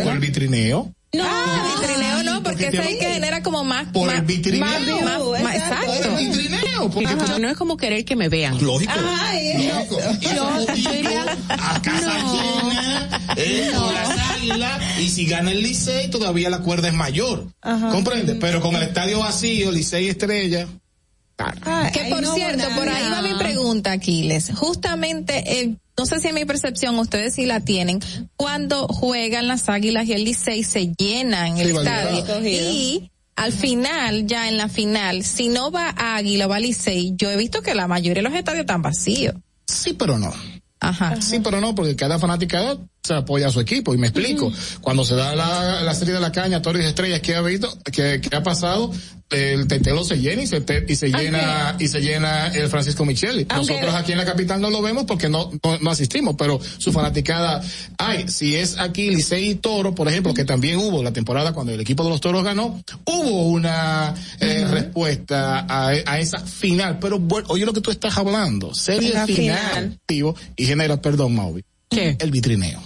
Por el vitrineo. No, ah, vitrineo no, porque es ahí que genera como más. Por el vitrineo. Más, más, exacto. Por el vitrineo. Porque no es como querer que me vean. Lógico. Ay, lógico. Yo, yo a casa llena, eh, las águilas, y si gana el Licey, todavía la cuerda es mayor. Ajá. ¿Comprende? Pero con el estadio vacío, Licey Estrella. Que por cierto, por ahí va mi pregunta, Aquiles. Justamente, el no sé si en mi percepción ustedes sí la tienen, cuando juegan las Águilas y el Licey se llenan el estadio y al final, ya en la final, si no va Águila o va Licey, yo he visto que la mayoría de los estadios están vacíos. Sí, pero no. Ajá. Sí, pero no, porque cada fanática se apoya a su equipo. Y me explico. Cuando se da la, la, serie de la caña, Torres Estrellas, ¿qué ha visto? ¿Qué, ha pasado? El tetelo se llena y se, y se llena, y se llena el Francisco Micheli. Nosotros aquí en la capital no lo vemos porque no, no, asistimos, pero su fanaticada, ay, si es aquí Licey y Toro, por ejemplo, que también hubo la temporada cuando el equipo de los Toros ganó, hubo una eh, respuesta a, a, esa final. Pero oye lo que tú estás hablando, serie final, y genera, perdón, Maui. ¿Qué? El vitrineo.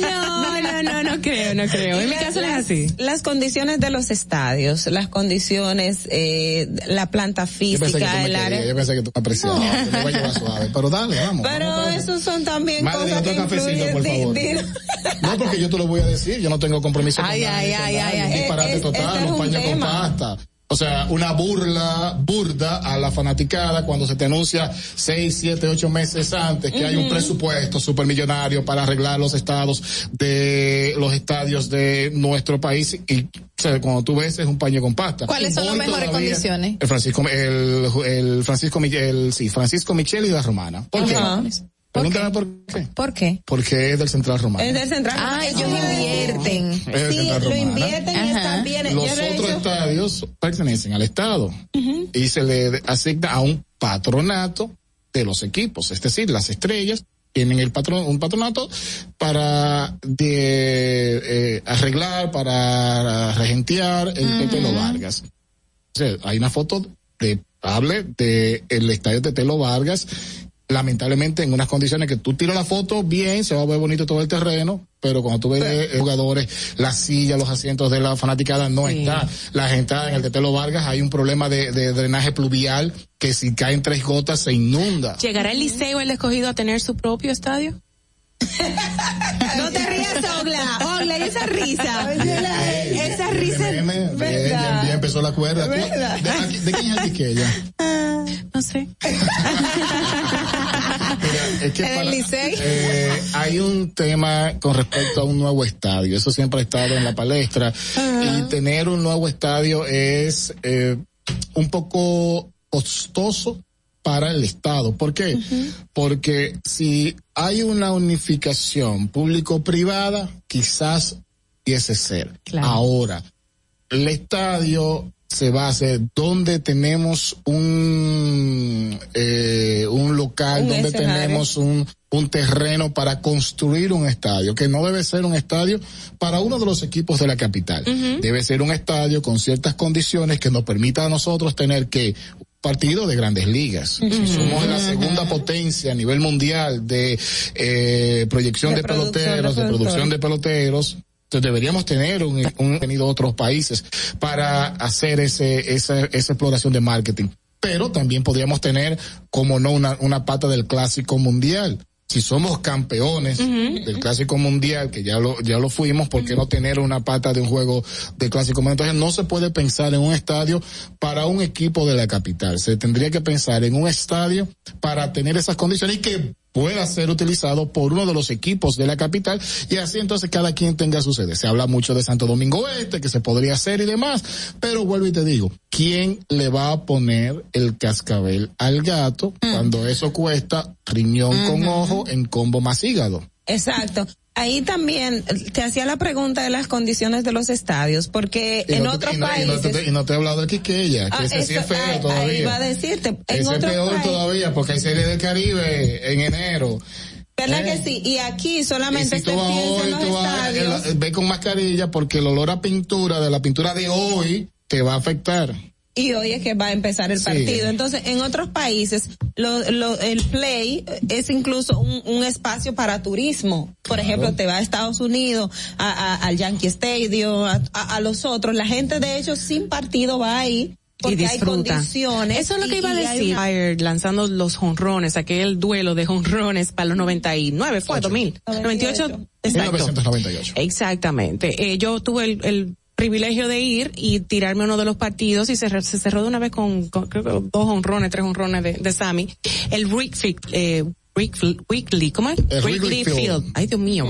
no, no, no, no, creo, no creo. En mi caso no es así. Las condiciones de los estadios, las condiciones, eh, la planta física, el área. Yo pensé que tú me apreciabas, no. a suave, pero dale, vamos. Pero vamos esos son también Madre, cosas que cafecito, influyen. por favor. Di- di- No, porque yo te lo voy a decir, yo no tengo compromiso Ay, con ay, nadie, con ay, nadie, ay, un ay. disparate Es- total, este es un un paño con pasta. O sea, una burla, burda a la fanaticada cuando se te anuncia seis, siete, ocho meses antes que hay un presupuesto supermillonario para arreglar los estados de los estadios de nuestro país y o sea, cuando tú ves es un paño con pasta. ¿Cuáles son las mejores todavía- condiciones? El Francisco, el, el Francisco, Mi- el, sí, Francisco Micheli y la Romana. ¿Por qué? Ajá. Pregúntame por qué. ¿Por qué? Porque es del Central Romano. Es del central. Ah, ellos invierten. Es Sí, Central lo invierten y están bien. Los otros estadios pertenecen al Estado y se le asigna a un patronato de los equipos, es decir, las estrellas tienen el patron, un patronato para de, eh, arreglar, para regentear el Tetelo Vargas. O sea, hay una foto de hable de el estadio Tetelo Vargas lamentablemente en unas condiciones que tú tiras la foto bien, se va a ver bonito todo el terreno, pero cuando tú ves eh, jugadores, la silla, los asientos de la fanaticada no está. La gente en el Tetelo Vargas hay un problema de, de drenaje pluvial que si caen tres gotas se inunda. ¿Llegará el liceo el escogido a tener su propio estadio? No te rías, Ogla. Ogla, y esa risa. esa risa. Bien, bien, bien, bien, empezó la cuerda. ¿Tú- ¿Verdad? ¿De, aquí- de quién es el Quiqueya? No sé. Es que En el para- Licey. eh, hay un tema con respecto a un nuevo estadio. Eso siempre ha estado en la palestra. Y tener un nuevo estadio es eh, un poco costoso para el Estado. ¿Por qué? Porque si hay una unificación público-privada, quizás pudiese ser. Ahora, el estadio se va a hacer donde tenemos un eh, un local, Un donde escenario. tenemos un, un terreno para construir un estadio, que no debe ser un estadio para uno de los equipos de la capital. Debe ser un estadio con ciertas condiciones que nos permita a nosotros tener que un partido de grandes ligas. Si somos la segunda potencia a nivel mundial de eh, proyección De de, producción de peloteros, de, producción de peloteros, entonces deberíamos tener un, un tenido otros países para hacer ese, esa, esa exploración de marketing. Pero también podríamos tener, como no, una, una pata del clásico mundial. Si somos campeones del clásico mundial, que ya lo, ya lo fuimos, ¿por qué no tener una pata de un juego de clásico mundial? Entonces no se puede pensar en un estadio para un equipo de la capital. Se tendría que pensar en un estadio para tener esas condiciones y que pueda ser utilizado por uno de los equipos de la capital y así entonces cada quien tenga su sede. Se habla mucho de Santo Domingo Este, que se podría hacer y demás, pero vuelvo y te digo, ¿quién le va a poner el cascabel al gato cuando eso cuesta riñón con ojo en combo más hígado? Exacto. Ahí también te hacía la pregunta de las condiciones de los estadios, porque Y en no te- otros y no- y países. no te, y no te he hablado de Quiqueya, que Ah, ese sí es feo ahí- todavía. Ahí va a decirte. En ese es peor países. todavía porque hay serie del Caribe en enero. ¿Verdad Eh. que sí? Y aquí Y solamente si se vas hoy, en los tú vas, estadios. el- ve con mascarilla porque el olor a pintura de la pintura de hoy te va a afectar. Y hoy es que va a empezar el Sí. partido. Entonces, en otros países, lo, lo- el play es incluso un, un espacio para turismo. Por ejemplo, te va a Estados Unidos, a- a- al Yankee Stadium, a, a- a los otros. La gente, de hecho, sin partido va ahí y porque hay condiciones. Eso es lo que iba a decir. Fire lanzando los jonrones, aquel duelo de jonrones para los 99, fue 2000, 98, exacto. 1998. Exactamente. Eh, yo tuve el, el privilegio de ir y tirarme uno de los partidos y se, cerró de una vez con, dos honrones, tres honrones de, de Sammy. El Wrigley, eh, Wrigley, ¿cómo es? Wrigley Field. Ay, Dios mío,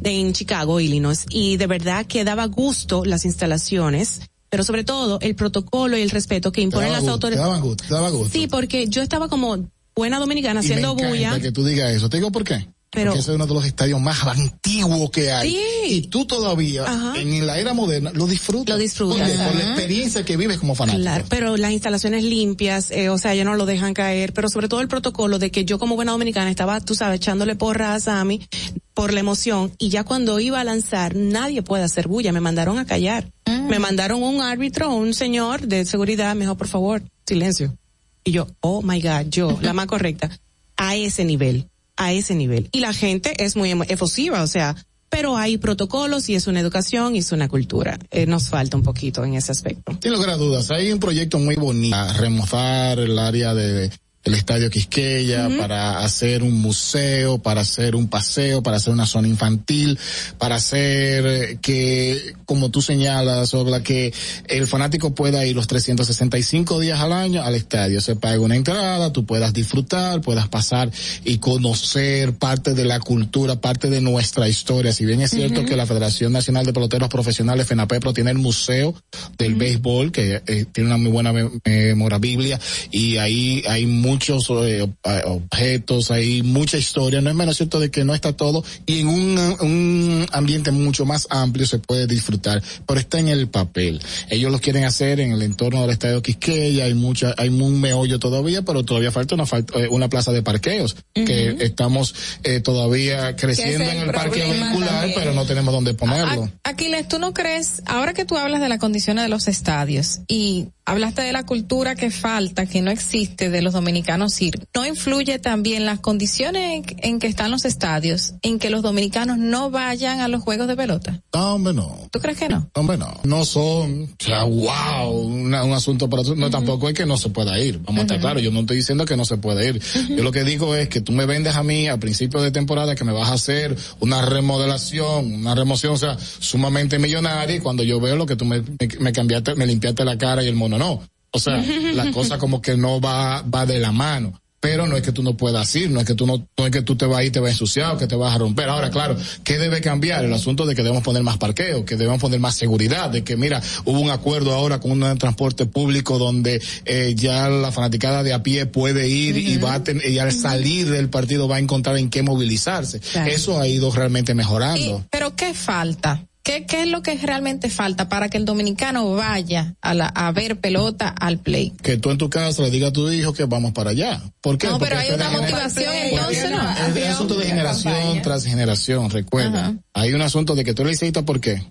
de en Chicago, Illinois. Y de verdad que daba gusto las instalaciones, pero sobre todo el protocolo y el respeto que imponen las autoridades. daba gusto, daba gusto. Sí, porque yo estaba como buena dominicana Y me haciendo encanta bulla. que tú digas eso. Te digo por qué. Pero- Porque ese es uno de los estadios más antiguos que hay. Sí. Y tú todavía, Ajá. en la era moderna, lo disfrutas. Lo disfrutas. Por, la experiencia que vives como fanático. Claro, pero las instalaciones limpias, eh, o sea, ya no lo dejan caer, pero sobre todo el protocolo de que yo como buena dominicana estaba, tú sabes, echándole porra a Sammy por la emoción y ya cuando iba a lanzar nadie puede hacer bulla, me mandaron a callar. Me mandaron un árbitro, un señor de seguridad, me dijo, por favor, silencio. Y yo, oh my God, yo, la más correcta, a ese nivel, a ese nivel. Y la gente es muy efusiva, o sea, pero hay protocolos y es una educación y es una cultura. Eh, nos falta un poquito en ese aspecto. Sin lugar a dudas, hay un proyecto muy bonito, remozar el área de el Estadio Quisqueya, para hacer un museo, para hacer un paseo, para hacer una zona infantil, para hacer eh, que, como tú señalas, la que el fanático pueda ir los 365 días al año al estadio. Se paga una entrada, tú puedas disfrutar, puedas pasar y conocer parte de la cultura, parte de nuestra historia. Si bien es cierto que la Federación Nacional de Peloteros Profesionales, FENAPEPRO, tiene el Museo del Béisbol, que eh, tiene una muy buena memorabilia, y ahí hay muchos eh, objetos, hay mucha historia. No es menos cierto de que no está todo y en un, un ambiente mucho más amplio se puede disfrutar, pero está en el papel. Ellos lo quieren hacer en el entorno del estadio Quisqueya, hay mucha, hay un meollo todavía, pero todavía falta una, falta, eh, una plaza de parqueos, que estamos eh, todavía creciendo en el parque vehicular, pero no tenemos dónde ponerlo. Aquiles, ¿tú no crees, ahora que tú hablas de las condiciones de los estadios y hablaste de la cultura que falta, que no existe de los dominicanos ir, ¿no influye también las condiciones en, que están los estadios, en que los dominicanos no vayan a los juegos de pelota? No, hombre, no. ¿Tú crees que no? Hombre, no. No son, o sea, wow, un asunto para no tampoco es que no se pueda ir. Vamos a estar claros, yo no estoy diciendo que no se puede ir. Yo lo que digo es que tú me vendes a mí a principio de temporada que me vas a hacer una remodelación, una remoción, o sea, sumamente millonaria y cuando yo veo lo que tú me, me cambiaste, me limpiaste la cara y el mono no. O sea, la cosa como que no va, va de la mano. Pero no es que tú no puedas ir, no es que tú no, no es que tú te vas y te vas ensuciado, que te vas a romper. Ahora, claro, ¿qué debe cambiar? El asunto de que debemos poner más parqueo, que debemos poner más seguridad, de que mira, hubo un acuerdo ahora con un transporte público donde eh, ya la fanaticada de a pie puede ir y va a tener, y al salir del partido va a encontrar en qué movilizarse. Eso ha ido realmente mejorando. pero ¿qué falta? ¿Qué, ¿Qué es lo que realmente falta para que el dominicano vaya a, la, a ver pelota al play? Que tú en tu casa le digas a tu hijo que vamos para allá. ¿Por qué? No, pero hay una motivación, entonces no. Es un asunto de generación tras generación, recuerda. Hay un asunto de que tú le hiciste ¿por qué?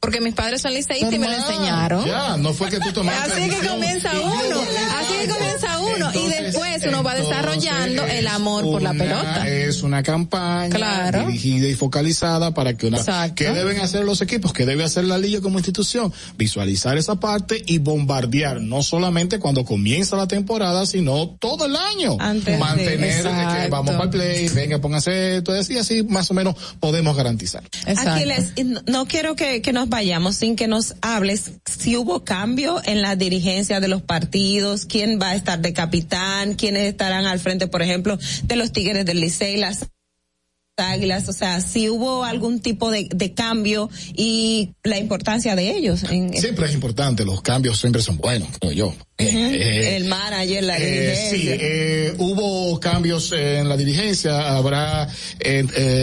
Porque mis padres son liceístas y me lo enseñaron. Ya, no fue que tú tomaste. Así que comienza uno, así que comienza uno y uno va desarrollando el amor por la pelota. Es una campaña dirigida y focalizada para que una. ¿Qué deben hacer los equipos? ¿Qué debe hacer la liga como institución? Visualizar esa parte y bombardear, no solamente cuando comienza la temporada, sino todo el año. Mantener que vamos para el play, venga, póngase esto, y así más o menos podemos garantizar. Aquiles, no quiero que, que nos vayamos sin que nos hables si hubo cambio en la dirigencia de los partidos, quién va a estar de capitán, estarán al frente, por ejemplo, de los Tigres del Licey, las Águilas, o sea, si hubo algún tipo de, cambio y la importancia de ellos. Siempre es importante, los cambios siempre son buenos, creo yo. Eh, el manager, la eh, sí, eh, hubo cambios en la dirigencia. Habrá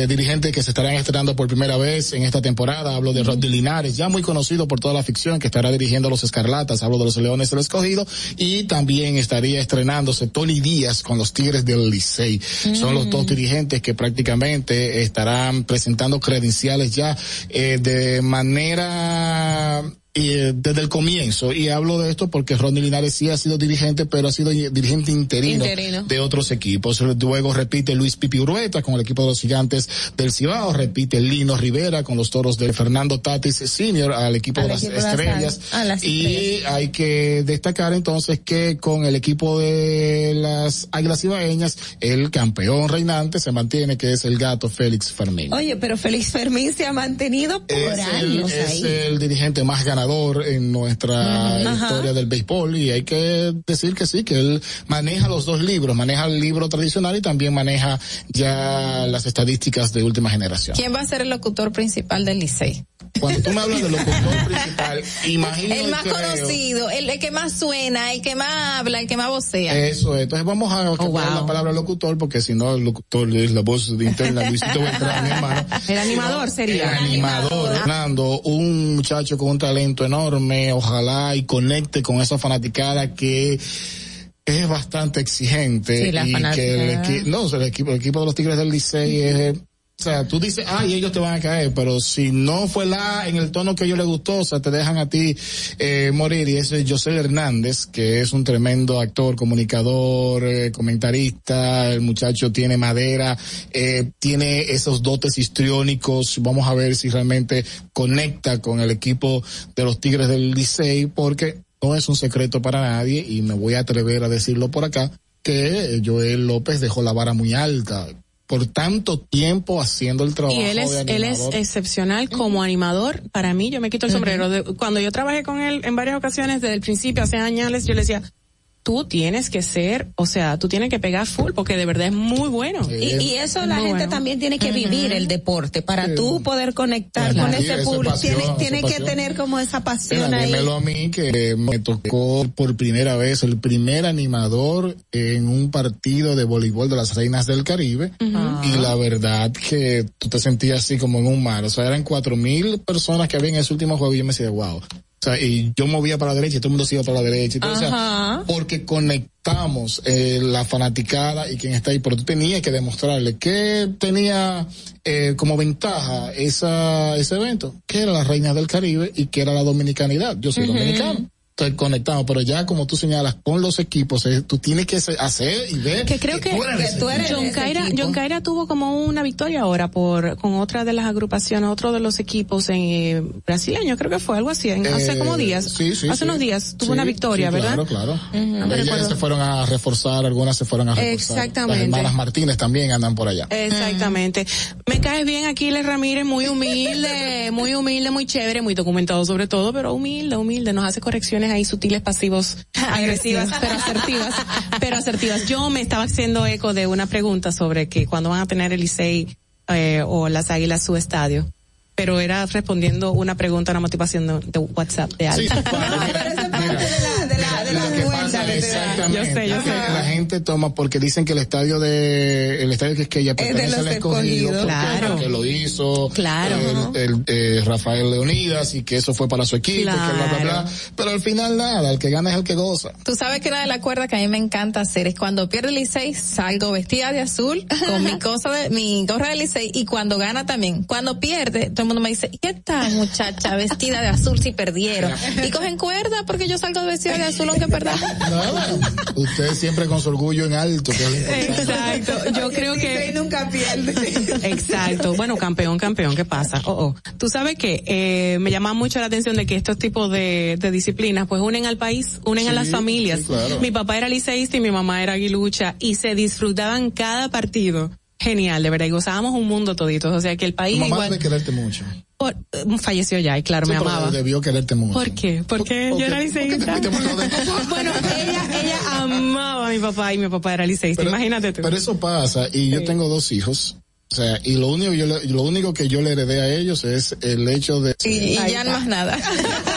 dirigentes que se estarán estrenando por primera vez en esta temporada. Hablo de Rodney Linares, ya muy conocido por toda la ficción, que estará dirigiendo a los Escarlatas. Hablo de los Leones del Escogido. Y también estaría estrenándose Tony Díaz con los Tigres del Licey. Son los dos dirigentes que prácticamente estarán presentando credenciales ya de manera eh, desde el comienzo, y hablo de esto porque Ronnie Linares sí ha sido dirigente, pero ha sido dirigente interino, de otros equipos. Luego repite Luis Pipi Urueta con el equipo de los gigantes del Cibao, repite Lino Rivera con los toros de Fernando Tatis Senior al equipo de las estrellas. y hay que destacar entonces que con el equipo de las Águilas Ibaeñas, el campeón reinante se mantiene, que es el gato Félix Fermín. Oye, pero Félix Fermín se ha mantenido por años Es el dirigente más ganador en nuestra historia del béisbol y hay que decir que sí, que él maneja los dos libros, maneja el libro tradicional y también maneja ya las estadísticas de última generación. ¿Quién va a ser el locutor principal del Licey? Cuando tú me hablas del locutor principal, imagino El más conocido, el, que más suena, el que más habla, el que más vocea. Eso, entonces vamos a oh, la palabra locutor porque si no el locutor es la voz de interna, Luisito mi hermano. El animador sería. El animador, Fernando, un muchacho con un talento enorme, ojalá y conecte con esa fanaticada que es bastante exigente y que el, no, el equipo, el equipo de los Tigres del Licey es O sea, tú dices, ay, ellos te van a caer, pero si no fue la en el tono que a ellos les gustó, o sea, te dejan a ti eh, morir. Y ese es José Hernández, que es un tremendo actor, comunicador, eh, comentarista. El muchacho tiene madera, eh, tiene esos dotes histriónicos. Vamos a ver si realmente conecta con el equipo de los Tigres del Licey, porque no es un secreto para nadie y me voy a atrever a decirlo por acá que Joel López dejó la vara muy alta por tanto tiempo haciendo el trabajo. Y él es, de él es excepcional como animador. Para mí, yo me quito el sombrero. De- cuando yo trabajé con él en varias ocasiones, desde el principio, hace años, yo le decía, tú tienes que ser, o sea, tú tienes que pegar full, porque de verdad es muy bueno. Y, y eso la gente bueno. también tiene que vivir el deporte para tú poder conectar Claro. con Sí, ese público. pasión, Tiene, que tener como esa Mira, pasión ahí. dímelo a mí que me tocó por primera vez el primer animador en un partido de voleibol de las Reinas del Caribe y la verdad que tú te sentías así como en un mar, o sea, eran cuatro mil personas que había en ese último juego y yo me decía, wow. O sea, y yo movía para la derecha y todo el mundo se iba para la derecha. y todo, o sea, porque conectamos eh, la fanaticada y quien está ahí, pero tú tenías que demostrarle que tenía eh, como ventaja esa, ese evento, que era la reina del Caribe y que era la dominicanidad. Yo soy dominicano. Estoy conectado, pero ya como tú señalas con los equipos, eh, tú tienes que hacer y ver que creo que, tú eres ese equipo. John Caira, John Caira tuvo como una victoria ahora por con otra de las agrupaciones, otro de los equipos en eh, brasileño, creo que fue algo así, en- hace Eh, como días, sí, sí, hace sí. unos días tuvo Sí, una victoria, sí, ¿verdad? Claro, claro. Ellas recuerdo. se fueron a reforzar, algunas se fueron a reforzar. Exactamente. Las hermanas Martínez también andan por allá. Exactamente. Me caes bien Aquiles Ramírez, muy humilde, muy humilde, muy chévere, muy documentado sobre todo, pero humilde, humilde, nos hace correcciones ahí sutiles, pasivos, agresivas, pero asertivas, pero asertivas. Yo me estaba haciendo eco de una pregunta sobre que cuando van a tener el Licey eh, o las Águilas su estadio. Pero era respondiendo una pregunta, una motivación de, de WhatsApp de alguien. Lo que pasa exactamente Yo sé, yo sé. Que gente toma porque dicen que el estadio de el estadio que es que ya pertenece los al escogido, escogidos. porque- Claro. porque lo hizo Claro. el, el, eh, Rafael Leonidas y que eso fue para su equipo, que bla bla bla, pero al final nada, el que gana es el que goza. Tú sabes que una de las cuerdas que a mí me encanta hacer es cuando pierde el Licey, salgo vestida de azul con mi cosa de, mi gorra de Licey y cuando gana también. Cuando pierde, todo el mundo me dice, ¿y qué tal muchacha vestida de azul si perdieron? Y cogen cuerda porque yo salgo vestida de azul aunque perdamos. Nada. Usted siempre con su orgullo en alto. que. Exacto, yo creo que nunca pierde. Exacto. Bueno, campeón, campeón, ¿qué pasa? Oh, oh. Tú sabes que eh, me llama mucho la atención de que estos tipos de, de disciplinas pues unen al país, unen a las familias. sí, claro. Mi papá era liceísta y mi mamá era aguilucha y se disfrutaban cada partido. Genial, de verdad, y gozábamos un mundo toditos. O sea que el Tu país mamá igual debe quererte mucho. Por- eh, falleció ya y claro, Sí, me amaba. Debió quererte mucho. ¿Por qué? Porque yo era liceísta. bueno, ella, ella amaba a mi papá y mi papá era liceísta. Imagínate tú. Pero eso pasa y yo tengo dos hijos. O sea, y lo único, yo le- lo único que yo le heredé a ellos es el hecho de... Y, y ya no más nada.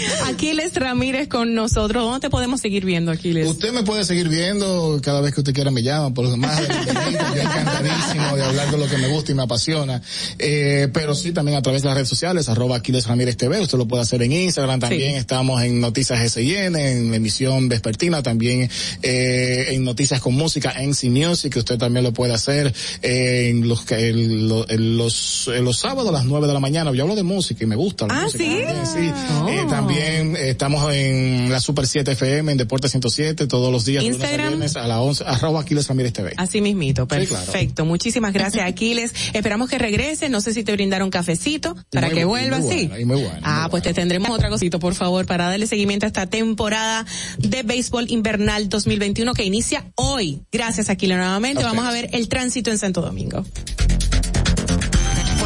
Aquiles Ramírez con nosotros. ¿Dónde te podemos seguir viendo, Aquiles? Usted me puede seguir viendo cada vez que usted quiera me llama, por lo demás, yo encantadísimo de hablar de lo que me gusta y me apasiona. Eh, pero sí, también a través de las redes sociales, arroba Aquiles Ramírez TV, usted lo puede hacer en Instagram, también Sí. estamos en Noticias SIN, en emisión vespertina, también eh, en Noticias con Música, en C Music, que usted también lo puede hacer eh, en los, en lo- en los, en los sábados a las 9 de la mañana. Yo hablo de música y me gusta la Ah, música. ¿sí? también, sí. Oh. Eh, también eh, estamos en la Super 7 FM, en Deporte 107, todos los días, a Instagram. viernes a las 11, arroba Aquiles Ramírez TV. Así mismito, Sí, claro. perfecto. Muchísimas gracias, Aquiles. Esperamos que regrese. No sé si te brindaron cafecito para muy que bu- vuelva y muy buena, y muy buena, Ah, pues te tendremos otra cosita, por favor, para darle seguimiento a esta temporada de béisbol invernal 2021 que inicia hoy. Gracias, Aquiles, nuevamente. Vamos a ver el tránsito en Santo Domingo.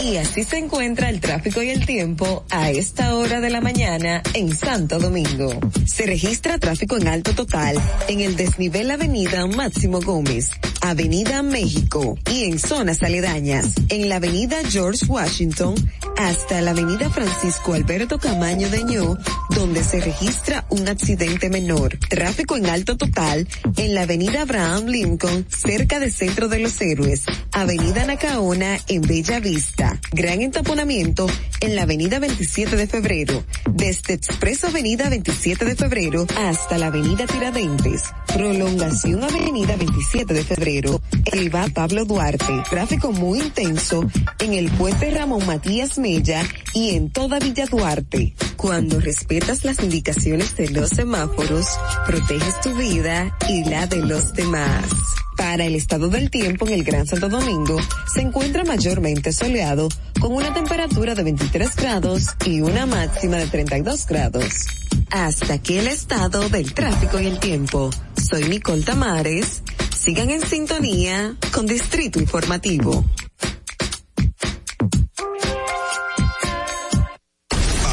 Y así se encuentra el tráfico y el tiempo a esta hora de la mañana en Santo Domingo. Se registra tráfico en alto total en el desnivel Avenida Máximo Gómez, Avenida México y en zonas aledañas, en la Avenida George Washington hasta la Avenida Francisco Alberto Camaño de Ño, donde se registra un accidente menor. Tráfico en alto total en la Avenida Abraham Lincoln, cerca del Centro de los Héroes, Avenida Nacaona en Bella Vista. Gran entaponamiento en la Avenida 27 de Febrero, Desde Expreso Avenida 27 de Febrero hasta la Avenida Tiradentes. Prolongación Avenida 27 de Febrero. Elba Pablo Duarte. Tráfico muy intenso en el puente Ramón Matías Mella y en toda Villa Duarte. Cuando respetas las indicaciones de los semáforos, proteges tu vida y la de los demás. Para el estado del tiempo en el Gran Santo Domingo, se encuentra mayormente soleado, con una temperatura de 23 grados y una máxima de 32 grados. Hasta aquí el estado del tráfico y el tiempo. Soy Nicole Tamares. Sigan en sintonía con Distrito Informativo.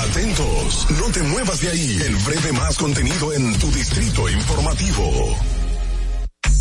Atentos, no te muevas de ahí. El breve más contenido en tu Distrito Informativo.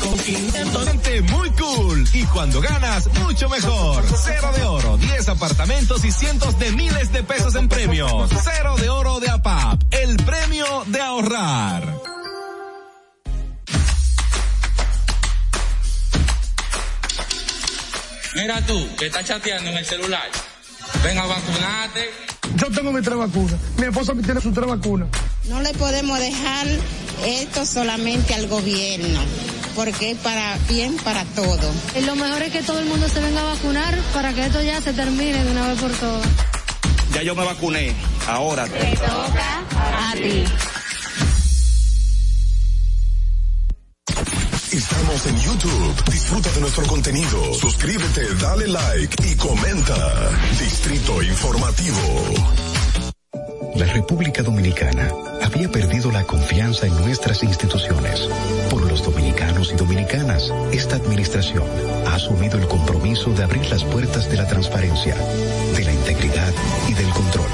Y con 500 Siente muy cool. Y cuando ganas, mucho mejor. Cero de oro, 10 apartamentos y cientos de miles de pesos en premios. Cero de oro de APAP. El premio de ahorrar. Mira tú, que estás chateando en el celular. Ven a vacunarte. Yo tengo mi tres vacunas. Mi esposa tiene sus tres vacunas. No le podemos dejar esto solamente al gobierno, porque es para bien para todo. Y lo mejor es que todo el mundo se venga a vacunar para que esto ya se termine de una vez por todas. Ya yo me vacuné. Ahora. Te toca a ti. Estamos en YouTube. Disfruta de nuestro contenido. Suscríbete, dale like y comenta. Distrito Informativo. La República Dominicana había perdido la confianza en nuestras instituciones. Por los dominicanos y dominicanas, esta administración ha asumido el compromiso de abrir las puertas de la transparencia, de la integridad y del control.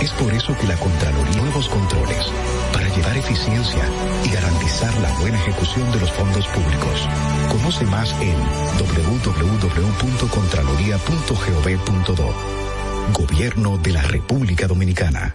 Es por eso que la Contraloría nuevos controles para llevar eficiencia y garantizar la buena ejecución de los fondos públicos. Conoce más en www.contraloría.gov.do. Gobierno de la República Dominicana.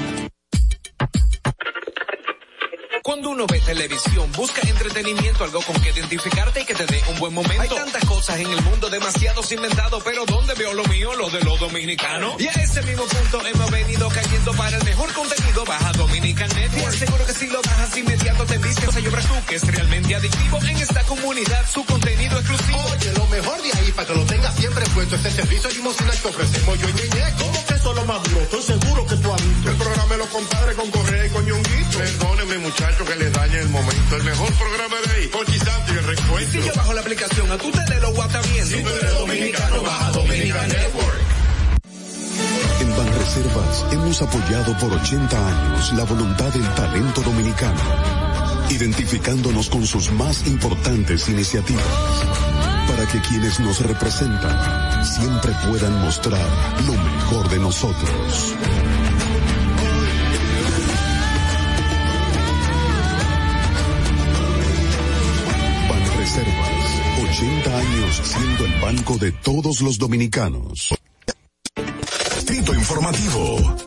Cuando uno ve televisión, busca entretenimiento, algo con que identificarte y que te dé un buen momento. Hay tantas cosas en el mundo, demasiados inventados, pero ¿dónde veo lo mío? Lo de los dominicanos. Y a ese mismo punto hemos venido cayendo para el mejor contenido. Baja Dominican Network. Seguro que si lo bajas inmediato te vistes a llorar tú, que es realmente adictivo en esta comunidad, su contenido exclusivo. Oye, lo mejor de ahí, para que lo tengas siempre puesto, este servicio limosina que ofrecemos yo y Ñeñe. ¿Cómo que eso es lo más duro? Estoy seguro que tú has visto. El programa de los compadres con Correa y con Ñonguito. Perdóneme, muchacho, que les dañe el momento. El mejor programa de ahí, Conchi Santo y el recuento. Si yo bajo la aplicación, a tú te lo guata bien. Si tú eres dominicano, baja Dominican Network. En Banreservas hemos apoyado por 80 años la voluntad del talento dominicano, identificándonos con sus más importantes iniciativas, para que quienes nos representan siempre puedan mostrar lo mejor de nosotros. 80 años siendo el banco de todos los dominicanos. Distrito Informativo.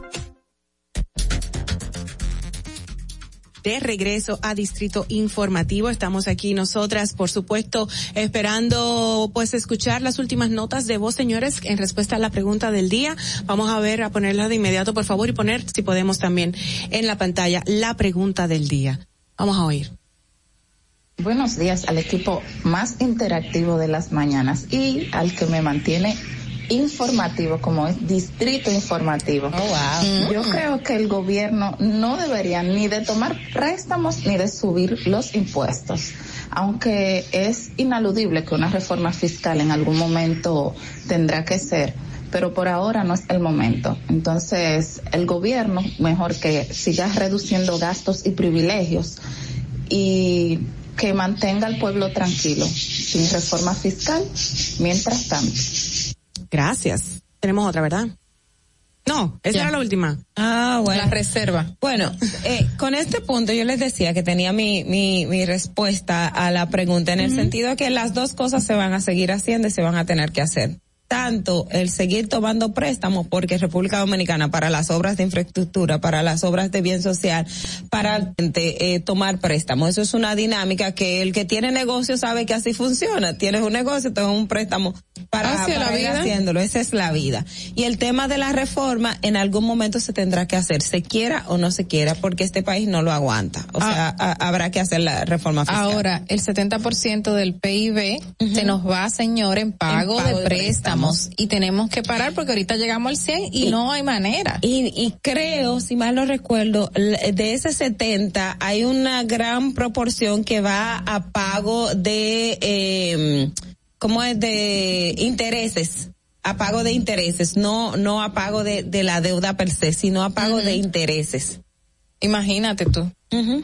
de regreso a Distrito Informativo. Estamos aquí nosotras, por supuesto, esperando pues escuchar las últimas notas de voz, señores, en respuesta a la pregunta del día. Vamos a ver, a ponerla de inmediato, por favor, y poner, si podemos también, en la pantalla la pregunta del día. Vamos a oír. Buenos días al equipo más interactivo de las mañanas y al que me mantiene informativo como es Distrito Informativo. Oh, Yo creo que el gobierno no debería ni de tomar préstamos ni de subir los impuestos. Aunque es inaludible que una reforma fiscal en algún momento tendrá que ser, pero por ahora no es el momento. Entonces, el gobierno mejor que siga reduciendo gastos y privilegios y que mantenga al pueblo tranquilo, sin reforma fiscal, mientras tanto. Gracias. Tenemos otra, ¿verdad? No, esa era la última. Ah, bueno. La reserva. Bueno, eh, con este punto yo les decía que tenía mi, mi, mi respuesta a la pregunta en el sentido de que las dos cosas se van a seguir haciendo y se van a tener que hacer. Tanto el seguir tomando préstamos, porque República Dominicana para las obras de infraestructura, para las obras de bien social, para eh, tomar préstamos. Eso es una dinámica que el que tiene negocio sabe que así funciona. Tienes un negocio, tienes un préstamo para, la para ir vida. haciéndolo. Esa es la vida. Y el tema de la reforma en algún momento se tendrá que hacer, se quiera o no se quiera, porque este país no lo aguanta. O sea, a- habrá que hacer la reforma fiscal. Ahora, el 70% del PIB se nos va, señor, en pago, En pago de, de préstamos. Y tenemos que parar porque ahorita llegamos al 100 y, Y- no hay manera. Y, y creo, si mal no recuerdo, de ese 70 hay una gran proporción que va a pago de, eh, ¿cómo es? De intereses. A pago de intereses, no, no a pago de, de la deuda per se, sino a pago de intereses. Imagínate tú.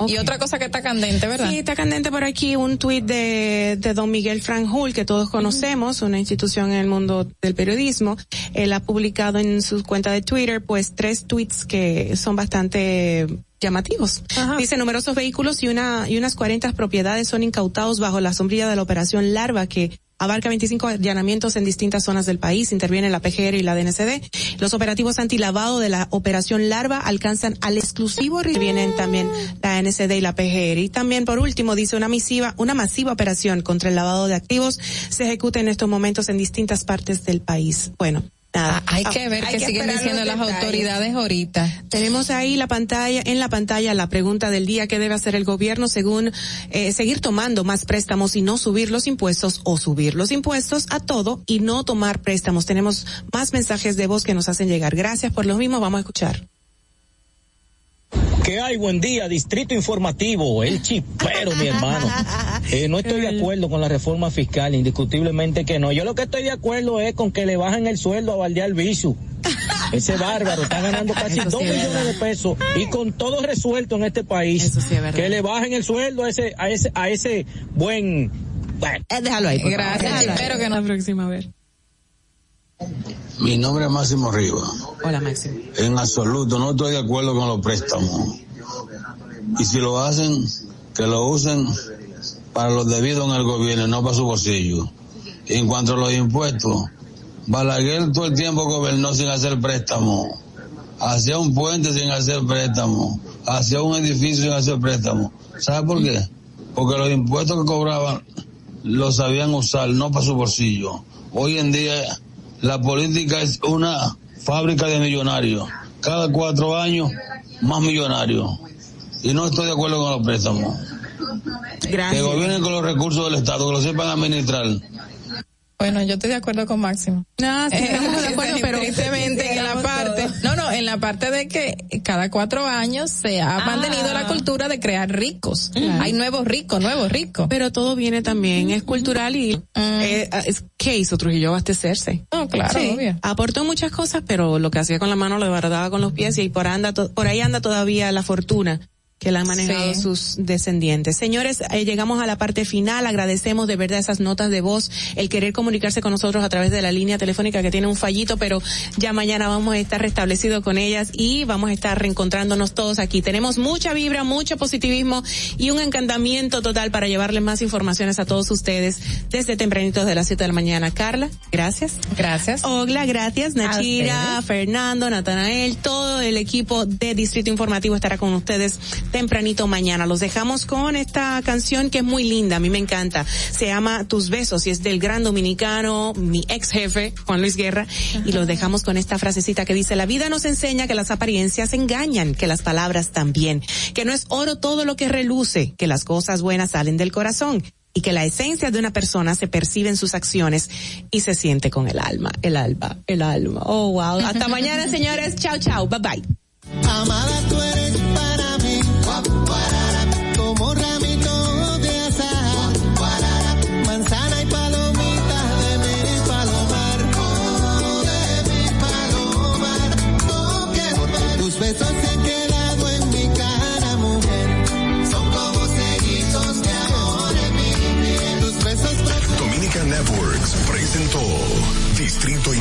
Y otra cosa que está candente, ¿verdad? Sí, está candente por aquí un tuit de, de don Miguel Franjul, que todos conocemos, una institución en el mundo del periodismo. Él ha publicado en su cuenta de Twitter, pues, tres tweets que son bastante llamativos. Dice, numerosos vehículos y una, y unas 40 propiedades son incautados bajo la sombrilla de la operación Larva, que abarca 25 allanamientos en distintas zonas del país, interviene la PGR y la DNCD. Los operativos antilavado de la operación Larva alcanzan al exclusivo, vienen también la NCD y la PGR. Y también, por último, dice una masiva, una masiva operación contra el lavado de activos se ejecuta en estos momentos en distintas partes del país. Bueno. Nada. Hay que ver qué siguen diciendo las autoridades ahorita. Tenemos ahí la pantalla, en la pantalla la pregunta del día que debe hacer el gobierno según eh, seguir tomando más préstamos y no subir los impuestos o subir los impuestos a todo y no tomar préstamos. Tenemos más mensajes de voz que nos hacen llegar. Gracias por los mismos. Vamos a escuchar. ¿Qué hay? Buen día, Distrito Informativo, el chipero, mi hermano. Eh, no estoy de acuerdo con la reforma fiscal, indiscutiblemente que no. Yo lo que estoy de acuerdo es con que le bajen el sueldo a Valdear Bisu. Ese bárbaro está ganando casi sí dos es millones de pesos y con todo resuelto en este país. Que le bajen el sueldo a ese, a ese, a ese buen. Bueno. déjalo ahí. Gracias, chipero, que La próxima vez. Mi nombre es Máximo Riva. Hola, Máximo. En absoluto, no estoy de acuerdo con los préstamos. Y si lo hacen, que lo usen para lo debido en el gobierno, no para su bolsillo. En cuanto a los impuestos, Balaguer todo el tiempo gobernó sin hacer préstamo. Hacía un puente sin hacer préstamo. Hacía un edificio sin hacer préstamo. ¿Sabe por qué? Porque los impuestos que cobraban los sabían usar, no para su bolsillo. Hoy en día la política es una fábrica de millonarios. Cada cuatro años, más millonarios. Y no estoy de acuerdo con los préstamos. Que gobiernen con los recursos del Estado, que lo sepan administrar. Bueno, yo estoy de acuerdo con Máximo. No, sí, estamos de acuerdo, pero- tristemente la parte de que cada cuatro años se ha mantenido la cultura de crear ricos. Hay nuevos ricos, nuevos ricos. Pero todo viene también, es cultural y eh, es, ¿qué hizo Trujillo? Abastecerse. No, claro, Sí, obvio. Aportó muchas cosas, pero lo que hacía con la mano lo guardaba con los pies y por, anda, to- por ahí anda todavía la fortuna que la han manejado Sí. sus descendientes. Señores, eh, llegamos a la parte final. Agradecemos de verdad esas notas de voz, el querer comunicarse con nosotros a través de la línea telefónica que tiene un fallito, pero ya mañana vamos a estar restablecidos con ellas y vamos a estar reencontrándonos todos aquí. Tenemos mucha vibra, mucho positivismo y un encantamiento total para llevarles más informaciones a todos ustedes desde tempranitos de las 7 de la mañana. Carla, gracias. Gracias. Ogla, gracias. Nachira. Fernando, Natanael, todo el equipo de Distrito Informativo estará con ustedes tempranito mañana. Los dejamos con esta canción que es muy linda, a mí me encanta. Se llama Tus Besos y es del gran dominicano, mi ex jefe, Juan Luis Guerra, y los dejamos con esta frasecita que dice, la vida nos enseña que las apariencias engañan, que las palabras también, que no es oro todo lo que reluce, que las cosas buenas salen del corazón y que la esencia de una persona se percibe en sus acciones y se siente con el alma, el alma, el alma. Oh, wow. Hasta mañana, señores. Chao, chao. Bye bye. Amada, tú eres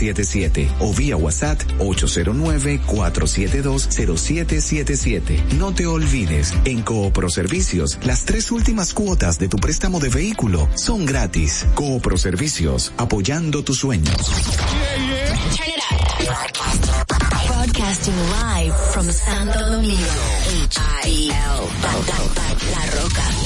809-4720777 o vía WhatsApp 809-4720777. No te olvides, en Coopro Servicios, las tres últimas cuotas de tu préstamo de vehículo son gratis. Coopro Servicios, apoyando tus sueños. Turn it up. Broadcasting live from Santo Domingo. H-I-L. La Roca.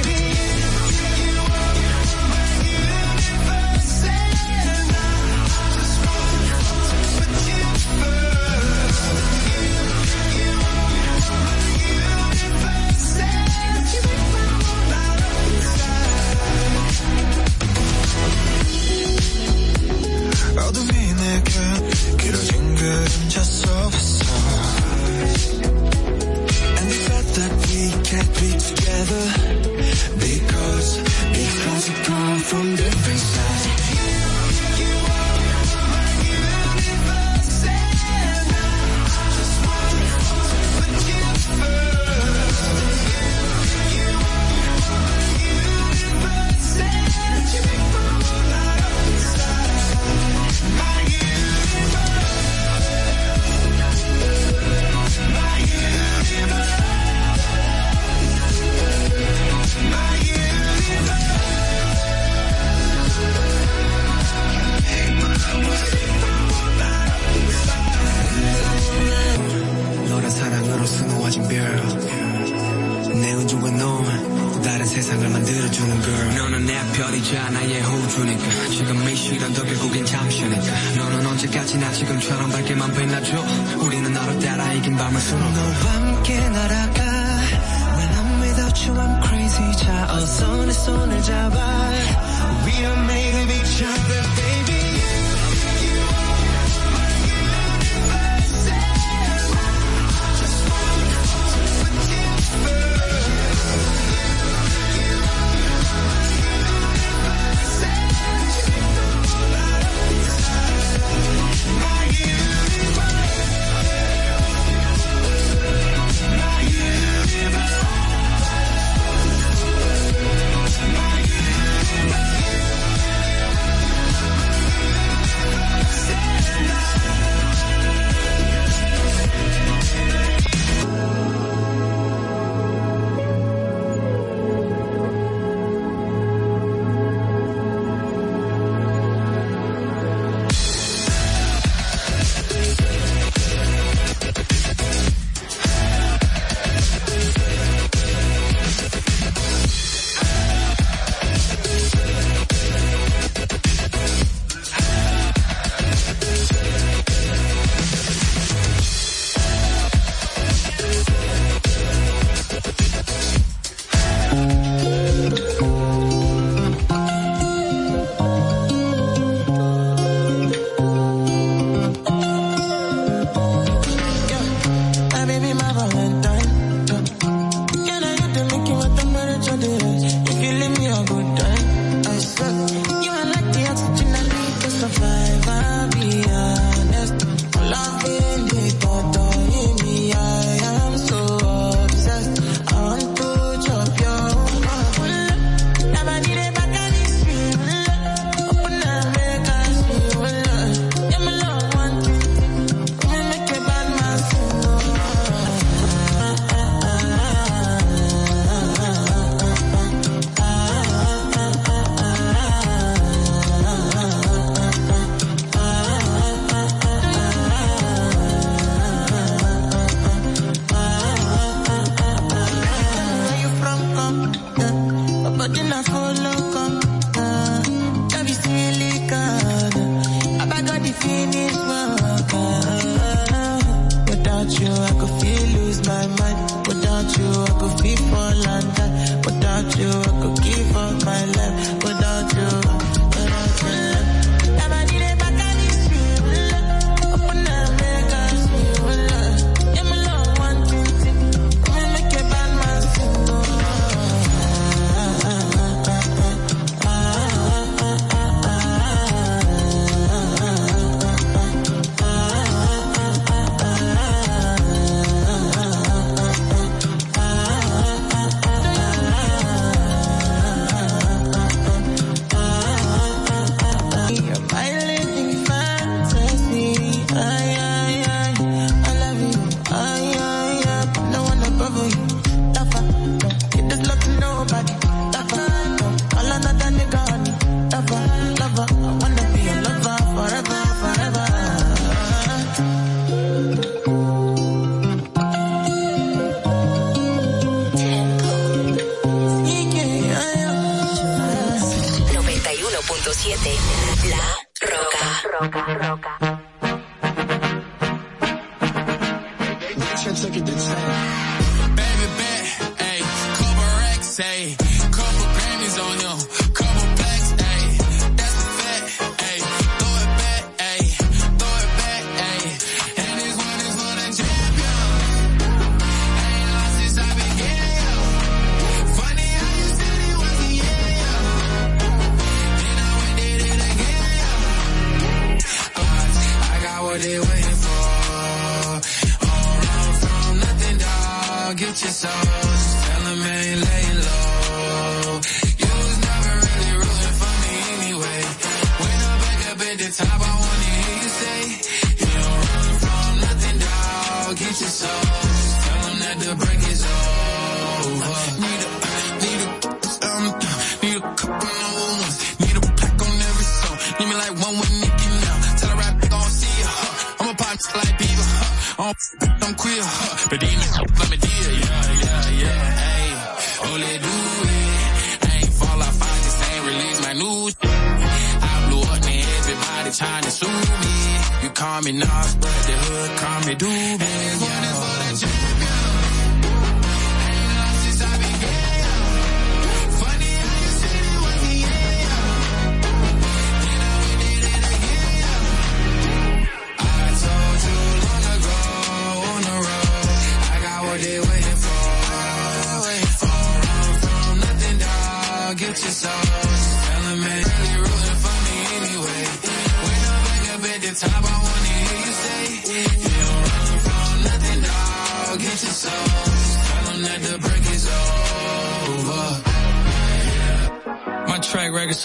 어둠이 내게 길어진 그림자 속에서 And the fact that we can't be together Because, because we come from different sides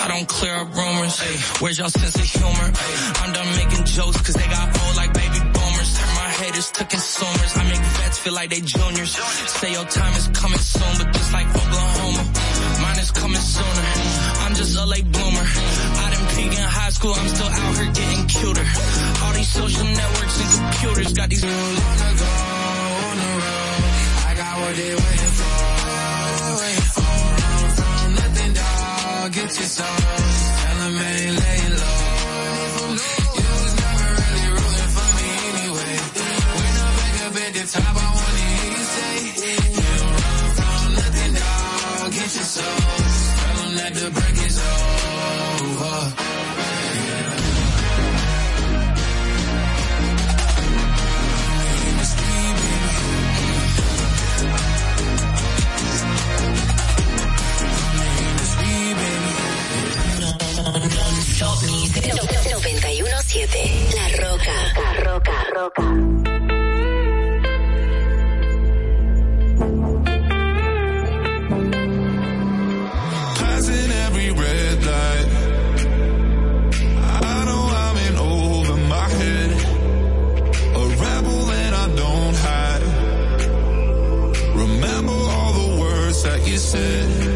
I don't clear up rumors. Ay, where's y'all sense of humor? Ay, I'm done making jokes cause they got old like baby boomers. Turn my haters to consumers. I make vets feel like they juniors. Say your time is coming soon, but just like Oklahoma, mine is coming sooner. I'm just a late bloomer. I didn't peak in high school, I'm still out here getting cuter. All these social networks and computers got these long ago on the road. I got what they waiting for. Tell them ain't low. You was never really for me anyway. Up top, I wanna 91.7 La Roca. Roca, Roca. Passing every red light. I know I'm in over my head. A rebel and I don't hide. Remember all the words that you said.